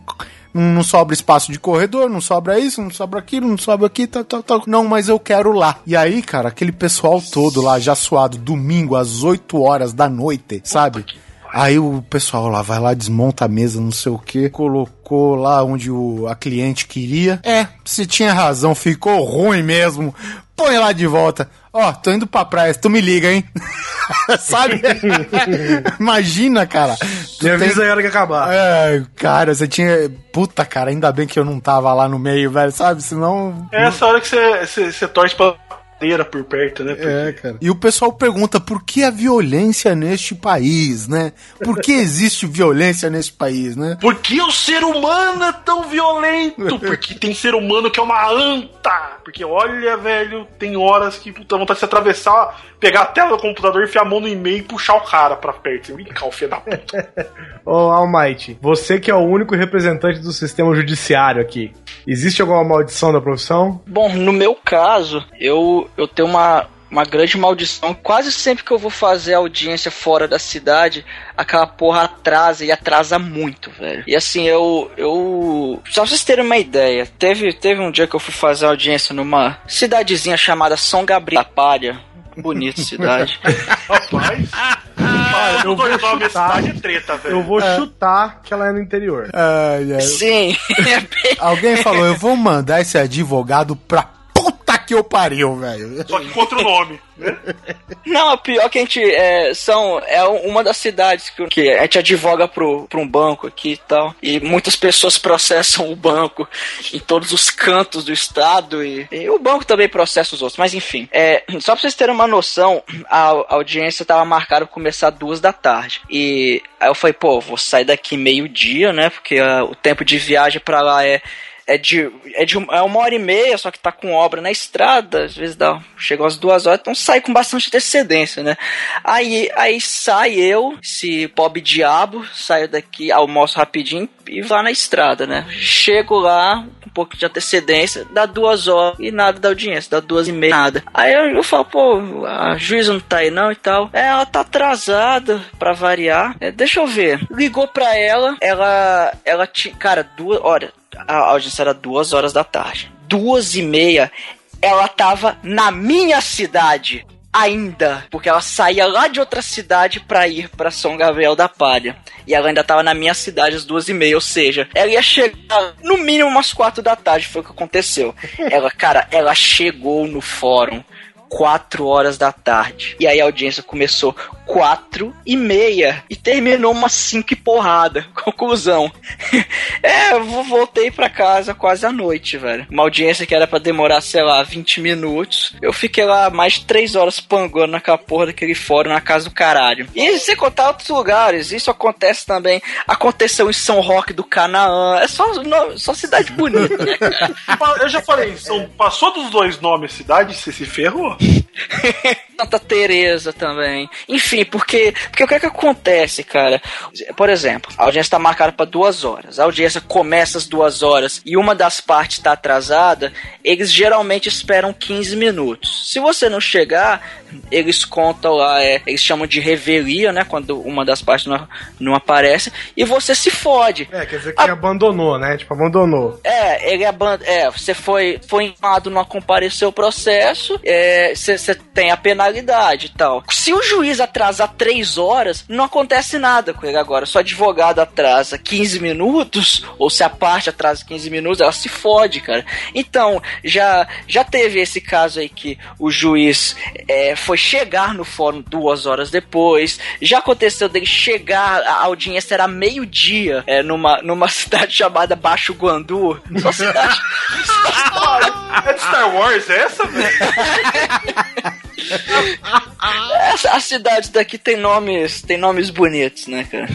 não sobra espaço de corredor, não sobra isso, não sobra aquilo, não sobra aqui, tal, tal, tal. Não, mas eu quero lá. E aí, cara, aquele pessoal todo lá, já suado, domingo às 8 horas da noite, sabe? Aí o pessoal lá vai lá, desmonta a mesa, não sei o que, colocou lá onde o, a cliente queria. É, você tinha razão, ficou ruim mesmo. Põe lá de volta. Ó, tô indo pra praia, tu me liga, hein? Sabe? Imagina, cara. Me tem- avisa aí a hora que acabar. é, cara, você tinha. Puta, cara, ainda bem que eu não tava lá no meio, velho, sabe? Senão. É essa hora que você, você, você torce pra madeira por perto, né? Porque- É, cara. E o pessoal pergunta por que a violência neste país, né? Por que existe violência neste país, né? Por que o ser humano é tão violento? Porque tem ser humano que é uma anta. Porque olha, velho, tem horas que puta vontade de se atravessar, pegar a tela do computador, enfiar a mão no e-mail e puxar o cara pra perto. Vem cá, o filho da puta. Ô, Almighty, você que é o único representante do sistema judiciário aqui, existe alguma maldição da profissão? Bom, no meu caso, eu, eu tenho uma, uma grande maldição. Quase sempre que eu vou fazer audiência fora da cidade, aquela porra atrasa e atrasa muito, velho. E assim, eu. eu só pra vocês terem uma ideia, teve, teve um dia que eu fui fazer audiência numa cidadezinha chamada São Gabriel da Palha. Bonita cidade. Rapaz. Ah, eu vou chutar. cidade é treta, velho. Eu vou chutar que ela é no interior. Ai, ai. Sim, é. Alguém falou, eu vou mandar esse advogado pra que eu pariu, velho. Só que com outro nome, né? Não, o pior que a gente é, são é uma das cidades que, que a gente advoga pro, pro um banco aqui e tal. E muitas pessoas processam o banco em todos os cantos do estado e, e o banco também processa os outros. Mas enfim, é, só pra vocês terem uma noção, a, a audiência tava marcada pra começar duas da tarde. E aí eu falei, pô, vou sair daqui meio-dia, né? Porque ah, o tempo de viagem pra lá é é de, é de é uma hora e meia, só que tá com obra na estrada, às vezes dá, chegou às duas horas, então sai com bastante antecedência, né? Aí, aí sai eu, esse pobre diabo, saio daqui, almoço rapidinho e vá na estrada, né? Chego lá, um pouco de antecedência, dá duas horas e nada da audiência, dá duas e meia, nada. Aí eu, eu falo, pô, a juíza não tá aí não e tal. É, ela tá atrasada, pra variar. É, deixa eu ver. Ligou pra ela, ela, ela tinha, cara, duas, olha, a audiência era duas horas da tarde. Duas e meia, ela tava na minha cidade ainda, porque ela saía lá de outra cidade pra ir pra São Gabriel da Palha. E ela ainda tava na minha cidade às duas e meia, ou seja, ela ia chegar no mínimo umas quatro da tarde, foi o que aconteceu. Ela, cara, ela chegou no fórum 4 horas da tarde. E aí a audiência começou 4 e meia e terminou umas 5 e porrada. Conclusão. é, eu vo- voltei pra casa quase à noite, velho. Uma audiência que era pra demorar, sei lá, 20 minutos. Eu fiquei lá mais de 3 horas pangando naquela porra daquele fórum na casa do caralho. E sem contar outros lugares, isso acontece também. Aconteceu em São Roque do Canaã. É só, só cidade bonita, né, cara? Eu já falei, são, passou dos dois nomes cidade, você se ferrou. Santa Teresa também. Enfim, porque, porque o que é que acontece, cara? Por exemplo, a audiência está marcada para duas horas. A audiência começa às duas horas e uma das partes está atrasada. Eles geralmente esperam 15 minutos. Se você não chegar, eles contam lá, é, eles chamam de revelia, né? Quando uma das partes não, não aparece. E você se fode. É, quer dizer que abandonou, né? Tipo, abandonou. É, ele é, você foi, foi enrolado, não compareceu ao processo, é, você tem a penalidade e tal. Se o juiz atrasar três horas, não acontece nada com ele agora. Se o advogado atrasa 15 minutos, ou se a parte atrasa 15 minutos, ela se fode, cara. Então, já, já teve esse caso aí que o juiz é, foi chegar no fórum duas horas depois. Já aconteceu dele chegar, a audiência era meio-dia, é, numa, numa cidade chamada Baixo Guandu. Só cidade. É de Star Wars essa, velho? A cidade daqui tem nomes, tem nomes bonitos, né, cara?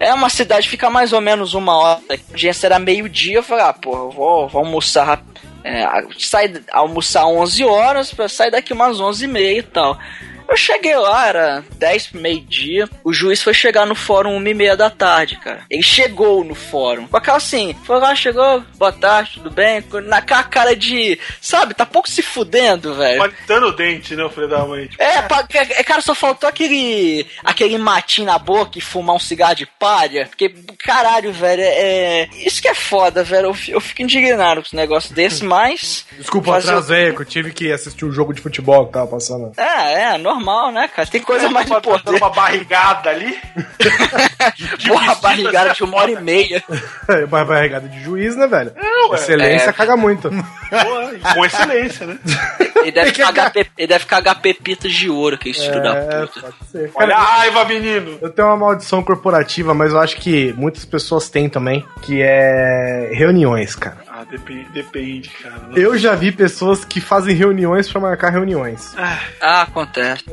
É uma cidade, fica mais ou menos uma hora. A audiência era meio-dia, eu falei, ah, pô, vou, vou almoçar. É, sai, almoçar 11 horas, pra sair daqui umas 11 e meia e tal. Eu cheguei lá, era 10 pro meio-dia. O juiz foi chegar no fórum 1 e meia da tarde, cara. Ele chegou no fórum. Com aquela assim, foi lá, chegou, boa tarde, tudo bem? Naquela cara de, sabe, tá pouco se fudendo, velho. Matando o dente, né, o filho da mãe? Tipo, É, pa- é, cara, só faltou aquele aquele matinho na boca e fumar um cigarro de palha. Porque, caralho, velho, é. é- Isso que é foda, velho. Eu, eu fico indignado com esse negócio desse, mas. Desculpa Fazer que eu tive que assistir um jogo de futebol que tava passando. É, é, normal, né, cara? Tem coisa mais importante. uma barrigada ali. Porra, barrigada de uma hora e meia. É, uma barrigada de juiz, né, velho? Não, ué. Excelência É. caga muito. E com excelência, né? Ele deve, cagar, pe- ele deve cagar pepitas de ouro, aquele filho da É, puta. Olha a raiva, menino. eu tenho uma maldição corporativa, mas eu acho que muitas pessoas têm também, que é reuniões, cara. Ah, depende, depende cara. Eu já vi pessoas que fazem reuniões pra marcar reuniões. Ah, acontece.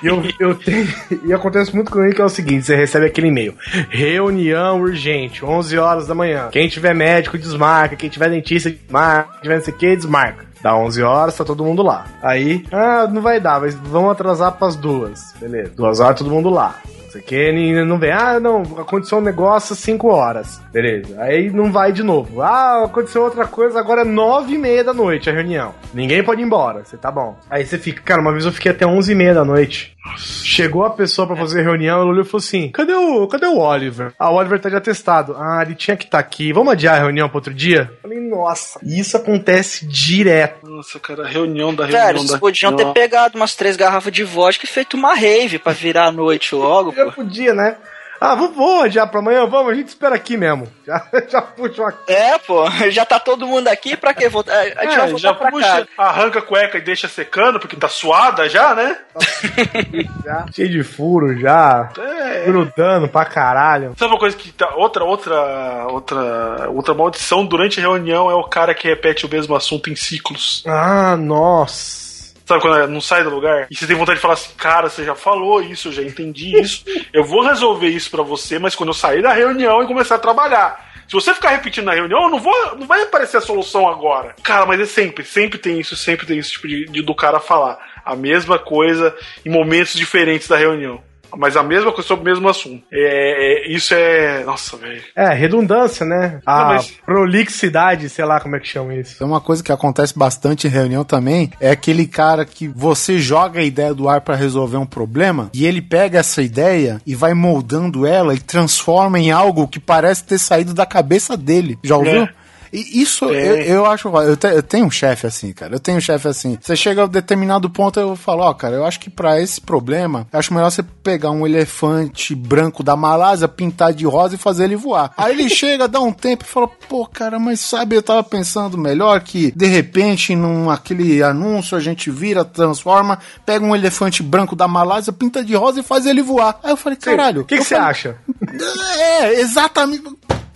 E eu, eu tenho. E acontece muito comigo que é o seguinte: você recebe aquele e-mail. Reunião urgente, 11 horas da manhã. Quem tiver médico, desmarca. Quem tiver dentista, desmarca. Quem tiver não sei o que, desmarca. Dá 11 horas, tá todo mundo lá. Aí, ah, não vai dar, mas vamos atrasar pras duas. Beleza. Duas horas, todo mundo lá. Não sei o que, ninguém não vem. Ah, não, aconteceu um negócio às 5 horas. Beleza. Aí não vai de novo. Ah, aconteceu outra coisa, agora é 9 e meia da noite a reunião. Ninguém pode ir embora, você tá bom. Aí você fica, cara, uma vez eu fiquei até 11 e meia da noite. Chegou a pessoa pra fazer a reunião, ela olhou e falou assim: cadê o, cadê o Oliver? Ah, o Oliver tá de atestado. Ah, ele tinha que estar aqui. Vamos adiar a reunião pra outro dia? Falei, nossa, isso acontece direto. Nossa, cara, a reunião da reunião Velho, da vocês podiam ter pegado umas três garrafas de vodka e feito uma rave pra virar a noite logo, Já pô. podia, né? Ah, vamos, vamos adiar pra amanhã? Vamos, a gente espera aqui mesmo. Já, já puxa uma É, pô, já tá todo mundo aqui, pra que voltar? A gente vai É, voltar já pra puxa, cá. arranca a cueca e deixa secando, porque tá suada já, né? já, cheio de furo já, É. grudando pra caralho. Sabe uma coisa que tá. Outra, outra, outra, outra maldição durante a reunião é o cara que repete o mesmo assunto em ciclos. Ah, nossa. Sabe quando não sai do lugar? E você tem vontade de falar assim, cara, você já falou isso, eu já entendi isso. Eu vou resolver isso pra você, mas quando eu sair da reunião e começar a trabalhar. Se você ficar repetindo na reunião, eu não vou, não vai aparecer a solução agora. Cara, mas é sempre, sempre tem isso, sempre tem esse tipo de, de do cara falar a mesma coisa em momentos diferentes da reunião. Mas a mesma coisa sobre o mesmo assunto. É, é- isso é. Nossa, velho. É, redundância, né? A Não, mas- prolixidade, sei lá como é que chama isso. Tem uma coisa que acontece bastante em reunião também, é aquele cara que você joga a ideia do ar pra resolver um problema e ele pega essa ideia e vai moldando ela e transforma em algo que parece ter saído da cabeça dele. Já ouviu? E isso, É. eu, eu acho. Eu, te- eu tenho um chefe assim, cara. Eu tenho um chefe assim. Você chega a um determinado ponto, eu falo, ó, cara, eu acho que pra esse problema, eu acho melhor você pegar um elefante branco da Malásia, pintar de rosa e fazer ele voar. Aí ele chega, dá um tempo e fala, pô, cara, mas sabe, eu tava pensando melhor que, de repente, num aquele anúncio, a gente vira, transforma, pega um elefante branco da Malásia, pinta de rosa e faz ele voar. Aí eu falei, caralho. O que que você acha? é, exatamente.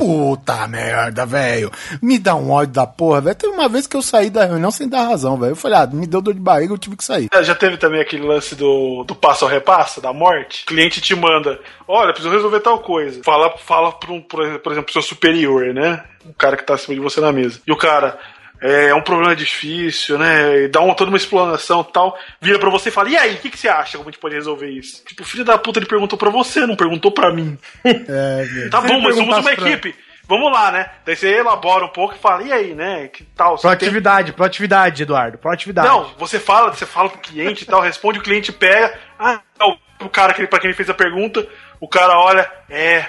Puta merda, velho. Me dá um ódio da porra, velho. Teve uma vez que eu saí da reunião sem dar razão, velho. Eu falei, ah, me deu dor de barriga, eu tive que sair. É, Já teve também aquele lance do, do passo ao repasso, da morte. O cliente te manda, olha, preciso resolver tal coisa. Fala, fala exemplo, por exemplo, pro seu superior, né? O cara que tá acima de você na mesa. E o cara, é, é um problema difícil, né? E dá uma, toda uma explanação e tal. Vira pra você e fala, e aí, o que, que você acha? Como a gente pode resolver isso? Tipo, o filho da puta ele perguntou pra você, não perguntou pra mim. É, Tá Se bom, mas somos uma pra- equipe. Vamos lá, né? Daí você elabora um pouco e fala, e aí, né? Que tal? Você tem- Proatividade, proatividade, Eduardo. Proatividade. Não, você fala, você fala pro cliente e tal, responde, o cliente pega. Ah, é o, o cara que, pra quem ele fez a pergunta, o cara olha, é.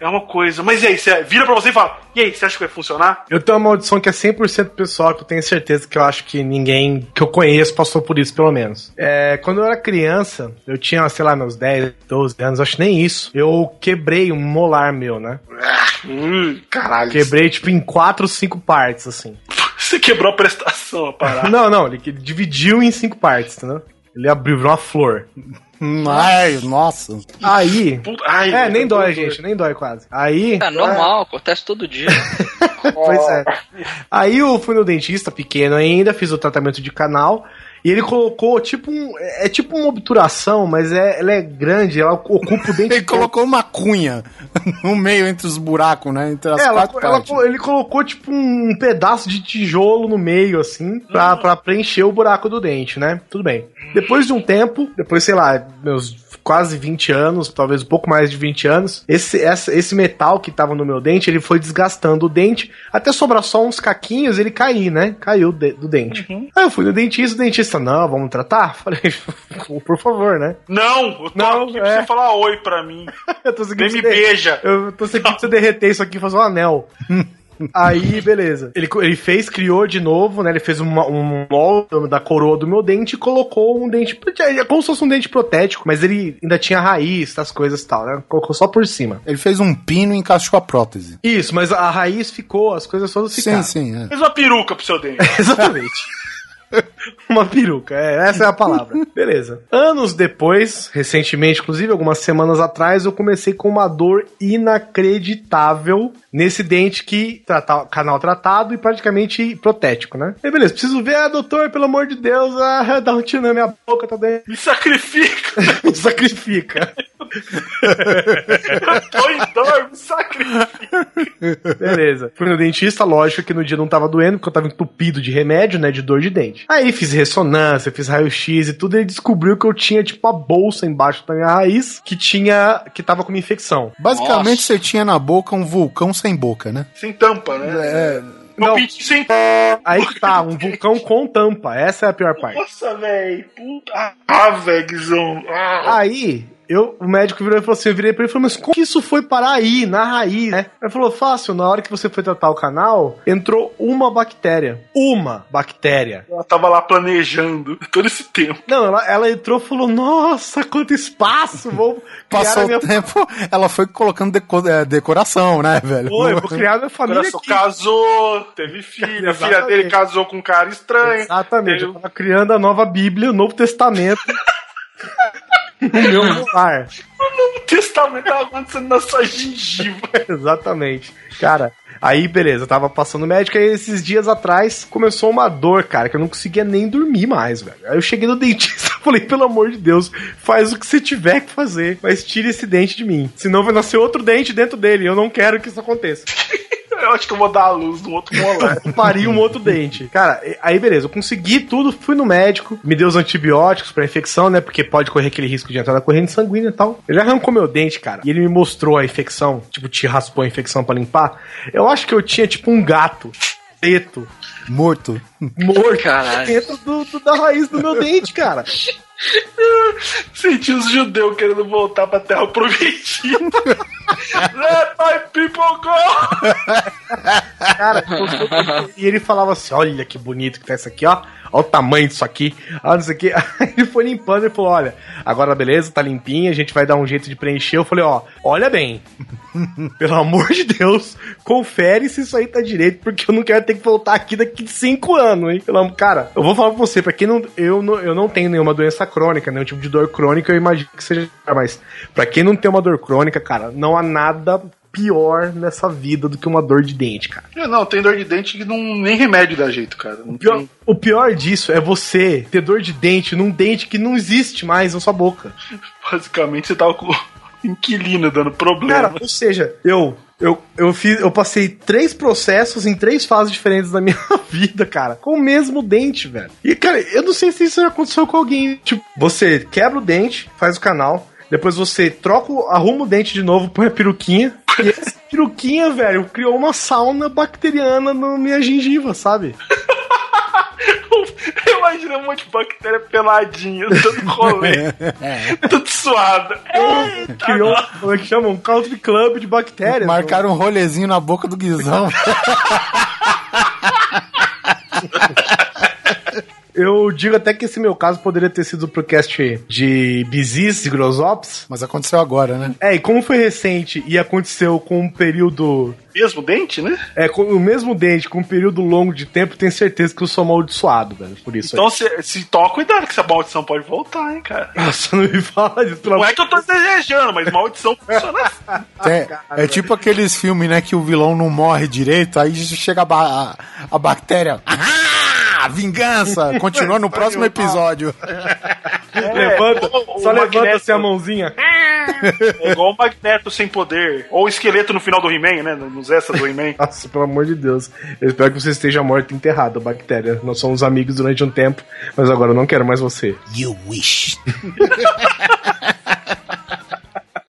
É uma coisa. Mas e aí, você vira pra você e fala, e aí, você acha que vai funcionar? Eu tenho uma maldição que é 100% pessoal, que eu tenho certeza que eu acho que ninguém que eu conheço passou por isso, pelo menos. É, quando eu era criança, eu tinha, sei lá, meus 10, 12 anos, acho nem isso. Eu quebrei um molar meu, né? Hum, caralho. Quebrei, tipo, em 4 ou 5 partes, assim. Você quebrou a prestação, a parada. Não, não, ele dividiu em 5 partes, entendeu? Ele abriu, virou uma flor. Ai, nossa. Aí. Ai, É, nem dói, gente, nem dói quase. Aí. É normal, acontece todo dia. Pois é. Aí eu fui no dentista, pequeno ainda, fiz o tratamento de canal. E ele colocou tipo um. É tipo uma obturação, mas é, ela é grande, ela ocupa o dente. Ele colocou uma cunha no meio entre os buracos, né? Entre as É, ela, quatro ela- partes. ele colocou tipo um pedaço de tijolo no meio, assim, pra, pra preencher o buraco do dente, né? Tudo bem. Depois de um tempo, depois, sei lá, meus quase 20 anos, talvez um pouco mais de 20 anos, esse, essa- esse metal que tava no meu dente, ele foi desgastando o dente, até sobrar só uns caquinhos, ele cair, né? Caiu de- do dente. Aí eu fui no dentista, o dentista, não, vamos tratar? Falei, por favor, né? Não, eu tô Não, aqui pra é. você falar oi pra mim. Eu tô seguindo Nem me beija. Eu tô seguindo pra você derreter isso aqui e fazer um anel. Aí, beleza. Ele, ele fez, criou de novo, né? Ele fez uma- um molde da coroa do meu dente e colocou um dente. É como se fosse um dente protético, mas ele ainda tinha raiz, essas coisas e tal, né? Colocou só por cima. Ele fez um pino e encaixou a prótese. Isso, mas a raiz ficou, as coisas todas ficaram. Sim, sim. É. Fez uma peruca pro seu dente. Exatamente. Uma peruca, é, essa é a palavra. Beleza. Anos depois, recentemente, inclusive algumas semanas atrás, eu comecei com uma dor inacreditável nesse dente que trata, canal tratado e praticamente protético, né? E beleza, preciso ver, ah, doutor, pelo amor de Deus, ah, dá um tiro na minha boca, tá doendo. Me sacrifica. Me sacrifica. Tô em dor, me sacrifica. Beleza. Fui no dentista, lógico que no dia não tava doendo, porque eu tava entupido de remédio, né, de dor de dente. Aí fiz ressonância, fiz raio-x e tudo, e ele descobriu que eu tinha, tipo, uma bolsa embaixo da minha raiz que tinha, que tava com uma infecção. Basicamente, você tinha na boca um vulcão sem boca, né? Sem tampa, né? É. Meu Não. sem Aí que tá, um vulcão com tampa, essa é a pior parte. Nossa, velho. Puta. Ah, velho. Ah. Aí, eu, o médico virou e falou assim: eu virei pra ele e falei, mas como que isso foi parar aí, na raiz, né? Ele falou: fácil, na hora que você foi tratar o canal, entrou uma bactéria. Uma bactéria. Ela tava lá planejando todo esse tempo. Não, ela, ela entrou e falou: Nossa, quanto espaço! Vou criar Passou minha o tempo, ela foi colocando deco- é, decoração, né, velho? Oi, vou criar minha família Coração aqui. casou, teve filha, a filha dele casou com um cara estranho. Exatamente, Teve- eu tava criando a nova Bíblia, o Novo Testamento. No meu lar. O testamento tava acontecendo na sua gengiva. Exatamente. Cara, aí beleza, eu tava passando médico e esses dias atrás começou uma dor, cara, que eu não conseguia nem dormir mais, velho. Aí eu cheguei no dentista e falei, pelo amor de Deus, faz o que você tiver que fazer, mas tire esse dente de mim. Senão vai nascer outro dente dentro dele. Eu não quero que isso aconteça. Eu acho que eu vou dar a luz no outro molar. Pari um outro dente. Cara, aí beleza, eu consegui tudo, fui no médico, me deu os antibióticos pra infecção, né? Porque pode correr aquele risco de entrar na corrente sanguínea e tal. Ele arrancou meu dente, cara, e ele me mostrou a infecção, tipo, te raspou a infecção pra limpar. Eu acho que eu tinha, tipo, um gato preto, Morto. morto, Caralho. dentro do, do- da raiz do meu dente, cara. Senti os judeus querendo voltar pra terra prometida. Let my people go! cara. e ele falava assim: olha que bonito que tá isso aqui, ó. Olha o tamanho disso aqui. Isso aqui. Aí ele foi limpando e falou: olha, agora beleza, tá limpinha, a gente vai dar um jeito de preencher. Eu falei, ó, olha bem. Pelo amor de Deus, confere se isso aí tá direito, porque eu não quero ter que voltar aqui daqui cinco anos, hein? Pelo amor, cara, eu vou falar pra você, pra quem não eu, não. eu não tenho nenhuma doença crônica, nenhum tipo de dor crônica, eu imagino que seja. Mas, pra quem não tem uma dor crônica, cara, não há nada pior nessa vida do que uma dor de dente, cara. É, não, tem dor de dente que não, nem remédio dá jeito, cara. O pior, tem- o pior disso é você ter dor de dente num dente que não existe mais na sua boca. basicamente você tava com inquilino dando problema. Cara, ou seja, eu. Eu, eu, fiz, eu passei três processos em três fases diferentes da minha vida, cara. Com o mesmo dente, velho. E, cara, eu não sei se isso já aconteceu com alguém. Tipo, você quebra o dente, faz o canal, depois você troca, o- arruma o dente de novo, põe a peruquinha. E essa peruquinha, velho, criou uma sauna bacteriana na minha gengiva, sabe? Imagina um monte de bactéria peladinha, dando rolê, tudo suado. Eita, Criou, como é que chama? Um country club de bactérias. Marcaram um rolezinho na boca do Guizão. Eu digo até que esse meu caso poderia ter sido pro cast de Bizis e Grosops. Mas aconteceu agora, né? É, e como foi recente e aconteceu com um período. Mesmo dente, né? É, com o mesmo dente, com um período longo de tempo, tenho certeza que eu sou amaldiçoado, velho. Por isso. Então se, se toma cuidado que essa maldição pode voltar, hein, cara. Nossa, não me fala disso, pelo Não é que eu tô desejando, mas maldição funciona assim. É, é tipo aqueles filmes, né, que o vilão não morre direito, aí chega a, ba- a- a bactéria. Ah, vingança! Continua no próximo episódio. Levanta, o- o só levanta Magneto. assim a mãozinha. É igual o Magneto sem poder. Ou o esqueleto no final do He-Man, né? Nos extras do He-Man. Nossa, pelo amor de Deus. Eu espero que você esteja morto e enterrado, bactéria. Nós somos amigos durante um tempo, mas agora eu não quero mais você. You wish.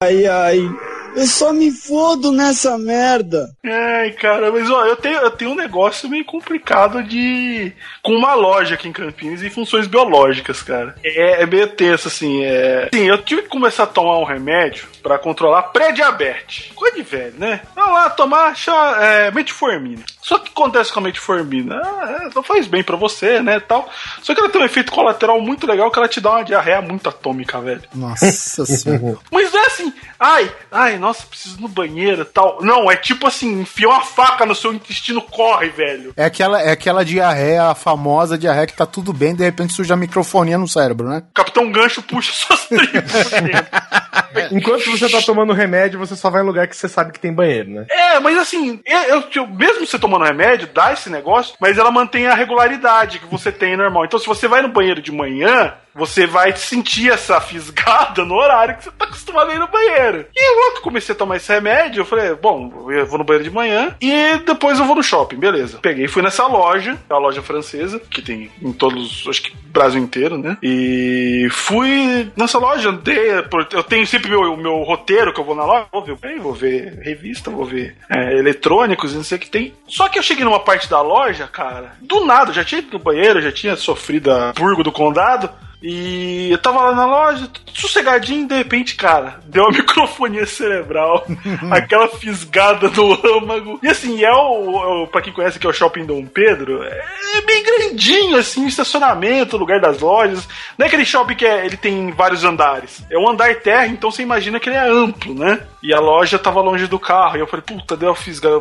Ai, ai. Eu só me fodo nessa merda. Ai, cara, mas ó, eu tenho, eu tenho um negócio meio complicado de. com uma loja aqui em Campinas e funções biológicas, cara. É, é meio tenso, assim. É... Sim, eu tive que começar a tomar um remédio pra controlar pré-diabetes. Coisa de velho, né? Vamos lá, tomar chá, é, metformina. Só que o que acontece com a metformina? Ah, é, não faz bem pra você, né, tal. Só que ela tem um efeito colateral muito legal que ela te dá uma diarreia muito atômica, velho. Nossa senhora. Mas não é assim, ai, ai, nossa, preciso ir no banheiro e tal. Não, é tipo assim, enfia uma faca no seu intestino, corre, velho. É aquela, é aquela diarreia, a famosa diarreia que tá tudo bem, de repente surge a microfonia no cérebro, né? Capitão Gancho puxa suas tripas. Enquanto você tá tomando remédio, você só vai em lugar que você sabe que tem banheiro, né? É, mas assim, eu, eu- eu- mesmo você tomando remédio, dá esse negócio, mas ela mantém a regularidade que você tem normal. Então, se você vai no banheiro de manhã, você vai sentir essa fisgada no horário que você tá acostumado a ir no banheiro. E logo que eu comecei a tomar esse remédio, eu falei, bom, eu vou no banheiro de manhã e depois eu vou no shopping, beleza. Peguei e fui nessa loja, é a loja francesa, que tem em todos, acho que Brasil inteiro, né? E fui nessa loja, andei, eu tenho sempre meu, o meu roteiro que eu vou na loja, vou ver bem, vou ver revista, vou ver é, eletrônicos, não sei o que tem. Só que eu cheguei numa parte da loja, cara, do nada, já tinha ido no banheiro, já tinha sofrido a purgo do condado. E eu tava lá na loja, tudo sossegadinho, de repente, cara, deu uma microfonia cerebral, aquela fisgada no âmago. E assim, é o, o. Pra quem conhece que é o shopping Dom Pedro, é bem grandinho, assim, estacionamento, lugar das lojas. Não é aquele shopping que é- ele tem vários andares. É um andar terra, então você imagina que ele é amplo, né? E a loja tava longe do carro. E eu falei, puta, deu uma fisgada.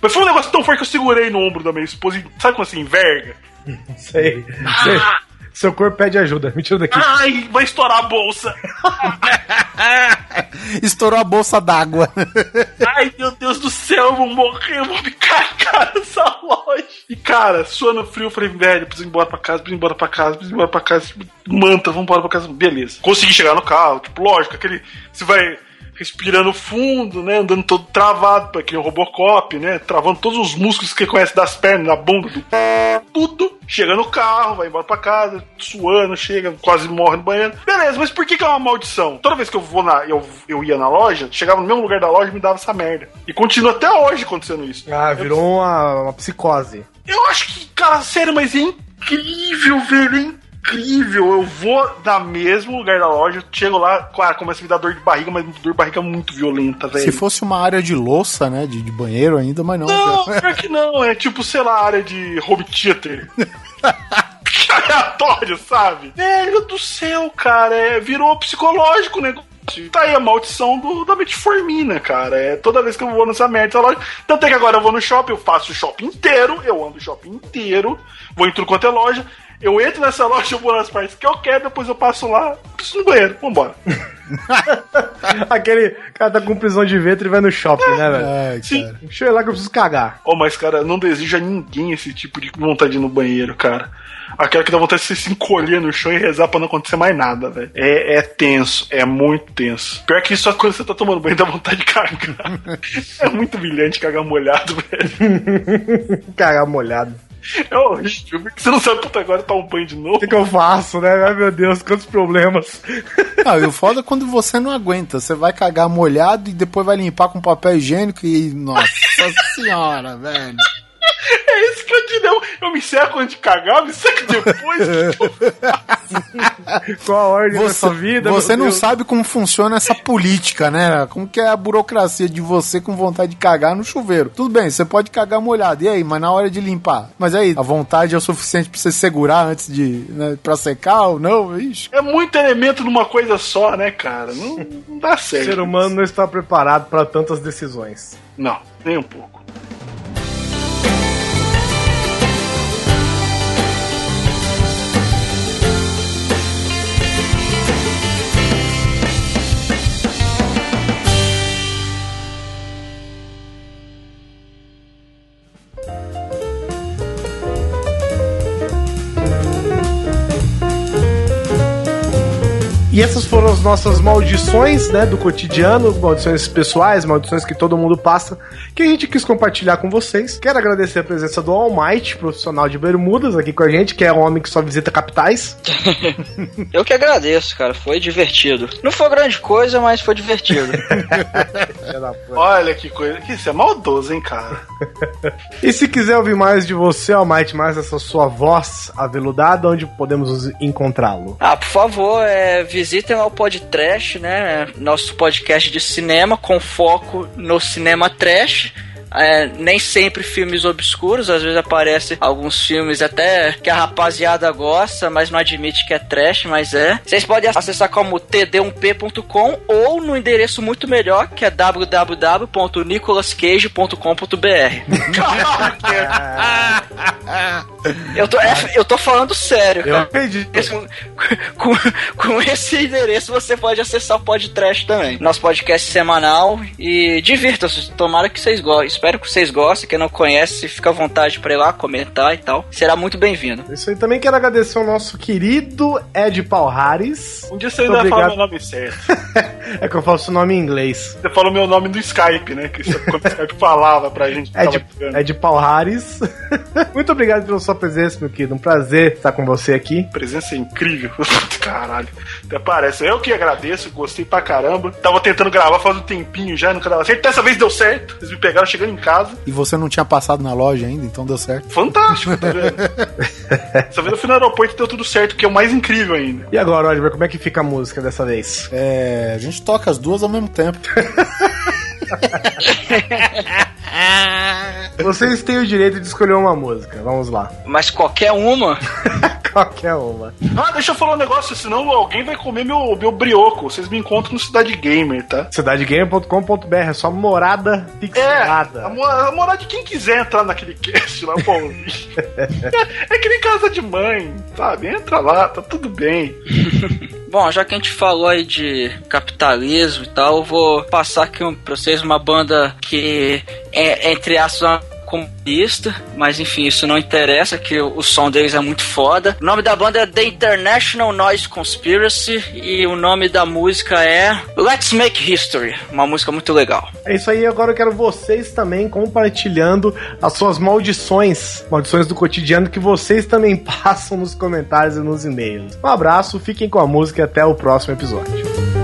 Mas foi um negócio tão forte que eu segurei no ombro da minha esposa. e Sabe como assim, enverga? Sei. sei. Seu corpo pede ajuda. Me tira daqui. Ai, vai estourar a bolsa. Estourou a bolsa d'água. Ai, meu Deus do céu, eu vou morrer, eu vou me cagar nessa loja. E, cara, suando frio, eu falei, velho, preciso ir embora pra casa, preciso ir embora pra casa, preciso ir embora pra casa. Manta, vamos embora pra casa. Beleza. Consegui chegar no carro, tipo, lógico, aquele. Você vai respirando fundo, né? Andando todo travado, pra aquele Robocop, né? Travando todos os músculos que conhece das pernas, da bunda, do tudo. Chega no carro, vai embora pra casa, suando, chega, quase morre no banheiro. Beleza, mas por que, que é uma maldição? Toda vez que eu vou na. Eu, eu ia na loja, chegava no mesmo lugar da loja e me dava essa merda. E continua até hoje acontecendo isso. Ah, virou uma, uma psicose. Eu acho que, cara, sério, mas é incrível, velho. É incrível. Eu vou na mesmo lugar da loja, chego lá, claro, começa a me dar dor de barriga, mas dor de barriga muito violenta, velho. Se fosse uma área de louça, né? De, de banheiro ainda, mas não. Não, pior que não. É tipo, sei lá, área de home theater. Aleatório, sabe? Velho do céu, cara. É, virou psicológico o negócio. Tá aí a maldição do, da metformina, cara. É toda vez que eu vou nessa merda, essa loja. Tanto é que agora eu vou no shopping, eu faço o shopping inteiro, eu ando o shopping inteiro, vou em tudo quanto é loja. Eu entro nessa loja, eu vou nas partes que eu quero, depois eu passo lá, preciso no banheiro, vambora. Aquele cara tá com prisão de ventre e vai no shopping, né, velho? Ai, Sim. cara. Deixa eu ir lá que eu preciso cagar. Oh, mas, cara, não deseja a ninguém esse tipo de vontade de ir no banheiro, cara. Aquela que dá vontade de você se encolher no chão e rezar pra não acontecer mais nada, velho. É, é tenso, é muito tenso. Pior que isso é quando você tá tomando banho dá vontade de cagar. é muito brilhante cagar molhado, velho. Cagar molhado. É horrível, porque você não sabe puta agora tá um banho de novo. O que, que eu faço, né? Ai, meu Deus, quantos problemas. Ah, e o foda é quando você não aguenta. Você vai cagar molhado e depois vai limpar com papel higiênico e. Nossa senhora, velho. É isso que eu te deu. Eu me seco antes de cagar, me seco depois. Qual a ordem da Você, sua vida? você não Deus? sabe como funciona essa política, né? Como que é a burocracia de você com vontade de cagar no chuveiro. Tudo bem, você pode cagar molhado. E aí, mas na hora de limpar? Mas aí, a vontade é o suficiente pra você segurar antes de. Né, pra secar ou não? Ixi. é muito elemento numa coisa só, né, cara? Não, não dá O certo. ser humano não está preparado para tantas decisões. Não, nem um pouco. E essas foram as nossas maldições, né, do cotidiano, maldições pessoais, maldições que todo mundo passa, que a gente quis compartilhar com vocês. Quero agradecer a presença do All Might, profissional de bermudas, aqui com a gente, que é um homem que só visita capitais. Eu que agradeço, cara. Foi divertido. Não foi grande coisa, mas foi divertido. Olha que coisa. Que isso é maldoso, hein, cara? E se quiser ouvir mais de você, All Might, mais essa sua voz aveludada, onde podemos encontrá-lo? ah, por favor, é, visitem lá o Podtrash, né? Nosso podcast de cinema com foco no cinema trash. É, nem sempre filmes obscuros, às vezes aparecem alguns filmes até que a rapaziada gosta, mas não admite que é trash, mas é. Vocês podem acessar como td1p.com ou no endereço muito melhor, que é www.nicolascage.com.br. eu, tô, é, eu tô falando sério, Eu cara. acredito. Com, com esse endereço você pode acessar o podcast também. Nosso podcast semanal e divirta-se. Tomara que vocês gostem. Espero que vocês gostem. Quem não conhece, fica à vontade pra ir lá comentar e tal. Será muito bem-vindo. Isso aí também quero agradecer ao nosso querido Ed Palhares. Um dia você ainda falar meu nome certo. É que eu faço o nome em inglês. Você falou meu nome do Skype, né? Que isso- quando o Skype falava pra gente. É é de Palhares. Muito obrigado pela sua presença, meu querido. Um prazer estar com você aqui. Presença é incrível. Caralho. Até parece. Eu que agradeço, gostei pra caramba. Tava tentando gravar faz um tempinho já, nunca dava certo. Dessa vez deu certo. Eles me pegaram chegando em casa. E você não tinha passado na loja ainda, então deu certo. Fantástico, tá vendo? Dessa vez eu fui no aeroporto e deu tudo certo, que é o mais incrível ainda. E agora, Oliver, como é que fica a música dessa vez? É, a gente toca as duas ao mesmo tempo. Vocês têm o direito de escolher uma música. Vamos lá. Mas qualquer uma. Qualquer uma. Ah, deixa eu falar um negócio, senão alguém vai comer meu, meu brioco. Vocês me encontram no Cidade Gamer, tá? Cidadegamer.com.br é sua morada É, pixelada. a, mo- a moral de quem quiser entrar naquele cast lá ouvir. é, é que nem casa de mãe, sabe? Entra lá, tá tudo bem. Bom, já que a gente falou aí de capitalismo e tal, eu vou passar aqui um, pra vocês uma banda que é, entre aspas, comunista, mas enfim, isso não interessa, que o, o som deles é muito foda. O nome da banda é The International Noise Conspiracy e o nome da música é Let's Make History, uma música muito legal. É isso aí, agora eu quero vocês também compartilhando as suas maldições, maldições do cotidiano que vocês também passam nos comentários e nos e-mails. Um abraço, fiquem com a música e até o próximo episódio.